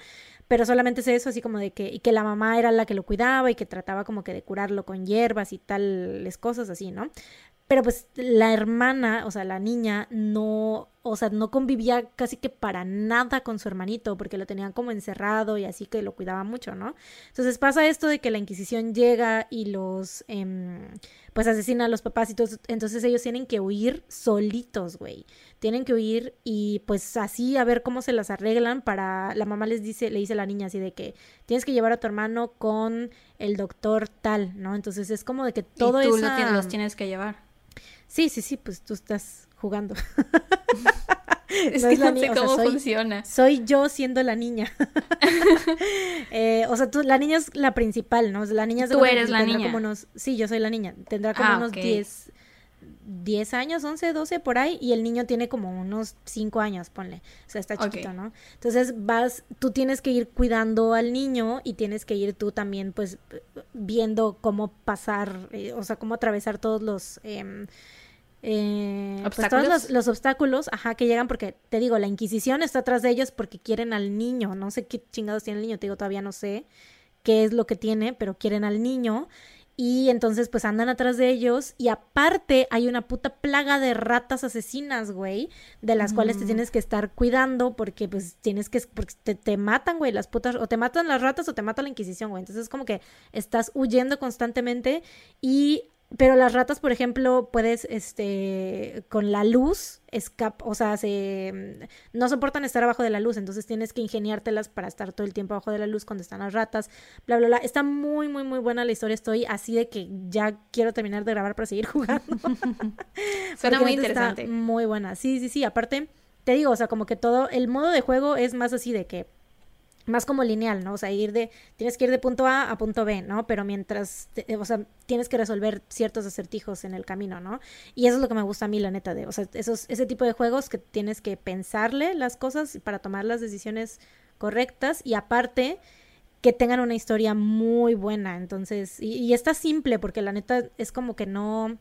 pero solamente sé eso así como de que, y que la mamá era la que lo cuidaba y que trataba como que de curarlo con hierbas y tales cosas así, ¿no? Pero pues la hermana, o sea, la niña, no, o sea, no convivía casi que para nada con su hermanito, porque lo tenían como encerrado y así que lo cuidaba mucho, ¿no? Entonces pasa esto de que la Inquisición llega y los, eh, pues asesina a los papás y todo, entonces ellos tienen que huir solitos, güey. Tienen que huir y pues así a ver cómo se las arreglan para, la mamá les dice, le dice a la niña así de que tienes que llevar a tu hermano con el doctor tal, ¿no? Entonces es como de que todo eso... tú los tienes que llevar. Sí, sí, sí, pues tú estás jugando. es que no sé cómo funciona. Soy yo siendo la niña. eh, o sea, tú, la niña es la principal, ¿no? La niña es Tú eres la niña. Como unos, sí, yo soy la niña. Tendrá como Ah, unos ok. 10, 10 años, 11, 12 por ahí. Y el niño tiene como unos 5 años, ponle. O sea, está chiquito, ¿no? Entonces vas, tú tienes que ir cuidando al niño y tienes que ir tú también, pues, viendo cómo pasar, eh, o sea, cómo atravesar todos los... em, eh, pues, todos los obstáculos, ajá, que llegan porque, te digo, la Inquisición está atrás de ellos porque quieren al niño, no sé qué chingados tiene el niño, te digo, todavía no sé qué es lo que tiene, pero quieren al niño. Y entonces pues andan atrás de ellos y aparte hay una puta plaga de ratas asesinas, güey, de las cuales te Mm. tienes que estar cuidando porque pues tienes que, porque te, te matan, güey, las putas, o te matan las ratas o te mata la Inquisición, güey, entonces es como que estás huyendo constantemente y pero las ratas, por ejemplo, puedes, este, con la luz, escap o sea, se, no soportan estar abajo de la luz, entonces tienes que ingeniártelas para estar todo el tiempo abajo de la luz cuando están las ratas, bla, bla, bla. Está muy, muy, muy buena la historia, estoy así de que ya quiero terminar de grabar para seguir jugando. Suena muy está interesante. muy buena, sí, sí, sí, aparte, te digo, o sea, como que todo, el modo de juego es más así de que más como lineal, ¿no? O sea, ir de, tienes que ir de punto A a punto B, ¿no? Pero mientras, o sea, tienes que resolver ciertos acertijos en el camino, ¿no? Y eso es lo que me gusta a mí, la neta, de, o sea, esos, ese tipo de juegos que tienes que pensarle las cosas para tomar las decisiones correctas y aparte que tengan una historia muy buena, entonces, y, y está simple porque la neta es como que no,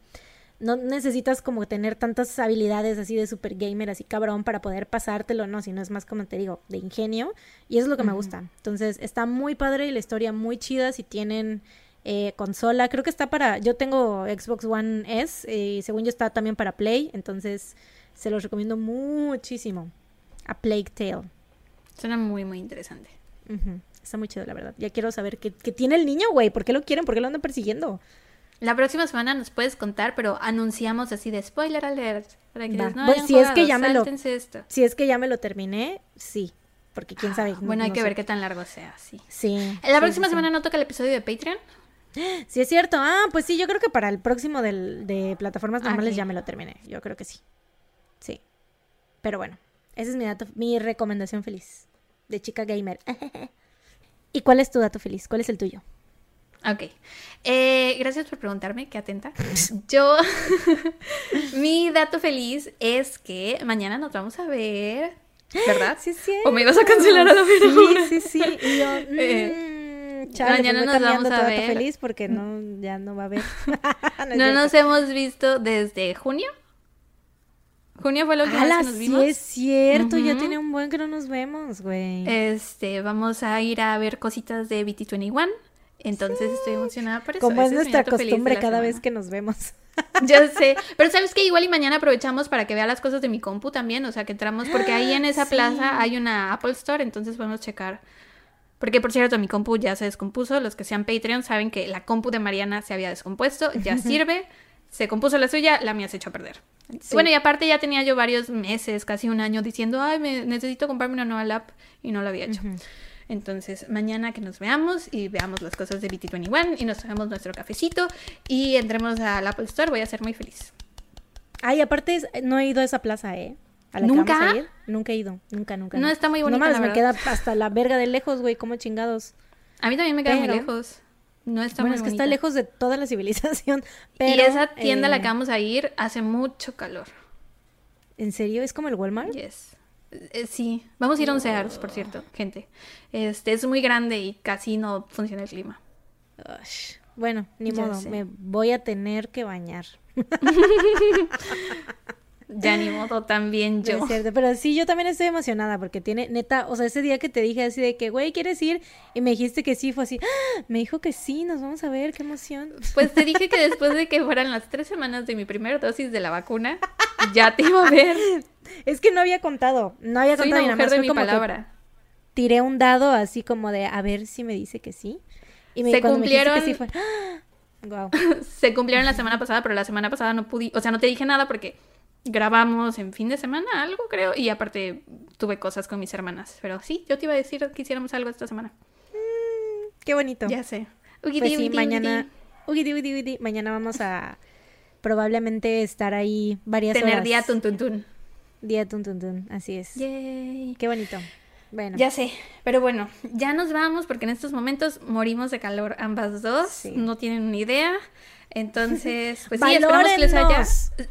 no necesitas como tener tantas habilidades así de super gamer, así cabrón, para poder pasártelo, no, sino es más como te digo, de ingenio, y eso es lo que me gusta. Entonces, está muy padre y la historia muy chida si tienen eh, consola, creo que está para, yo tengo Xbox One S, eh, y según yo está también para Play, entonces se los recomiendo muchísimo. A Plague Tale. Suena muy, muy interesante. Está muy chido, la verdad. Ya quiero saber qué, qué tiene el niño, güey. ¿Por qué lo quieren? ¿Por qué lo andan persiguiendo? La próxima semana nos puedes contar, pero anunciamos así de spoiler alert. Para que no si es que ya me lo- esto. Si es que ya me lo terminé, sí. Porque quién sabe. Ah, Bueno, hay no que sé. ver qué tan largo sea, sí. Sí. La sí, próxima sí, semana no toca el episodio de Patreon. Sí. Es cierto. Ah, pues sí, yo creo que para el próximo del, de plataformas Ah, normales ya me lo terminé. Yo creo que sí. Sí. Pero bueno, esa es mi dato, mi recomendación feliz. De chica gamer. ¿Y cuál es tu dato feliz? ¿Cuál es el tuyo? Ok. Eh, gracias por preguntarme, qué atenta. Yo, mi dato feliz es que mañana nos vamos a ver, ¿verdad? Sí, sí. ¿O me ibas a cancelar a la hora? Sí, sí, sí. Y yo, Eh, mm, chale, mañana pues nos voy cambiando vamos a dato ver. feliz porque no, ya no va a haber. No nos hemos visto desde junio. Junio fue ¡Hala, que nos sí vimos. es cierto! Ya Ujú. tiene un buen que no nos vemos, güey. Este, vamos a ir a ver cositas de BT21. Entonces estoy emocionada por eso. Como es Ese nuestra costumbre cada vez que nos vemos. Ya sé. Pero sabes que igual y mañana aprovechamos para que vea las cosas de mi compu también. O sea, que entramos. Porque ahí en esa Sí. plaza hay una Apple Store. Entonces podemos checar. Porque por cierto, mi compu ya se descompuso. Los que sean Patreon saben que la compu de Mariana se había descompuesto. Ya sirve. Se compuso la suya, la mía se echó a perder. Sí. Bueno, y aparte ya tenía yo varios meses, casi un año, diciendo, ay, me necesito comprarme una nueva lap y no lo había hecho. Ujú. Entonces, mañana que nos veamos y veamos las cosas de BT21 y nos hagamos nuestro cafecito y entremos al Apple Store, voy a ser muy feliz. Ay, aparte, no he ido a esa plaza, ¿eh? A la ¿Nunca? que vamos a ir. Nunca he ido. Nunca, nunca. No, está muy bonita, No la me verdad. queda hasta la verga de lejos, güey. Como chingados. A mí también me queda muy lejos. No está bueno, muy es que está lejos de toda la civilización. y esa tienda a la eh, que vamos a ir hace mucho calor. ¿En serio? ¿Es como el Walmart? Yes. Eh, sí, vamos a ir a un Sears, por cierto, gente. Este es muy grande y casi no funciona el clima. Ush. Bueno, ni Ya modo, sé. me voy a tener que bañar. Ya ni modo, también yo. es cierto, pero sí, yo también estoy emocionada porque tiene, neta, o sea, ese día que te dije así de que, güey, ¿quieres ir? Y me dijiste que sí, fue así, ¡ah! me dijo que sí, nos vamos a ver, qué emoción. Pues te dije que después de que fueran las tres semanas de mi primera dosis de la vacuna, ya te iba a ver. Es que no había contado, no había Soy contado una nada mujer más de mi palabra. tiré un dado así como de a ver si me dice que sí. Y me, Se me dijiste que cumplieron- sí fue, ¡ah! Guau. Se cumplieron la semana pasada, pero la semana pasada no pude, o sea, no te dije nada porque grabamos en fin de semana algo, creo, y aparte tuve cosas con mis hermanas. Pero sí, yo te iba a decir que hiciéramos algo esta semana. Qué bonito. Ya sé. Pues Ugidi, sí, ugidi, mañana, ugidi, mañana vamos a probablemente estar ahí varias Tener horas. día tun tun tun. Día tun tun tun, así es. Yay. Qué bonito. Bueno, Ya sé, pero bueno, ya nos vamos porque en estos momentos morimos de calor ambas dos, Sí. no tienen ni idea. Entonces, pues sí, esperamos que les haya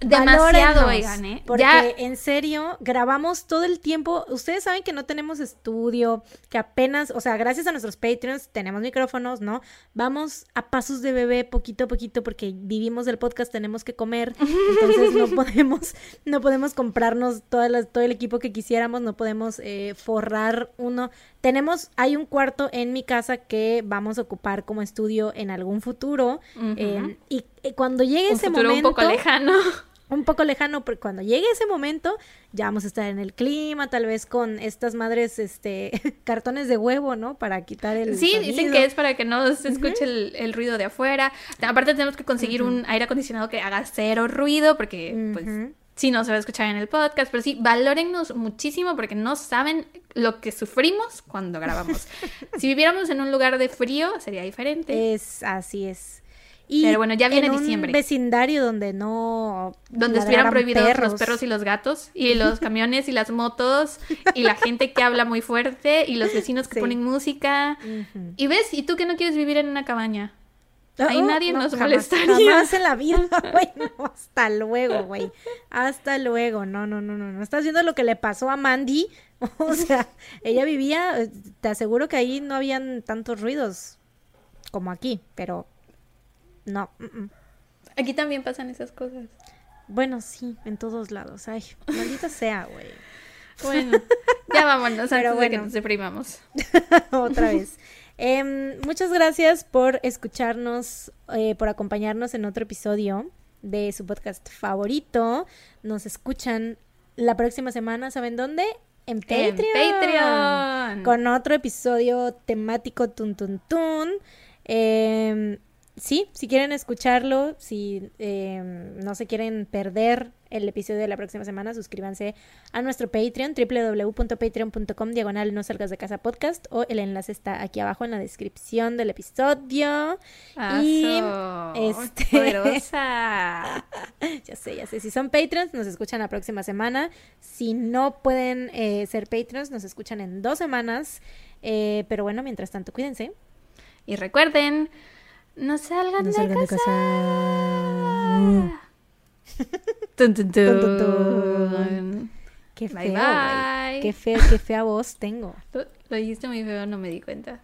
demasiado, oigan, ¿eh? Porque Ya en serio, grabamos todo el tiempo. Ustedes saben que no tenemos estudio, que apenas, o sea, gracias a nuestros Patreons tenemos micrófonos, ¿no? Vamos a pasos de bebé poquito a poquito porque vivimos del podcast, tenemos que comer, entonces no podemos, no podemos comprarnos todas las- todo el equipo que quisiéramos, no podemos eh, forrar uno. Tenemos, hay un cuarto en mi casa que vamos a ocupar como estudio en algún futuro. Eh, y cuando llegue un ese momento, un poco lejano. un poco lejano, pero cuando llegue ese momento, ya vamos a estar en el clima, tal vez con estas madres, este, cartones de huevo, ¿no? Para quitar el Sí, dicen que es para que no se escuche el, el ruido de afuera. Aparte tenemos que conseguir un aire acondicionado que haga cero ruido porque pues sí no se va a escuchar en el podcast, pero sí, valórennos muchísimo porque no saben lo que sufrimos cuando grabamos. si viviéramos en un lugar de frío sería diferente. Es, así es. Y Pero bueno, ya viene en un diciembre. vecindario donde no... donde estuvieran prohibidos los perros y los gatos, y los camiones y las motos, y la gente que habla muy fuerte, y los vecinos que Sí. ponen música. Y ves, ¿y tú que no quieres vivir en una cabaña? Ahí Oh, nadie nos jamás, molestaría. Jamás en la vida, güey. No, hasta luego, güey. Hasta luego. No, no, no, no. No estás viendo lo que le pasó a Mandy. O sea, ella vivía. eh, Te aseguro que ahí no habían tantos ruidos como aquí, pero no. mm, mm. Aquí también pasan esas cosas. Bueno, sí, en todos lados. Ay, maldita sea, güey. Bueno, ya vámonos Pero antes de que nos deprimamos. Otra vez. Em, muchas gracias por escucharnos, eh, por acompañarnos en otro episodio de su podcast favorito. Nos escuchan la próxima semana, ¿saben dónde? En Patreon. En Patreon. Con otro episodio temático tun tun tun. Em, sí, si quieren escucharlo, si em, no se quieren perder el episodio de la próxima semana, suscríbanse a nuestro Patreon, www.patreon.com, diagonal no salgas de casa podcast, o el enlace está aquí abajo en la descripción del episodio. Y, Aso, este- Poderosa. Ya sé, ya sé, si son Patreons, nos escuchan la próxima semana. Si no pueden eh, ser Patreons, nos escuchan en dos semanas. Eh, pero bueno, mientras tanto, cuídense. Y recuerden, no salgan, No de, salgan de casa. casa. Tun, tun, Tun, tun, tun. Qué Bye, feo, bye. Qué feo, qué fea voz tengo. Lo, lo dijiste muy feo, no me di cuenta.